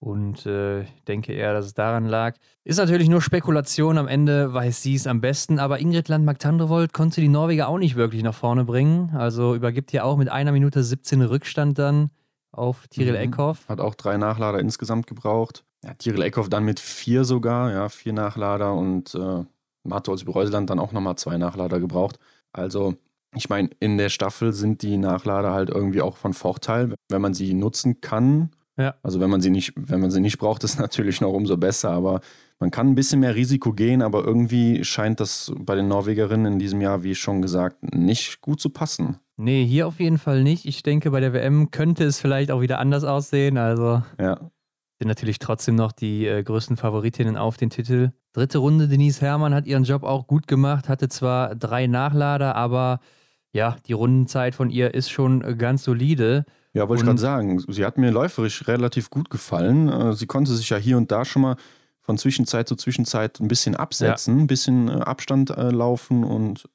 Speaker 2: Und äh, ich denke eher, dass es daran lag. Ist natürlich nur Spekulation. Am Ende weiß sie es am besten. Aber Ingrid Landmark-Tandrevold konnte die Norweger auch nicht wirklich nach vorne bringen. Also übergibt hier auch mit einer Minute 17 Rückstand dann auf Tiril mhm. Eckhoff.
Speaker 1: Hat auch drei Nachlader insgesamt gebraucht. Ja, Tiril Eckhoff dann mit vier sogar, ja, vier Nachlader und äh, Martholz Breuseland dann auch nochmal zwei Nachlader gebraucht. Also, ich meine, in der Staffel sind die Nachlader halt irgendwie auch von Vorteil, wenn man sie nutzen kann.
Speaker 2: Ja.
Speaker 1: Also wenn man sie nicht, wenn man sie nicht braucht, ist natürlich noch umso besser. Aber man kann ein bisschen mehr Risiko gehen, aber irgendwie scheint das bei den Norwegerinnen in diesem Jahr, wie schon gesagt, nicht gut zu passen.
Speaker 2: Nee, hier auf jeden Fall nicht. Ich denke, bei der WM könnte es vielleicht auch wieder anders aussehen. Also
Speaker 1: ja
Speaker 2: sind natürlich trotzdem noch die äh, größten Favoritinnen auf den Titel. Dritte Runde, Denise Herrmann hat ihren Job auch gut gemacht, hatte zwar drei Nachlader, aber ja, die Rundenzeit von ihr ist schon äh, ganz solide.
Speaker 1: Ja, wollte ich gerade sagen, sie hat mir läuferisch relativ gut gefallen. Äh, sie konnte sich ja hier und da schon mal von Zwischenzeit zu Zwischenzeit ein bisschen absetzen, ja. ein bisschen äh, Abstand äh, laufen und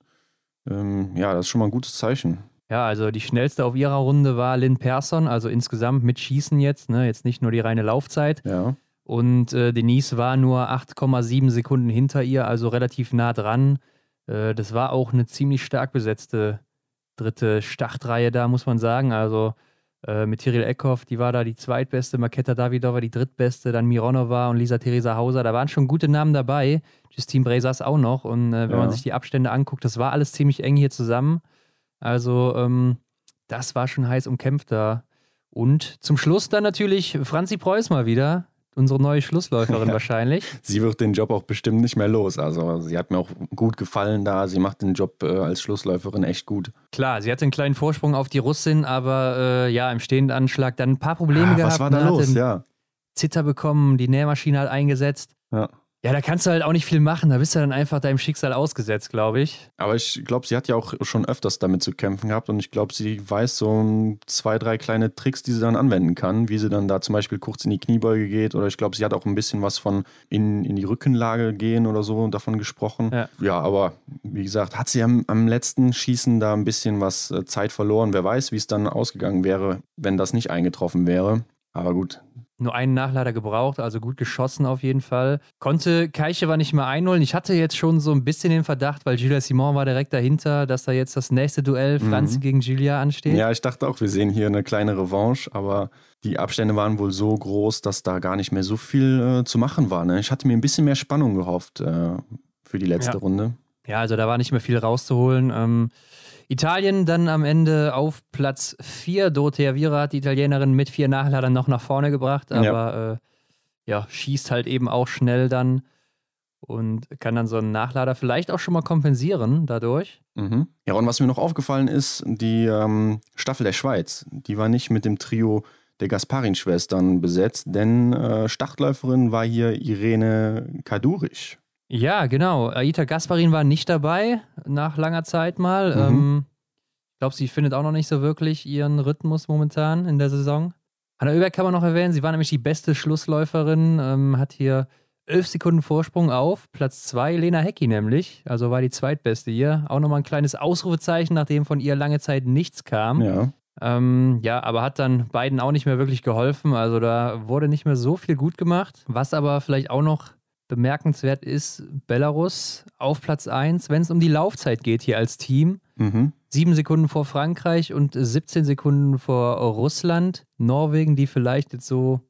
Speaker 1: ähm, ja, das ist schon mal ein gutes Zeichen.
Speaker 2: Ja, also die schnellste auf ihrer Runde war Lynn Persson, also insgesamt mit Schießen jetzt, ne? jetzt nicht nur die reine Laufzeit.
Speaker 1: Ja.
Speaker 2: Und äh, Denise war nur 8,7 Sekunden hinter ihr, also relativ nah dran. Äh, das war auch eine ziemlich stark besetzte dritte Startreihe da, muss man sagen. Also äh, mit Tiril Eckhoff, die war da die zweitbeste, Maketa Davidova die drittbeste, dann Mironova und Lisa Theresa Hauser. Da waren schon gute Namen dabei. Justine Bresas auch noch. Und äh, wenn ja. man sich die Abstände anguckt, das war alles ziemlich eng hier zusammen. Also, ähm, das war schon heiß umkämpft da. Und zum Schluss dann natürlich Franzi Preuß mal wieder. Unsere neue Schlussläuferin wahrscheinlich.
Speaker 1: Sie wird den Job auch bestimmt nicht mehr los. Also sie hat mir auch gut gefallen da. Sie macht den Job äh, als Schlussläuferin echt gut.
Speaker 2: Klar, sie hatte einen kleinen Vorsprung auf die Russin, aber äh, ja, im stehenden Anschlag dann ein paar Probleme ah, gehabt.
Speaker 1: Was war da los? Ja.
Speaker 2: Zitter bekommen, die Nähmaschine hat eingesetzt. Ja. Ja, da kannst du halt auch nicht viel machen. Da bist du dann einfach deinem Schicksal ausgesetzt, glaube ich.
Speaker 1: Aber ich glaube, sie hat ja auch schon öfters damit zu kämpfen gehabt und ich glaube, sie weiß so zwei, drei kleine Tricks, die sie dann anwenden kann, wie sie dann da zum Beispiel kurz in die Kniebeuge geht oder ich glaube, sie hat auch ein bisschen was von in, in die Rückenlage gehen oder so davon gesprochen. Ja, ja aber wie gesagt, hat sie am, am letzten Schießen da ein bisschen was äh, Zeit verloren. Wer weiß, wie es dann ausgegangen wäre, wenn das nicht eingetroffen wäre. Aber gut,
Speaker 2: nur einen Nachlader gebraucht, also gut geschossen auf jeden Fall. Konnte Keiche nicht mehr einholen. Ich hatte jetzt schon so ein bisschen den Verdacht, weil Julia Simon war direkt dahinter, dass da jetzt das nächste Duell mhm. Franzi mhm. gegen Julia ansteht.
Speaker 1: Ja, ich dachte auch, wir sehen hier eine kleine Revanche, aber die Abstände waren wohl so groß, dass da gar nicht mehr so viel äh, zu machen war. Ne? Ich hatte mir ein bisschen mehr Spannung gehofft äh, für die letzte
Speaker 2: ja.
Speaker 1: Runde.
Speaker 2: Ja, also da war nicht mehr viel rauszuholen. Ähm, Italien dann am Ende auf Platz 4. Dorothea Vira hat die Italienerin mit vier Nachladern noch nach vorne gebracht, aber ja. Äh, ja, schießt halt eben auch schnell dann und kann dann so einen Nachlader vielleicht auch schon mal kompensieren dadurch.
Speaker 1: Mhm. Ja, und was mir noch aufgefallen ist, die ähm, Staffel der Schweiz, die war nicht mit dem Trio der Gasparin-Schwestern besetzt, denn äh, Startläuferin war hier Irene Kadurisch.
Speaker 2: Ja, genau. Aita Gasparin war nicht dabei, nach langer Zeit mal. Mhm. Ähm, ich glaube, sie findet auch noch nicht so wirklich ihren Rhythmus momentan in der Saison. Hanna Oeberg kann man noch erwähnen, sie war nämlich die beste Schlussläuferin, ähm, hat hier elf Sekunden Vorsprung auf Platz zwei, Lena Hecki nämlich, also war die zweitbeste hier. Auch nochmal ein kleines Ausrufezeichen, nachdem von ihr lange Zeit nichts kam.
Speaker 1: Ja.
Speaker 2: Ähm, ja, aber hat dann beiden auch nicht mehr wirklich geholfen. Also da wurde nicht mehr so viel gut gemacht. Was aber vielleicht auch noch bemerkenswert ist Belarus auf Platz 1, wenn es um die Laufzeit geht hier als Team. Mhm. Sieben Sekunden vor Frankreich und 17 Sekunden vor Russland. Norwegen, die vielleicht jetzt so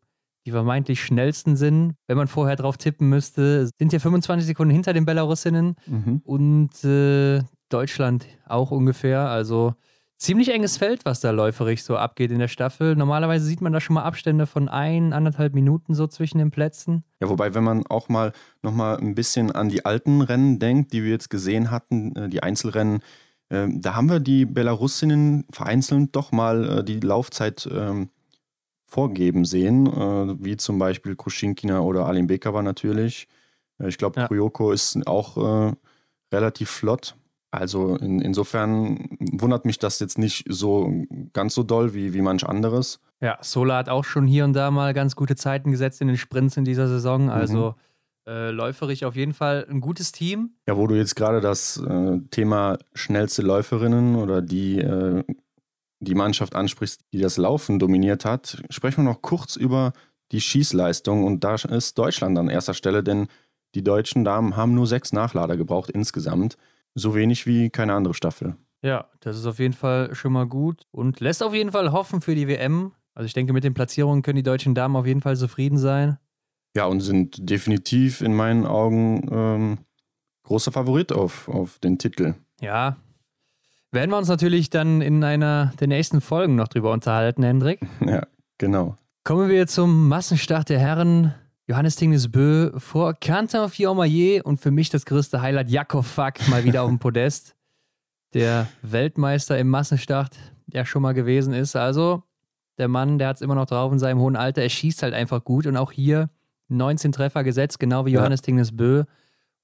Speaker 2: die vermeintlich schnellsten sind, wenn man vorher drauf tippen müsste, sind hier 25 Sekunden hinter den Belarusinnen mhm. und äh, Deutschland auch ungefähr. Also ziemlich enges Feld, was da läuferig so abgeht in der Staffel. Normalerweise sieht man da schon mal Abstände von ein, anderthalb Minuten so zwischen den Plätzen.
Speaker 1: Ja, wobei, wenn man auch mal nochmal ein bisschen an die alten Rennen denkt, die wir jetzt gesehen hatten, äh, die Einzelrennen, äh, da haben wir die Belarusinnen vereinzelt doch mal äh, die Laufzeit ähm, vorgeben sehen, wie zum Beispiel Kruschinkina oder Alim Bekava natürlich. ich glaube, ja. Kryoko ist auch relativ flott. Also in, insofern wundert mich das jetzt nicht so ganz so doll wie, wie manch anderes.
Speaker 2: Ja, Sola hat auch schon hier und da mal ganz gute Zeiten gesetzt in den Sprints in dieser Saison. Mhm. Also mhm. äh, läuferig auf jeden Fall ein gutes Team.
Speaker 1: Ja, wo du jetzt gerade das äh, Thema schnellste Läuferinnen oder die, äh, die Mannschaft ansprichst, die das Laufen dominiert hat, sprechen wir noch kurz über die Schießleistung. Und da ist Deutschland an erster Stelle, denn die deutschen Damen haben nur sechs Nachlader gebraucht insgesamt. So wenig wie keine andere Staffel.
Speaker 2: Ja, das ist auf jeden Fall schon mal gut und lässt auf jeden Fall hoffen für die WM. Also ich denke, mit den Platzierungen können die deutschen Damen auf jeden Fall zufrieden sein.
Speaker 1: Ja, und sind definitiv in meinen Augen ähm, großer Favorit auf, auf den Titel.
Speaker 2: Ja. Werden wir uns natürlich dann in einer der nächsten Folgen noch drüber unterhalten, Hendrik.
Speaker 1: Ja, genau.
Speaker 2: Kommen wir zum Massenstart der Herren. Johannes Tingnes Bö vor Quentin Fiormaillet und für mich das größte Highlight Jakob Fack mal wieder auf dem Podest. Der Weltmeister im Massenstart, der schon mal gewesen ist. Also der Mann, der hat es immer noch drauf in seinem hohen Alter. Er schießt halt einfach gut und auch hier 19 Treffer gesetzt, genau wie Johannes ja. Tingnes Bö.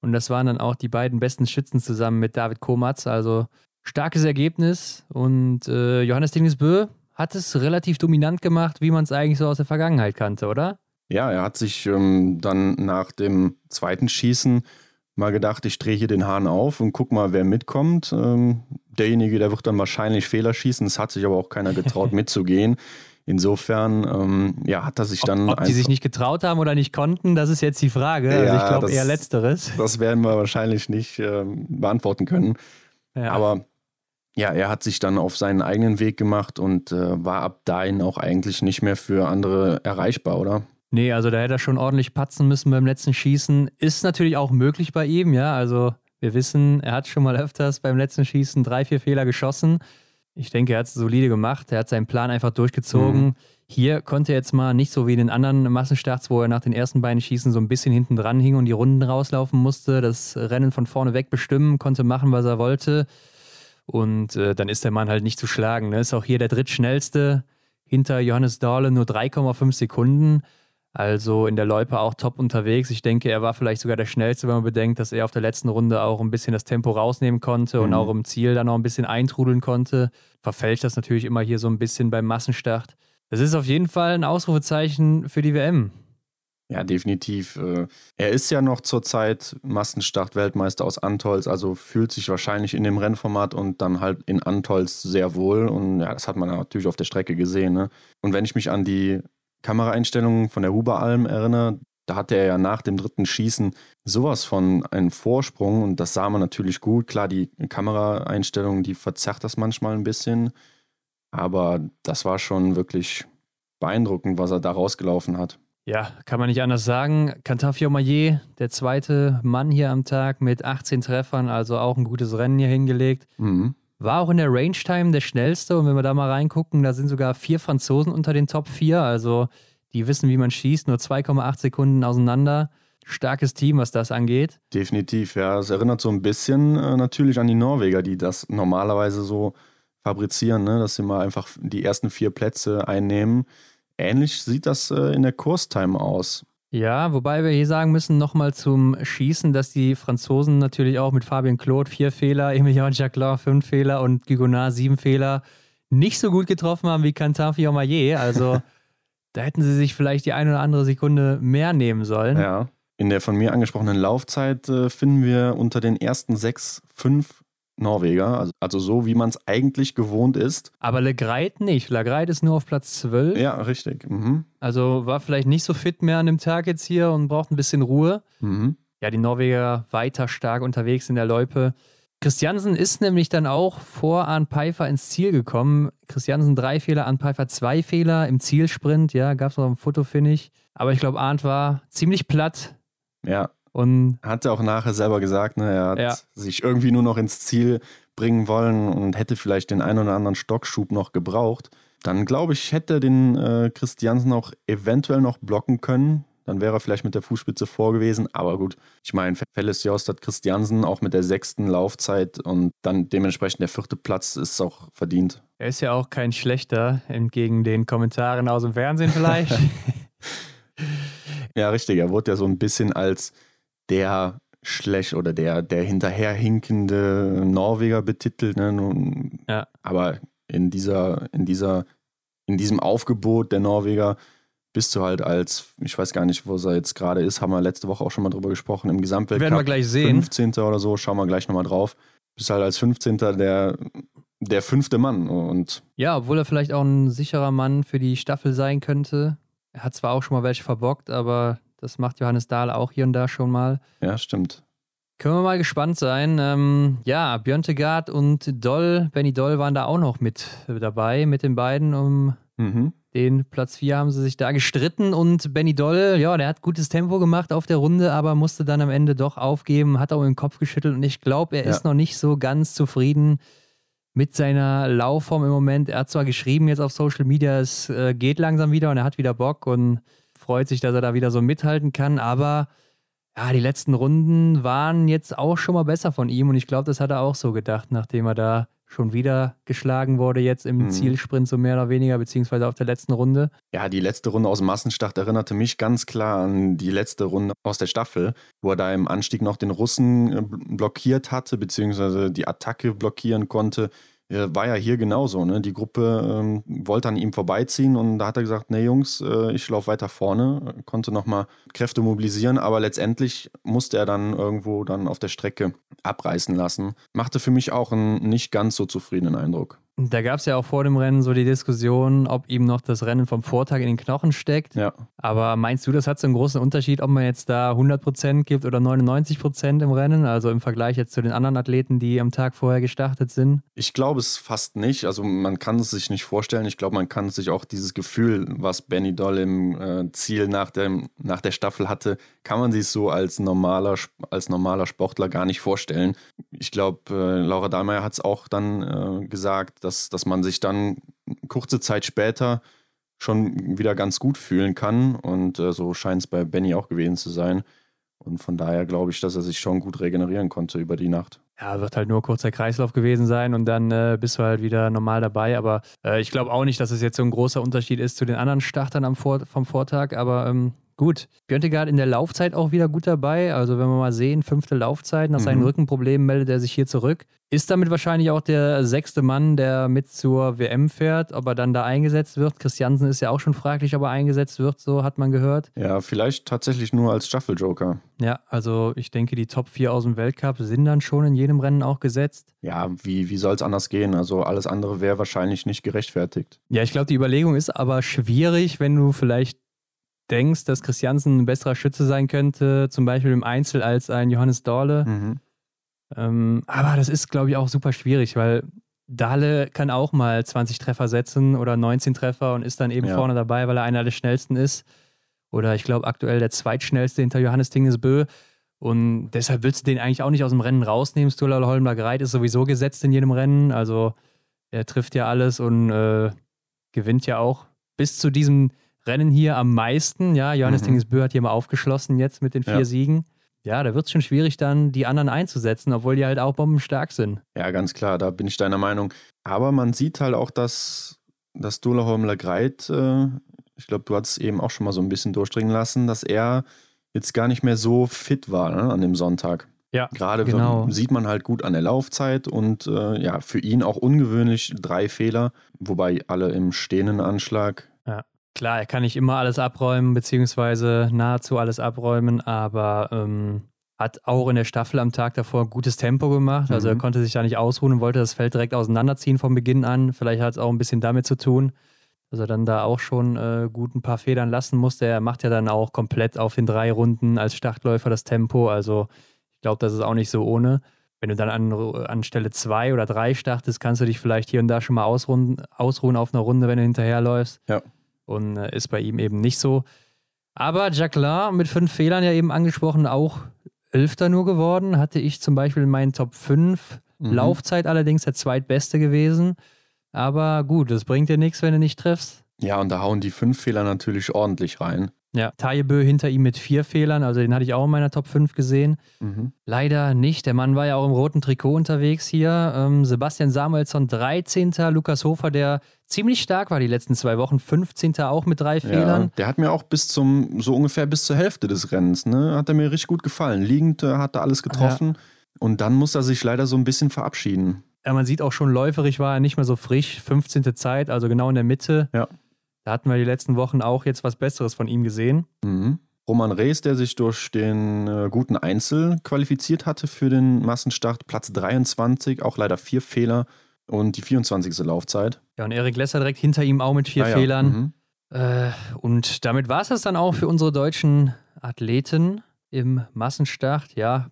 Speaker 2: Und das waren dann auch die beiden besten Schützen zusammen mit David Komatz. Also starkes Ergebnis. Und äh, Johannes Tingnes Bö hat es relativ dominant gemacht, wie man es eigentlich so aus der Vergangenheit kannte, oder?
Speaker 1: Ja, er hat sich ähm, dann nach dem zweiten Schießen mal gedacht, ich drehe hier den Hahn auf und guck mal, wer mitkommt. Ähm, derjenige, der wird dann wahrscheinlich Fehler schießen. Es hat sich aber auch keiner getraut mitzugehen. Insofern, ähm, ja, hat er sich dann.
Speaker 2: Ob, ob die sich nicht getraut haben oder nicht konnten, das ist jetzt die Frage. Also ja, ich glaube eher Letzteres.
Speaker 1: Das werden wir wahrscheinlich nicht äh, beantworten können. Ja. Aber ja, er hat sich dann auf seinen eigenen Weg gemacht und äh, war ab dahin auch eigentlich nicht mehr für andere erreichbar, oder?
Speaker 2: Nee, also da hätte er schon ordentlich patzen müssen beim letzten Schießen. Ist natürlich auch möglich bei ihm, ja. Also wir wissen, er hat schon mal öfters beim letzten Schießen drei, vier Fehler geschossen. Ich denke, er hat es solide gemacht. Er hat seinen Plan einfach durchgezogen. Mhm. Hier konnte er jetzt mal nicht so wie in den anderen Massenstarts, wo er nach den ersten beiden Schießen so ein bisschen hinten dran hing und die Runden rauslaufen musste, das Rennen von vorne weg bestimmen, konnte machen, was er wollte. Und äh, dann ist der Mann halt nicht zu schlagen. Ne? Ist auch hier der drittschnellste hinter Johannes Dahle nur 3,5 Sekunden. Also in der Loipe auch top unterwegs. Ich denke, er war vielleicht sogar der schnellste, wenn man bedenkt, dass er auf der letzten Runde auch ein bisschen das Tempo rausnehmen konnte mhm. und auch im Ziel dann noch ein bisschen eintrudeln konnte. Verfälscht das natürlich immer hier so ein bisschen beim Massenstart. Das ist auf jeden Fall ein Ausrufezeichen für die WM.
Speaker 1: Ja, definitiv. Äh, er ist ja noch zurzeit Massenstart-Weltmeister aus Antolz, also fühlt sich wahrscheinlich in dem Rennformat und dann halt in Antolz sehr wohl. Und ja, das hat man natürlich auf der Strecke gesehen. Ne? Und wenn ich mich an die Kameraeinstellungen von der Huberalm erinnere, da hatte er ja nach dem dritten Schießen sowas von einem Vorsprung und das sah man natürlich gut. Klar, die Kameraeinstellungen, die verzerrt das manchmal ein bisschen, aber das war schon wirklich beeindruckend, was er da rausgelaufen hat.
Speaker 2: Ja, kann man nicht anders sagen. Cantafio Maillet, der zweite Mann hier am Tag mit 18 Treffern, also auch ein gutes Rennen hier hingelegt. Mhm. War auch in der Range Time der schnellste und wenn wir da mal reingucken, da sind sogar vier Franzosen unter den Top 4, also die wissen, wie man schießt, nur 2,8 Sekunden auseinander. Starkes Team, was das angeht.
Speaker 1: Definitiv, ja. Es erinnert so ein bisschen äh, natürlich an die Norweger, die das normalerweise so fabrizieren, ne? dass sie mal einfach die ersten vier Plätze einnehmen. Ähnlich sieht das äh, in der Kurstime aus.
Speaker 2: Ja, wobei wir hier sagen müssen, nochmal zum Schießen, dass die Franzosen natürlich auch mit Fabien Claude vier Fehler, Emilien Jacquelin fünf Fehler und Guigonard sieben Fehler nicht so gut getroffen haben wie Quentin Fiormaillet. Also da hätten sie sich vielleicht die eine oder andere Sekunde mehr nehmen sollen.
Speaker 1: Ja. In der von mir angesprochenen Laufzeit äh, finden wir unter den ersten sechs fünf Norweger, also, also so, wie man es eigentlich gewohnt ist.
Speaker 2: Aber Legreit nicht. Legreit ist nur auf Platz 12.
Speaker 1: Ja, richtig. Mhm.
Speaker 2: Also war vielleicht nicht so fit mehr an dem Tag jetzt hier und braucht ein bisschen Ruhe. Mhm. Ja, die Norweger weiter stark unterwegs in der Loipe. Christiansen ist nämlich dann auch vor Arne Pfeiffer ins Ziel gekommen. Christiansen drei Fehler, Arne Pfeiffer zwei Fehler im Zielsprint. Ja, gab es noch ein Fotofinish. Aber ich glaube, Arndt war ziemlich platt.
Speaker 1: Ja, und hat er auch nachher selber gesagt, ne, er hat ja. sich irgendwie nur noch ins Ziel bringen wollen und hätte vielleicht den einen oder anderen Stockschub noch gebraucht. Dann glaube ich, hätte den äh, Christiansen auch eventuell noch blocken können. Dann wäre er vielleicht mit der Fußspitze vor gewesen. Aber gut, ich meine, Felles Jost hat Christiansen auch mit der sechsten Laufzeit und dann dementsprechend der vierte Platz ist auch verdient.
Speaker 2: Er ist ja auch kein schlechter, entgegen den Kommentaren aus dem Fernsehen vielleicht.
Speaker 1: ja, richtig. Er wurde ja so ein bisschen als der schlecht oder der, der hinterherhinkende Norweger betitelt. Ne? Nun, ja. Aber in dieser, in dieser, in diesem Aufgebot der Norweger bist du halt als, ich weiß gar nicht, wo er jetzt gerade ist, haben wir letzte Woche auch schon mal drüber gesprochen, im Gesamtweltcup.
Speaker 2: Werden wir gleich sehen.
Speaker 1: 15. oder so, schauen wir gleich nochmal drauf. Bist halt als 15. der, der fünfte Mann. Und
Speaker 2: ja, obwohl er vielleicht auch ein sicherer Mann für die Staffel sein könnte. Er hat zwar auch schon mal welche verbockt, aber das macht Johannes Dahl auch hier und da schon mal.
Speaker 1: Ja, stimmt.
Speaker 2: Können wir mal gespannt sein. Ähm, ja, Björntegard und Doll, Benny Doll waren da auch noch mit dabei, mit den beiden. Um mhm. den Platz 4 haben sie sich da gestritten und Benny Doll, ja, der hat gutes Tempo gemacht auf der Runde, aber musste dann am Ende doch aufgeben, hat auch den Kopf geschüttelt und ich glaube, er ja. ist noch nicht so ganz zufrieden mit seiner Laufform im Moment. Er hat zwar geschrieben jetzt auf Social Media, es äh, geht langsam wieder und er hat wieder Bock und freut sich, dass er da wieder so mithalten kann. Aber ja, die letzten Runden waren jetzt auch schon mal besser von ihm und ich glaube, das hat er auch so gedacht, nachdem er da schon wieder geschlagen wurde, jetzt im mhm. Zielsprint so mehr oder weniger, beziehungsweise auf der letzten Runde.
Speaker 1: Ja, die letzte Runde aus dem Massenstart erinnerte mich ganz klar an die letzte Runde aus der Staffel, wo er da im Anstieg noch den Russen äh, blockiert hatte, beziehungsweise die Attacke blockieren konnte war ja hier genauso. Ne? Die Gruppe ähm, wollte an ihm vorbeiziehen und da hat er gesagt, nee Jungs, äh, ich laufe weiter vorne, konnte nochmal Kräfte mobilisieren, aber letztendlich musste er dann irgendwo dann auf der Strecke abreißen lassen. Machte für mich auch einen nicht ganz so zufriedenen Eindruck.
Speaker 2: Da gab es ja auch vor dem Rennen so die Diskussion, ob ihm noch das Rennen vom Vortag in den Knochen steckt. Ja. Aber meinst du, das hat so einen großen Unterschied, ob man jetzt da 100% gibt oder 99% im Rennen? Also im Vergleich jetzt zu den anderen Athleten, die am Tag vorher gestartet sind?
Speaker 1: Ich glaube es fast nicht. Also man kann es sich nicht vorstellen. Ich glaube, man kann sich auch dieses Gefühl, was Benny Doll im äh, Ziel nach, dem, nach der Staffel hatte, kann man sich so als normaler, als normaler Sportler gar nicht vorstellen. Ich glaube, äh, Laura Dahlmeier hat es auch dann äh, gesagt, dass, dass man sich dann kurze Zeit später schon wieder ganz gut fühlen kann. Und äh, so scheint es bei Benny auch gewesen zu sein. Und von daher glaube ich, dass er sich schon gut regenerieren konnte über die Nacht.
Speaker 2: Ja, wird halt nur kurzer Kreislauf gewesen sein und dann äh, bist du halt wieder normal dabei. Aber äh, ich glaube auch nicht, dass es jetzt so ein großer Unterschied ist zu den anderen Startern am Vor vom Vortag. Aber ähm, Gut, Göntegard in der Laufzeit auch wieder gut dabei. Also wenn wir mal sehen, fünfte Laufzeit, nach seinen mhm. Rückenproblemen meldet er sich hier zurück. Ist damit wahrscheinlich auch der sechste Mann, der mit zur WM fährt, ob er dann da eingesetzt wird. Christiansen ist ja auch schon fraglich, ob er eingesetzt wird, so hat man gehört.
Speaker 1: Ja, vielleicht tatsächlich nur als Staffel-Joker.
Speaker 2: Ja, also ich denke, die Top 4 aus dem Weltcup sind dann schon in jedem Rennen auch gesetzt.
Speaker 1: Ja, wie, wie soll es anders gehen? Also alles andere wäre wahrscheinlich nicht gerechtfertigt.
Speaker 2: Ja, ich glaube, die Überlegung ist aber schwierig, wenn du vielleicht denkst, dass Christiansen ein besserer Schütze sein könnte, zum Beispiel im Einzel als ein Johannes Dorle. Mhm. Ähm, aber das ist, glaube ich, auch super schwierig, weil Dahle kann auch mal 20 Treffer setzen oder 19 Treffer und ist dann eben ja. vorne dabei, weil er einer der schnellsten ist. Oder ich glaube aktuell der zweitschnellste hinter Johannes Dingesbö. Und deshalb willst du den eigentlich auch nicht aus dem Rennen rausnehmen. Stula Holmler Greit ist sowieso gesetzt in jedem Rennen. Also er trifft ja alles und äh, gewinnt ja auch bis zu diesem Rennen hier am meisten. Ja, Johannes mhm. Tingesbö hat hier mal aufgeschlossen jetzt mit den vier ja. Siegen. Ja, da wird es schon schwierig, dann die anderen einzusetzen, obwohl die halt auch bombenstark sind.
Speaker 1: Ja, ganz klar, da bin ich deiner Meinung. Aber man sieht halt auch, dass, dass Dolaholm Greit, äh, ich glaube, du hattest eben auch schon mal so ein bisschen durchdringen lassen, dass er jetzt gar nicht mehr so fit war ne, an dem Sonntag.
Speaker 2: Ja,
Speaker 1: gerade genau. sieht man halt gut an der Laufzeit und äh, ja, für ihn auch ungewöhnlich drei Fehler, wobei alle im stehenden Anschlag
Speaker 2: Klar, er kann nicht immer alles abräumen, beziehungsweise nahezu alles abräumen, aber ähm, hat auch in der Staffel am Tag davor gutes Tempo gemacht. Also mhm. er konnte sich da nicht ausruhen und wollte das Feld direkt auseinanderziehen vom Beginn an. Vielleicht hat es auch ein bisschen damit zu tun, dass er dann da auch schon äh, gut ein paar Federn lassen musste. Er macht ja dann auch komplett auf den drei Runden als Startläufer das Tempo. Also ich glaube, das ist auch nicht so ohne. Wenn du dann an, an Stelle zwei oder drei startest, kannst du dich vielleicht hier und da schon mal ausruhen, ausruhen auf einer Runde, wenn du hinterherläufst.
Speaker 1: Ja
Speaker 2: und äh, ist bei ihm eben nicht so. Aber Jacqueline mit fünf Fehlern ja eben angesprochen, auch Elfter nur geworden. Hatte ich zum Beispiel in meinen Top 5. Mhm. Laufzeit allerdings der zweitbeste gewesen. Aber gut, das bringt dir nichts, wenn du nicht triffst.
Speaker 1: Ja, und da hauen die fünf Fehler natürlich ordentlich rein.
Speaker 2: Ja, Tajebö hinter ihm mit vier Fehlern, also den hatte ich auch in meiner Top 5 gesehen. Mhm. Leider nicht. Der Mann war ja auch im roten Trikot unterwegs hier. Ähm, Sebastian Samuelsson 13. Lukas Hofer, der ziemlich stark war die letzten zwei Wochen, 15. auch mit drei Fehlern.
Speaker 1: Ja, der hat mir auch bis zum, so ungefähr bis zur Hälfte des Rennens, ne, hat er mir richtig gut gefallen. Liegend äh, hat er alles getroffen. Ja. Und dann muss er sich leider so ein bisschen verabschieden.
Speaker 2: Ja, man sieht auch schon läuferig war er nicht mehr so frisch. 15. Zeit, also genau in der Mitte.
Speaker 1: Ja.
Speaker 2: Da hatten wir die letzten Wochen auch jetzt was Besseres von ihm gesehen.
Speaker 1: Mhm. Roman Rees, der sich durch den äh, guten Einzel qualifiziert hatte für den Massenstart, Platz 23, auch leider vier Fehler und die 24. Laufzeit.
Speaker 2: Ja, und Erik Lesser direkt hinter ihm auch mit vier ah, ja. Fehlern. Mhm. Äh, und damit war es das dann auch für unsere deutschen Athleten im Massenstart. Ja,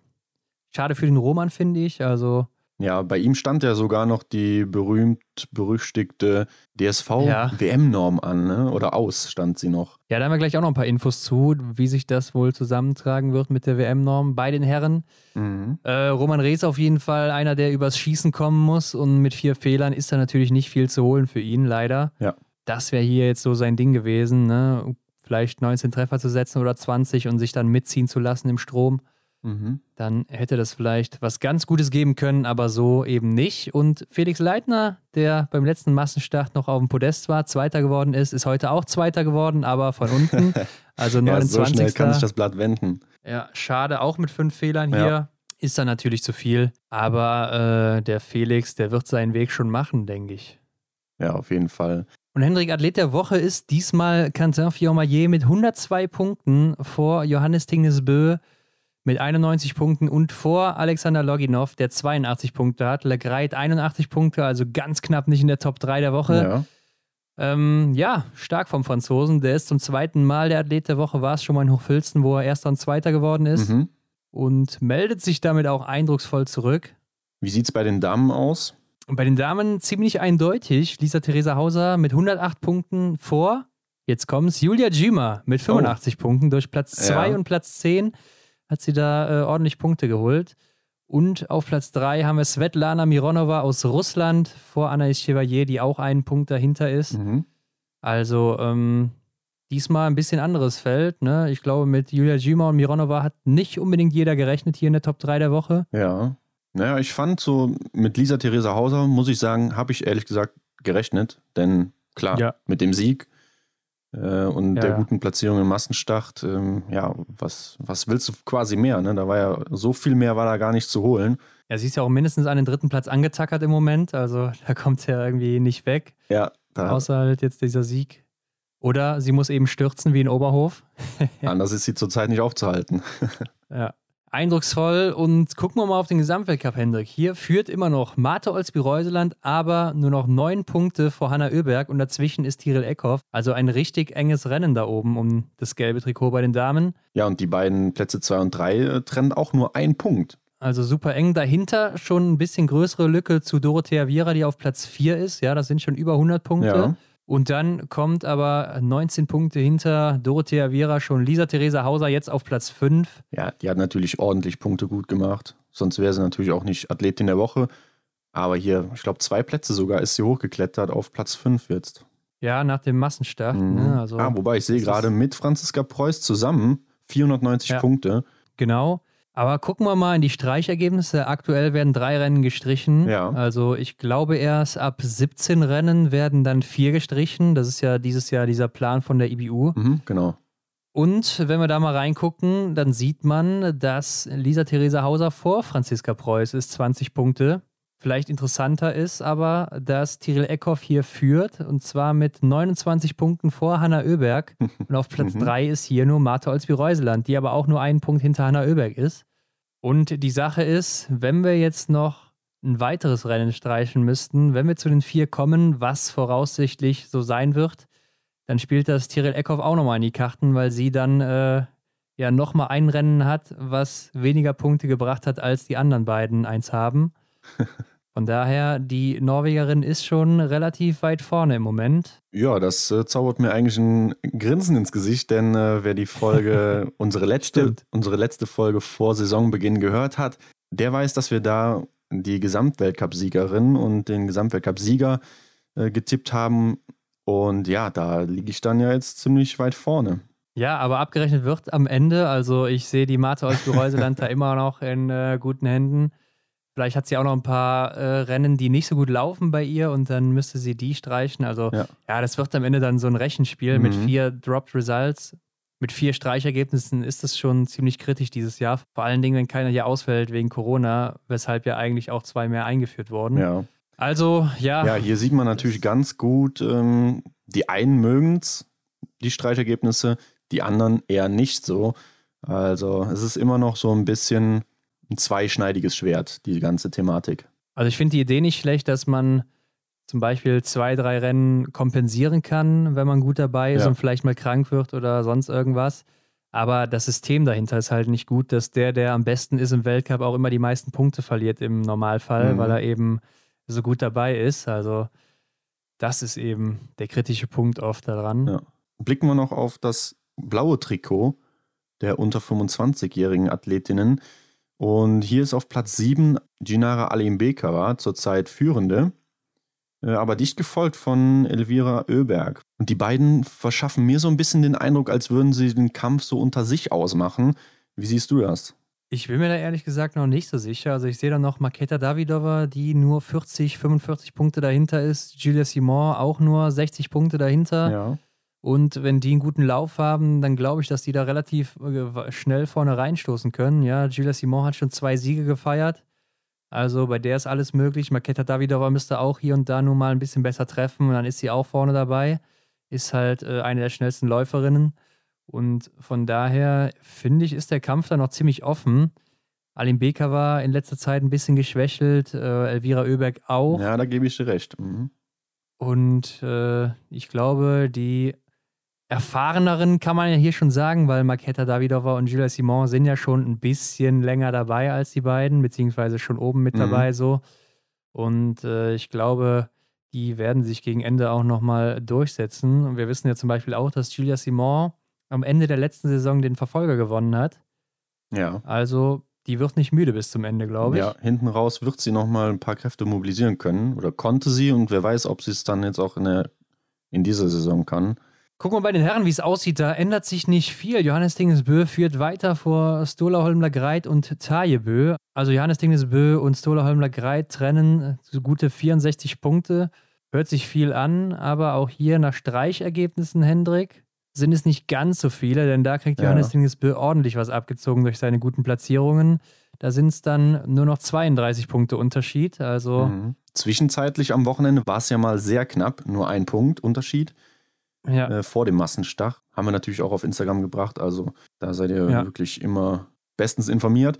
Speaker 2: schade für den Roman, finde ich. Also
Speaker 1: ja, bei ihm stand ja sogar noch die berühmt-berüchtigte DSV-WM-Norm ja. an, ne? oder aus stand sie noch.
Speaker 2: Ja, da haben wir gleich auch noch ein paar Infos zu, wie sich das wohl zusammentragen wird mit der WM-Norm bei den Herren. Mhm. Äh, Roman Rees auf jeden Fall einer, der übers Schießen kommen muss und mit vier Fehlern ist da natürlich nicht viel zu holen für ihn, leider.
Speaker 1: Ja.
Speaker 2: Das wäre hier jetzt so sein Ding gewesen, ne? vielleicht 19 Treffer zu setzen oder 20 und sich dann mitziehen zu lassen im Strom. Mhm. Dann hätte das vielleicht was ganz Gutes geben können, aber so eben nicht. Und Felix Leitner, der beim letzten Massenstart noch auf dem Podest war, Zweiter geworden ist, ist heute auch Zweiter geworden, aber von unten. Also 29. ja, so schnell
Speaker 1: kann sich das Blatt wenden.
Speaker 2: Ja, schade, auch mit fünf Fehlern hier. Ja. Ist dann natürlich zu viel. Aber äh, der Felix, der wird seinen Weg schon machen, denke ich.
Speaker 1: Ja, auf jeden Fall.
Speaker 2: Und Hendrik, Athlet der Woche ist diesmal Quentin Fiormaillet mit 102 Punkten vor Johannes Tingesbö mit 91 Punkten und vor Alexander Loginov, der 82 Punkte hat. Legreit 81 Punkte, also ganz knapp nicht in der Top 3 der Woche. Ja. Ähm, ja, stark vom Franzosen. Der ist zum zweiten Mal der Athlet der Woche, war es schon mal in Hochfilzen, wo er Erster und Zweiter geworden ist. Mhm. Und meldet sich damit auch eindrucksvoll zurück.
Speaker 1: Wie sieht es bei den Damen aus?
Speaker 2: Und bei den Damen ziemlich eindeutig. Lisa Theresa Hauser mit 108 Punkten vor. Jetzt kommt es. Julia Jima mit 85 oh. Punkten durch Platz 2 ja. und Platz 10 hat sie da äh, ordentlich Punkte geholt. Und auf Platz 3 haben wir Svetlana Mironova aus Russland vor Anaïs Chevalier, die auch einen Punkt dahinter ist. Mhm. Also ähm, diesmal ein bisschen anderes Feld. Ne? Ich glaube, mit Julia Gima und Mironova hat nicht unbedingt jeder gerechnet hier in der Top 3 der Woche.
Speaker 1: Ja. Naja, ich fand so mit Lisa Theresa Hauser, muss ich sagen, habe ich ehrlich gesagt gerechnet. Denn klar, ja. mit dem Sieg äh, und ja, der guten Platzierung im Massenstart, ähm, ja, was, was willst du quasi mehr? Ne? Da war ja so viel mehr war da gar nicht zu holen.
Speaker 2: Ja, sie ist ja auch mindestens an den dritten Platz angetackert im Moment, also da kommt sie ja irgendwie nicht weg.
Speaker 1: Ja.
Speaker 2: Da. Außer halt jetzt dieser Sieg. Oder sie muss eben stürzen wie in Oberhof.
Speaker 1: Anders ist sie zurzeit nicht aufzuhalten.
Speaker 2: ja. Eindrucksvoll und gucken wir mal auf den Gesamtweltcup, Hendrik. Hier führt immer noch Marte Olsby-Reuseland, aber nur noch neun Punkte vor Hanna Oeberg und dazwischen ist Tiril Eckhoff. Also ein richtig enges Rennen da oben um das gelbe Trikot bei den Damen.
Speaker 1: Ja, und die beiden Plätze zwei und drei äh, trennen auch nur ein Punkt.
Speaker 2: Also super eng. Dahinter schon ein bisschen größere Lücke zu Dorothea Viera, die auf Platz 4 ist. Ja, das sind schon über 100 Punkte. Ja. Und dann kommt aber 19 Punkte hinter Dorothea Viera schon Lisa Theresa Hauser jetzt auf Platz 5.
Speaker 1: Ja, die hat natürlich ordentlich Punkte gut gemacht. Sonst wäre sie natürlich auch nicht Athletin der Woche. Aber hier, ich glaube, zwei Plätze sogar ist sie hochgeklettert auf Platz 5 jetzt.
Speaker 2: Ja, nach dem Massenstart.
Speaker 1: Mhm. Ne? Also, ah, wobei ich sehe gerade mit Franziska Preuß zusammen 490 ja, Punkte.
Speaker 2: Genau. Aber gucken wir mal in die Streichergebnisse. Aktuell werden drei Rennen gestrichen.
Speaker 1: Ja.
Speaker 2: Also ich glaube erst ab 17 Rennen werden dann vier gestrichen. Das ist ja dieses Jahr dieser Plan von der IBU.
Speaker 1: Mhm, genau.
Speaker 2: Und wenn wir da mal reingucken, dann sieht man, dass Lisa Theresa Hauser vor Franziska Preuß ist, 20 Punkte. Vielleicht interessanter ist aber, dass Tiril Eckhoff hier führt und zwar mit 29 Punkten vor Hanna Oeberg. Und auf Platz 3 mhm. ist hier nur Martha Olsby-Reuseland, die aber auch nur einen Punkt hinter Hanna Oeberg ist. Und die Sache ist, wenn wir jetzt noch ein weiteres Rennen streichen müssten, wenn wir zu den vier kommen, was voraussichtlich so sein wird, dann spielt das Tiril Eckhoff auch nochmal in die Karten, weil sie dann äh, ja nochmal ein Rennen hat, was weniger Punkte gebracht hat, als die anderen beiden eins haben. Von daher, die Norwegerin ist schon relativ weit vorne im Moment.
Speaker 1: Ja, das äh, zaubert mir eigentlich ein Grinsen ins Gesicht, denn äh, wer die Folge, unsere letzte, unsere letzte Folge vor Saisonbeginn gehört hat, der weiß, dass wir da die Gesamtweltcup-Siegerin und den Gesamtweltcup-Sieger äh, getippt haben. Und ja, da liege ich dann ja jetzt ziemlich weit vorne.
Speaker 2: Ja, aber abgerechnet wird am Ende. Also ich sehe die Mate aus Reuseland da immer noch in äh, guten Händen. Vielleicht hat sie auch noch ein paar äh, Rennen, die nicht so gut laufen bei ihr und dann müsste sie die streichen. Also ja, ja das wird am Ende dann so ein Rechenspiel mhm. mit vier Dropped Results. Mit vier Streichergebnissen ist das schon ziemlich kritisch dieses Jahr. Vor allen Dingen, wenn keiner hier ausfällt wegen Corona, weshalb ja eigentlich auch zwei mehr eingeführt wurden.
Speaker 1: Ja.
Speaker 2: Also, ja.
Speaker 1: Ja, hier sieht man natürlich ganz gut, ähm, die einen mögen es, die Streichergebnisse, die anderen eher nicht so. Also, es ist immer noch so ein bisschen ein zweischneidiges Schwert, die ganze Thematik.
Speaker 2: Also ich finde die Idee nicht schlecht, dass man zum Beispiel zwei, drei Rennen kompensieren kann, wenn man gut dabei ist ja. und vielleicht mal krank wird oder sonst irgendwas. Aber das System dahinter ist halt nicht gut, dass der, der am besten ist im Weltcup, auch immer die meisten Punkte verliert im Normalfall, mhm. weil er eben so gut dabei ist. Also das ist eben der kritische Punkt oft daran.
Speaker 1: Ja. Blicken wir noch auf das blaue Trikot der unter 25-jährigen Athletinnen. Und hier ist auf Platz 7 Ginara Alimbekara, zurzeit Führende, äh, aber dicht gefolgt von Elvira Oeberg. Und die beiden verschaffen mir so ein bisschen den Eindruck, als würden sie den Kampf so unter sich ausmachen. Wie siehst du das?
Speaker 2: Ich bin mir da ehrlich gesagt noch nicht so sicher. Also ich sehe da noch Maketa Davidova, die nur 40, 45 Punkte dahinter ist. Julia Simon auch nur 60 Punkte dahinter.
Speaker 1: Ja.
Speaker 2: Und wenn die einen guten Lauf haben, dann glaube ich, dass die da relativ äh, schnell vorne reinstoßen können. Ja, Julia Simon hat schon zwei Siege gefeiert. Also bei der ist alles möglich. Maketa Davidova müsste auch hier und da nur mal ein bisschen besser treffen und dann ist sie auch vorne dabei. Ist halt äh, eine der schnellsten Läuferinnen. Und von daher finde ich, ist der Kampf da noch ziemlich offen. Alim Beker war in letzter Zeit ein bisschen geschwächelt, äh, Elvira Oeberg auch.
Speaker 1: Ja, da gebe ich dir recht. Mhm.
Speaker 2: Und äh, ich glaube, die erfahreneren kann man ja hier schon sagen, weil Marketa Davidova und Julia Simon sind ja schon ein bisschen länger dabei als die beiden, beziehungsweise schon oben mit mhm. dabei so. Und äh, ich glaube, die werden sich gegen Ende auch nochmal durchsetzen. Und wir wissen ja zum Beispiel auch, dass Julia Simon am Ende der letzten Saison den Verfolger gewonnen hat.
Speaker 1: Ja.
Speaker 2: Also die wird nicht müde bis zum Ende, glaube ich. Ja,
Speaker 1: hinten raus wird sie nochmal ein paar Kräfte mobilisieren können oder konnte sie und wer weiß, ob sie es dann jetzt auch in der in dieser Saison kann.
Speaker 2: Gucken wir bei den Herren, wie es aussieht. Da ändert sich nicht viel. Johannes Dingesbö führt weiter vor Stola Holmler Greit und Tajebö. Also Johannes Dingesbö und Stola Holmler Greit trennen so gute 64 Punkte. Hört sich viel an, aber auch hier nach Streichergebnissen, Hendrik, sind es nicht ganz so viele, denn da kriegt Johannes ja. Dingesbö ordentlich was abgezogen durch seine guten Platzierungen. Da sind es dann nur noch 32 Punkte Unterschied. Also mhm.
Speaker 1: Zwischenzeitlich am Wochenende war es ja mal sehr knapp, nur ein Punkt Unterschied ja. äh, vor dem Massenstach. Haben wir natürlich auch auf Instagram gebracht. Also da seid ihr ja. wirklich immer bestens informiert.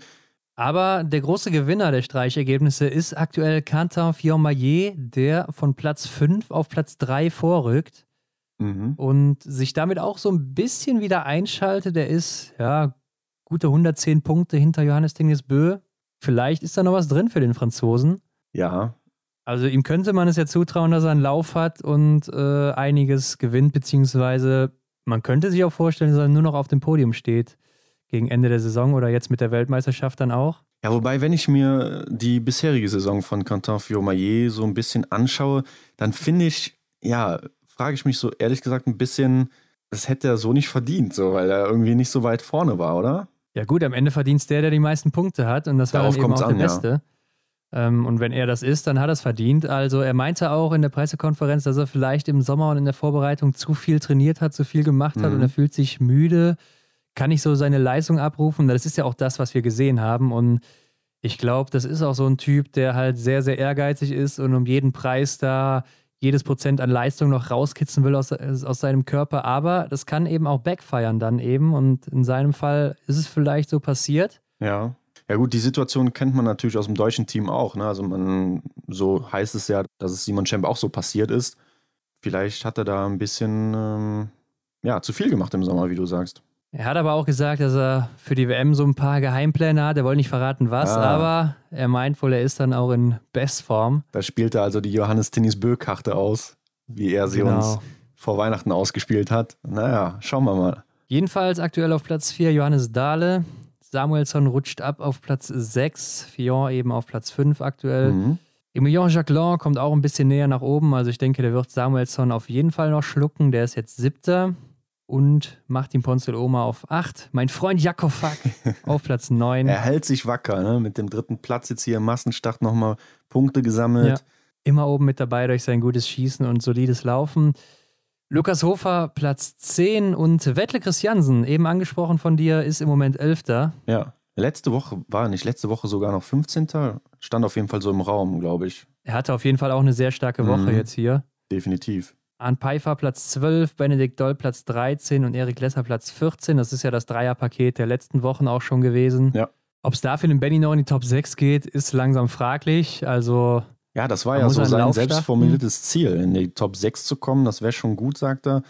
Speaker 2: Aber der große Gewinner der Streichergebnisse ist aktuell Quentin Fiormaillet, der von Platz 5 auf Platz 3 vorrückt mhm. und sich damit auch so ein bisschen wieder einschaltet. Der ist ja gute 110 Punkte hinter Johannes Bö. Vielleicht ist da noch was drin für den Franzosen.
Speaker 1: Ja,
Speaker 2: also ihm könnte man es ja zutrauen, dass er einen Lauf hat und äh, einiges gewinnt, beziehungsweise man könnte sich auch vorstellen, dass er nur noch auf dem Podium steht gegen Ende der Saison oder jetzt mit der Weltmeisterschaft dann auch.
Speaker 1: Ja, wobei, wenn ich mir die bisherige Saison von Quentin Fiormaillet so ein bisschen anschaue, dann finde ich, ja, frage ich mich so ehrlich gesagt ein bisschen, das hätte er so nicht verdient, so, weil er irgendwie nicht so weit vorne war, oder?
Speaker 2: Ja gut, am Ende verdient es der, der die meisten Punkte hat und das war dann eben auch an, der Beste. Ja. Ähm, und wenn er das ist, dann hat er es verdient. Also er meinte auch in der Pressekonferenz, dass er vielleicht im Sommer und in der Vorbereitung zu viel trainiert hat, zu viel gemacht hat mhm. und er fühlt sich müde, kann nicht so seine Leistung abrufen. Das ist ja auch das, was wir gesehen haben. Und ich glaube, das ist auch so ein Typ, der halt sehr, sehr ehrgeizig ist und um jeden Preis da jedes Prozent an Leistung noch rauskitzen will aus, aus seinem Körper. Aber das kann eben auch backfeiern dann eben. Und in seinem Fall ist es vielleicht so passiert.
Speaker 1: Ja. Ja gut, die Situation kennt man natürlich aus dem deutschen Team auch. Ne? Also man, so heißt es ja, dass es Simon Schemp auch so passiert ist. Vielleicht hat er da ein bisschen ähm, ja, zu viel gemacht im Sommer, wie du sagst.
Speaker 2: Er hat aber auch gesagt, dass er für die WM so ein paar Geheimpläne hat. Er wollte nicht verraten, was, ah. aber er meint wohl, er ist dann auch in Bestform.
Speaker 1: Da spielt er also die Johannes Tinnis Bö-Karte aus, wie er sie genau. uns vor Weihnachten ausgespielt hat. Naja, schauen wir mal.
Speaker 2: Jedenfalls aktuell auf Platz 4 Johannes Dahle. Samuelsson rutscht ab auf Platz 6, Fillon eben auf Platz 5 aktuell. Mhm. Emilien Jacquelin kommt auch ein bisschen näher nach oben. Also ich denke, der wird Samuelsson auf jeden Fall noch schlucken. Der ist jetzt siebter. Und Martin Ponzel Oma auf 8. Mein Freund Jakob Fack auf Platz 9.
Speaker 1: Er hält sich wacker, ne? Mit dem dritten Platz jetzt hier im Massenstart nochmal Punkte gesammelt. Ja,
Speaker 2: immer oben mit dabei durch sein gutes Schießen und solides Laufen. Lukas Hofer Platz 10 und Wettle Christiansen, eben angesprochen von dir, ist im Moment Elfter.
Speaker 1: Ja, letzte Woche war nicht, letzte Woche sogar noch 15. Stand auf jeden Fall so im Raum, glaube ich.
Speaker 2: Er hatte auf jeden Fall auch eine sehr starke Woche mhm. jetzt hier.
Speaker 1: Definitiv.
Speaker 2: Arne Pfeiffer Platz 12, Benedikt Doll Platz 13 und Erik Lesser Platz 14. Das ist ja das Dreierpaket der letzten Wochen auch schon gewesen.
Speaker 1: Ja.
Speaker 2: Ob es dafür den Benny noch in die Top 6 geht, ist langsam fraglich. Also
Speaker 1: ja, das war ja so sein Lauf selbst formuliertes Ziel, in die Top 6 zu kommen. Das wäre schon gut, sagt er.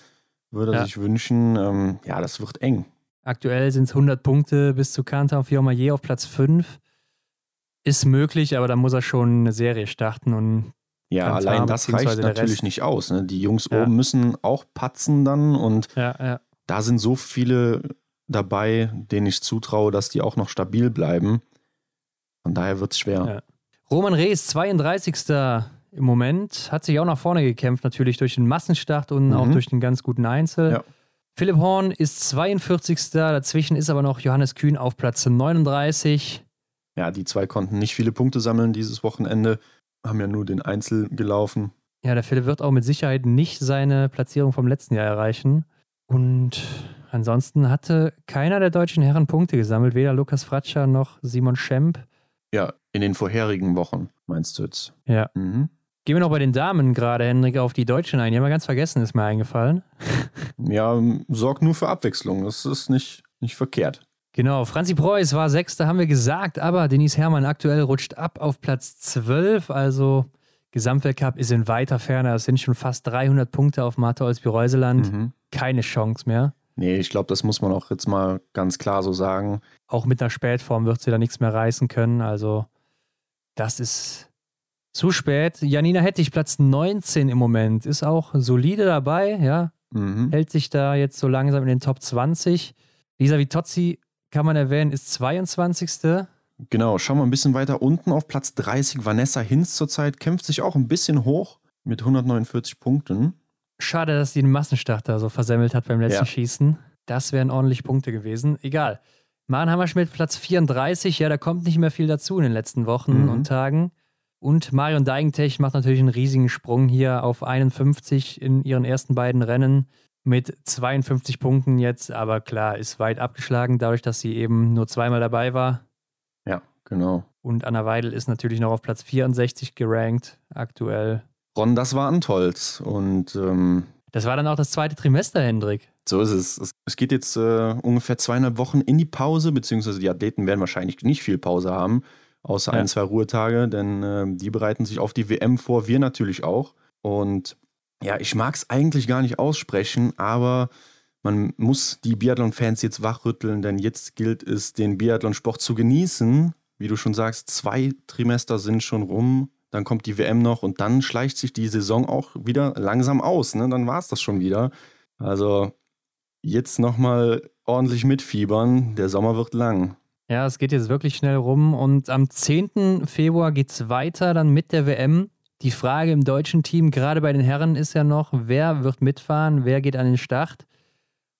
Speaker 1: Würde er ja. sich wünschen. Ähm, ja, das wird eng.
Speaker 2: Aktuell sind es 100 Punkte bis zu Kanta und Fiormaillet auf Platz 5. Ist möglich, aber da muss er schon eine Serie starten und
Speaker 1: ja, allein das reicht natürlich nicht aus. Ne? Die Jungs ja. oben müssen auch patzen dann und
Speaker 2: ja,
Speaker 1: da sind so viele dabei, denen ich zutraue, dass die auch noch stabil bleiben. Von daher wird es schwer.
Speaker 2: Roman Rees, 32. im Moment, hat sich auch nach vorne gekämpft, natürlich durch den Massenstart und mhm. auch durch den ganz guten Einzel. Ja. Philipp Horn ist 42. Dazwischen ist aber noch Johannes Kühn auf Platz 39.
Speaker 1: Ja, die zwei konnten nicht viele Punkte sammeln dieses Wochenende, haben ja nur den Einzel gelaufen.
Speaker 2: Ja, der Philipp wird auch mit Sicherheit nicht seine Platzierung vom letzten Jahr erreichen. Und ansonsten hatte keiner der deutschen Herren Punkte gesammelt, weder Lukas Fratscher noch Simon Schemp.
Speaker 1: Ja, in den vorherigen Wochen, meinst du jetzt?
Speaker 2: Ja. Mhm. Gehen wir noch bei den Damen gerade, Henrik, auf die Deutschen ein. Die haben wir ganz vergessen, ist mir eingefallen.
Speaker 1: ja, sorgt nur für Abwechslung. Das ist nicht, nicht verkehrt.
Speaker 2: Genau, Franzi Preuß war Sechster, haben wir gesagt, aber Denise Herrmann aktuell rutscht ab auf Platz 12. Also Gesamtweltcup ist in weiter Ferne. Es sind schon fast 300 Punkte auf Martha Olsby-Reuseland. Mhm. Keine Chance mehr.
Speaker 1: Nee, ich glaube, das muss man auch jetzt mal ganz klar so sagen.
Speaker 2: Auch mit einer Spätform wird sie da nichts mehr reißen können. Also, das ist zu spät. Janina Hettich, Platz 19 im Moment, ist auch solide dabei, ja. Mhm. Hält sich da jetzt so langsam in den Top 20. Lisa Vitozzi, kann man erwähnen, ist 22.
Speaker 1: Genau, schauen wir ein bisschen weiter unten auf Platz 30. Vanessa Hinz zurzeit kämpft sich auch ein bisschen hoch mit 149 Punkten.
Speaker 2: Schade, dass sie den Massenstarter so versemmelt hat beim letzten ja. Schießen. Das wären ordentlich Punkte gewesen. Egal. Maren Hammerschmidt, Platz 34. Ja, da kommt nicht mehr viel dazu in den letzten Wochen mhm. und Tagen. Und Marion Deigentech macht natürlich einen riesigen Sprung hier auf 51 in ihren ersten beiden Rennen mit 52 Punkten jetzt. Aber klar, ist weit abgeschlagen, dadurch, dass sie eben nur zweimal dabei war.
Speaker 1: Ja, genau.
Speaker 2: Und Anna Weidel ist natürlich noch auf Platz 64 gerankt aktuell.
Speaker 1: Ron, das war Antolz. Und ähm,
Speaker 2: das war dann auch das zweite Trimester, Hendrik.
Speaker 1: So ist es. Es geht jetzt äh, ungefähr zweieinhalb Wochen in die Pause, beziehungsweise die Athleten werden wahrscheinlich nicht viel Pause haben, außer ja. ein, zwei Ruhetage, denn äh, die bereiten sich auf die WM vor, wir natürlich auch. Und ja, ich mag es eigentlich gar nicht aussprechen, aber man muss die Biathlon-Fans jetzt wachrütteln, denn jetzt gilt es, den Biathlon-Sport zu genießen. Wie du schon sagst, zwei Trimester sind schon rum dann kommt die WM noch und dann schleicht sich die Saison auch wieder langsam aus. Ne? Dann war es das schon wieder. Also jetzt nochmal ordentlich mitfiebern. Der Sommer wird lang.
Speaker 2: Ja, es geht jetzt wirklich schnell rum und am 10. Februar geht es weiter dann mit der WM. Die Frage im deutschen Team, gerade bei den Herren, ist ja noch, wer wird mitfahren, wer geht an den Start.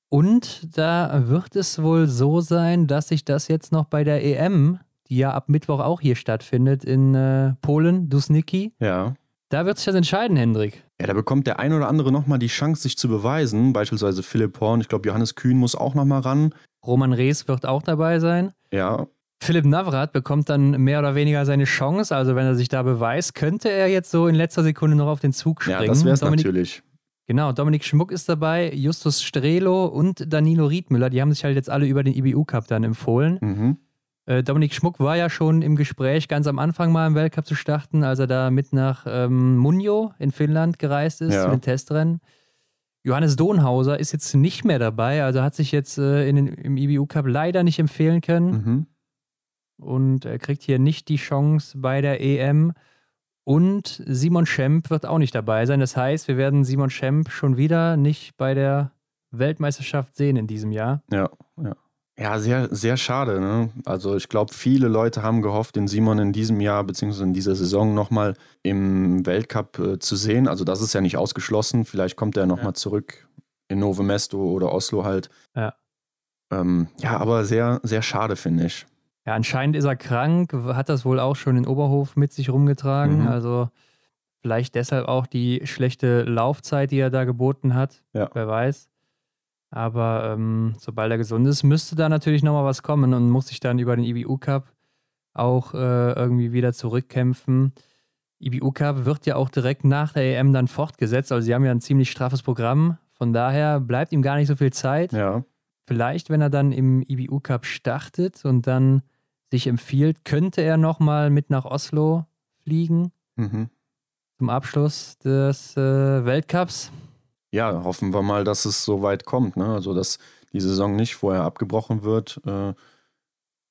Speaker 2: Und da wird es wohl so sein, dass sich das jetzt noch bei der EM die ja ab Mittwoch auch hier stattfindet in äh, Polen, Dusniki.
Speaker 1: Ja.
Speaker 2: Da wird sich das entscheiden, Hendrik.
Speaker 1: Ja, da bekommt der ein oder andere nochmal die Chance, sich zu beweisen. Beispielsweise Philipp Horn. Ich glaube, Johannes Kühn muss auch nochmal ran.
Speaker 2: Roman Rees wird auch dabei sein.
Speaker 1: Ja.
Speaker 2: Philipp Navrat bekommt dann mehr oder weniger seine Chance. Also, wenn er sich da beweist, könnte er jetzt so in letzter Sekunde noch auf den Zug springen. Ja,
Speaker 1: das wäre es natürlich.
Speaker 2: Genau, Dominik Schmuck ist dabei, Justus Strelo und Danilo Riedmüller. Die haben sich halt jetzt alle über den IBU Cup dann empfohlen. Mhm. Äh, Dominik Schmuck war ja schon im Gespräch, ganz am Anfang mal im Weltcup zu starten, als er da mit nach ähm, Munjo in Finnland gereist ist ja. zu den Testrennen. Johannes Donhauser ist jetzt nicht mehr dabei, also hat sich jetzt äh, in den, im IBU Cup leider nicht empfehlen können. Mhm. Und er kriegt hier nicht die Chance bei der EM. Und Simon Schemp wird auch nicht dabei sein. Das heißt, wir werden Simon Schemp schon wieder nicht bei der Weltmeisterschaft sehen in diesem Jahr.
Speaker 1: Ja, ja. Ja, sehr, sehr schade. Ne? Also ich glaube, viele Leute haben gehofft, den Simon in diesem Jahr bzw. in dieser Saison nochmal im Weltcup äh, zu sehen. Also das ist ja nicht ausgeschlossen. Vielleicht kommt er nochmal ja. zurück in Novo Mesto oder Oslo halt.
Speaker 2: Ja.
Speaker 1: Ähm, ja, aber sehr, sehr schade, finde ich.
Speaker 2: Ja, anscheinend ist er krank, hat das wohl auch schon in Oberhof mit sich rumgetragen. Mhm. Also vielleicht deshalb auch die schlechte Laufzeit, die er da geboten hat.
Speaker 1: Ja.
Speaker 2: Wer weiß. Aber ähm, sobald er gesund ist, müsste da natürlich nochmal was kommen und muss sich dann über den IBU Cup auch äh, irgendwie wieder zurückkämpfen. IBU Cup wird ja auch direkt nach der EM dann fortgesetzt. Also sie haben ja ein ziemlich straffes Programm. Von daher bleibt ihm gar nicht so viel Zeit.
Speaker 1: Ja.
Speaker 2: Vielleicht, wenn er dann im IBU Cup startet und dann sich empfiehlt, könnte er nochmal mit nach Oslo fliegen. Mhm. Zum Abschluss des äh, Weltcups
Speaker 1: ja, hoffen wir mal, dass es so weit kommt. Ne? Also, dass die Saison nicht vorher abgebrochen wird. Äh,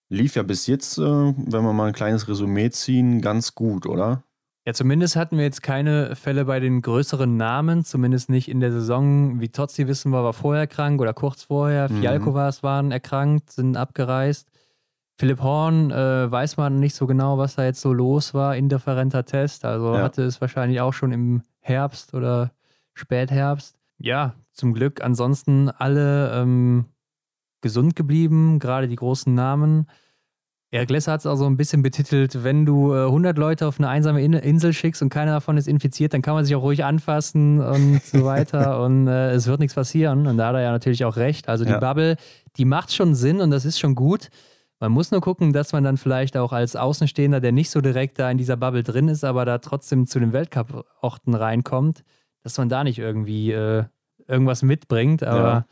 Speaker 1: lief ja bis jetzt, äh, wenn wir mal ein kleines Resümee ziehen, ganz gut, oder?
Speaker 2: Ja, zumindest hatten wir jetzt keine Fälle bei den größeren Namen, zumindest nicht in der Saison. Wie Totzi wissen wir, war vorher krank oder kurz vorher. Mhm. Fialkovas waren erkrankt, sind abgereist. Philipp Horn äh, weiß man nicht so genau, was da jetzt so los war. Indifferenter Test. Also ja. hatte es wahrscheinlich auch schon im Herbst oder Spätherbst. Ja, zum Glück ansonsten alle ähm, gesund geblieben, gerade die großen Namen. Eric Lesser hat es auch so ein bisschen betitelt, wenn du äh, 100 Leute auf eine einsame In Insel schickst und keiner davon ist infiziert, dann kann man sich auch ruhig anfassen und so weiter und äh, es wird nichts passieren. Und da hat er ja natürlich auch recht. Also die ja. Bubble, die macht schon Sinn und das ist schon gut. Man muss nur gucken, dass man dann vielleicht auch als Außenstehender, der nicht so direkt da in dieser Bubble drin ist, aber da trotzdem zu den Weltcup-Orten reinkommt, dass man da nicht irgendwie äh, irgendwas mitbringt, aber ja.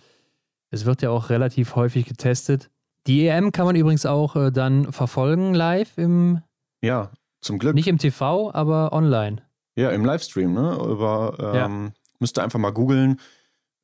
Speaker 2: es wird ja auch relativ häufig getestet. Die EM kann man übrigens auch äh, dann verfolgen live im.
Speaker 1: Ja, zum Glück.
Speaker 2: Nicht im TV, aber online.
Speaker 1: Ja, im Livestream, ne? Über, ähm, ja. müsst ihr einfach mal googeln.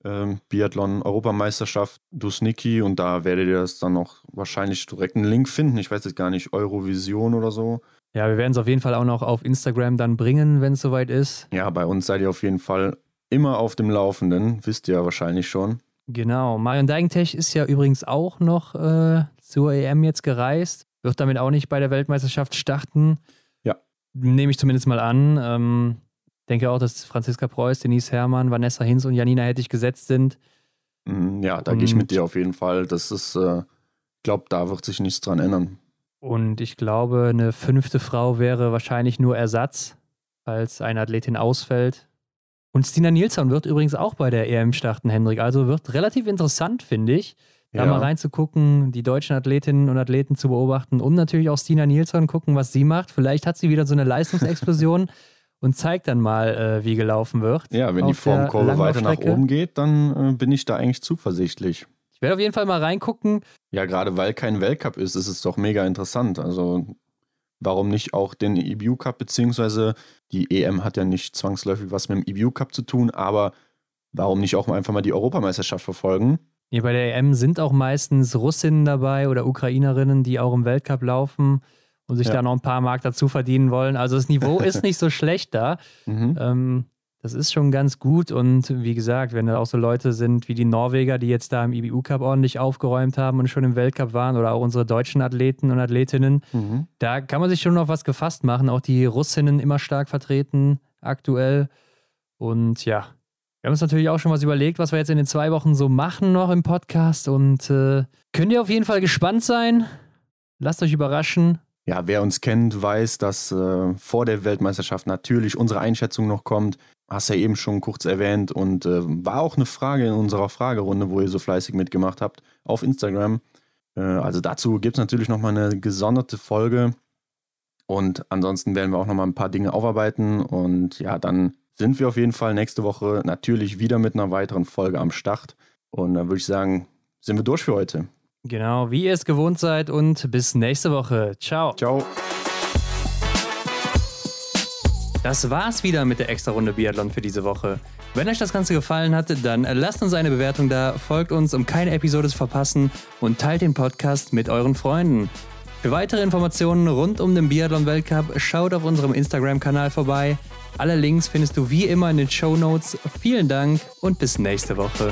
Speaker 1: Ähm, Biathlon Europameisterschaft Dusniki und da werdet ihr das dann noch wahrscheinlich direkt einen Link finden. Ich weiß jetzt gar nicht, Eurovision oder so.
Speaker 2: Ja, wir werden es auf jeden Fall auch noch auf Instagram dann bringen, wenn es soweit ist.
Speaker 1: Ja, bei uns seid ihr auf jeden Fall immer auf dem Laufenden, wisst ihr ja wahrscheinlich schon.
Speaker 2: Genau. Marion Deigentech ist ja übrigens auch noch äh, zur EM jetzt gereist, wird damit auch nicht bei der Weltmeisterschaft starten.
Speaker 1: Ja.
Speaker 2: Nehme ich zumindest mal an. Ähm, denke auch, dass Franziska Preuß, Denise Herrmann, Vanessa Hinz und Janina Hettich gesetzt sind.
Speaker 1: Mhm, ja, da gehe ich mit dir auf jeden Fall. Das ist, äh, ich glaube, da wird sich nichts dran ändern.
Speaker 2: Und ich glaube, eine fünfte Frau wäre wahrscheinlich nur Ersatz, falls eine Athletin ausfällt. Und Stina Nilsson wird übrigens auch bei der EM starten, Hendrik. Also wird relativ interessant, finde ich, da ja. mal reinzugucken, die deutschen Athletinnen und Athleten zu beobachten und natürlich auch Stina Nilsson gucken, was sie macht. Vielleicht hat sie wieder so eine Leistungsexplosion und zeigt dann mal, äh, wie gelaufen wird.
Speaker 1: Ja, wenn die Formkurve weiter nach oben geht, dann äh, bin ich da eigentlich zuversichtlich.
Speaker 2: Ich werde auf jeden Fall mal reingucken.
Speaker 1: Ja, gerade weil kein Weltcup ist, ist es doch mega interessant. Also warum nicht auch den EBU Cup, beziehungsweise die EM hat ja nicht zwangsläufig was mit dem EBU Cup zu tun, aber warum nicht auch einfach mal die Europameisterschaft verfolgen?
Speaker 2: Ja, bei der EM sind auch meistens Russinnen dabei oder Ukrainerinnen, die auch im Weltcup laufen und sich ja. da noch ein paar Mark dazu verdienen wollen. Also das Niveau ist nicht so schlecht da. Mhm. Ähm, das ist schon ganz gut und wie gesagt, wenn da auch so Leute sind wie die Norweger, die jetzt da im IBU Cup ordentlich aufgeräumt haben und schon im Weltcup waren oder auch unsere deutschen Athleten und Athletinnen, mhm. da kann man sich schon noch was gefasst machen. Auch die Russinnen immer stark vertreten aktuell und ja, wir haben uns natürlich auch schon was überlegt, was wir jetzt in den zwei Wochen so machen noch im Podcast und äh, könnt ihr auf jeden Fall gespannt sein. Lasst euch überraschen.
Speaker 1: Ja, wer uns kennt, weiß, dass äh, vor der Weltmeisterschaft natürlich unsere Einschätzung noch kommt. Hast ja eben schon kurz erwähnt und äh, war auch eine Frage in unserer Fragerunde, wo ihr so fleißig mitgemacht habt auf Instagram. Äh, also dazu gibt es natürlich nochmal eine gesonderte Folge. Und ansonsten werden wir auch nochmal ein paar Dinge aufarbeiten. Und ja, dann sind wir auf jeden Fall nächste Woche natürlich wieder mit einer weiteren Folge am Start. Und dann würde ich sagen, sind wir durch für heute.
Speaker 2: Genau, wie ihr es gewohnt seid und bis nächste Woche. Ciao.
Speaker 1: Ciao.
Speaker 2: Das war's wieder mit der Extra-Runde Biathlon für diese Woche. Wenn euch das Ganze gefallen hat, dann lasst uns eine Bewertung da, folgt uns, um keine Episode zu verpassen und teilt den Podcast mit euren Freunden. Für weitere Informationen rund um den Biathlon-Weltcup schaut auf unserem Instagram-Kanal vorbei. Alle Links findest du wie immer in den Show Notes. Vielen Dank und bis nächste Woche.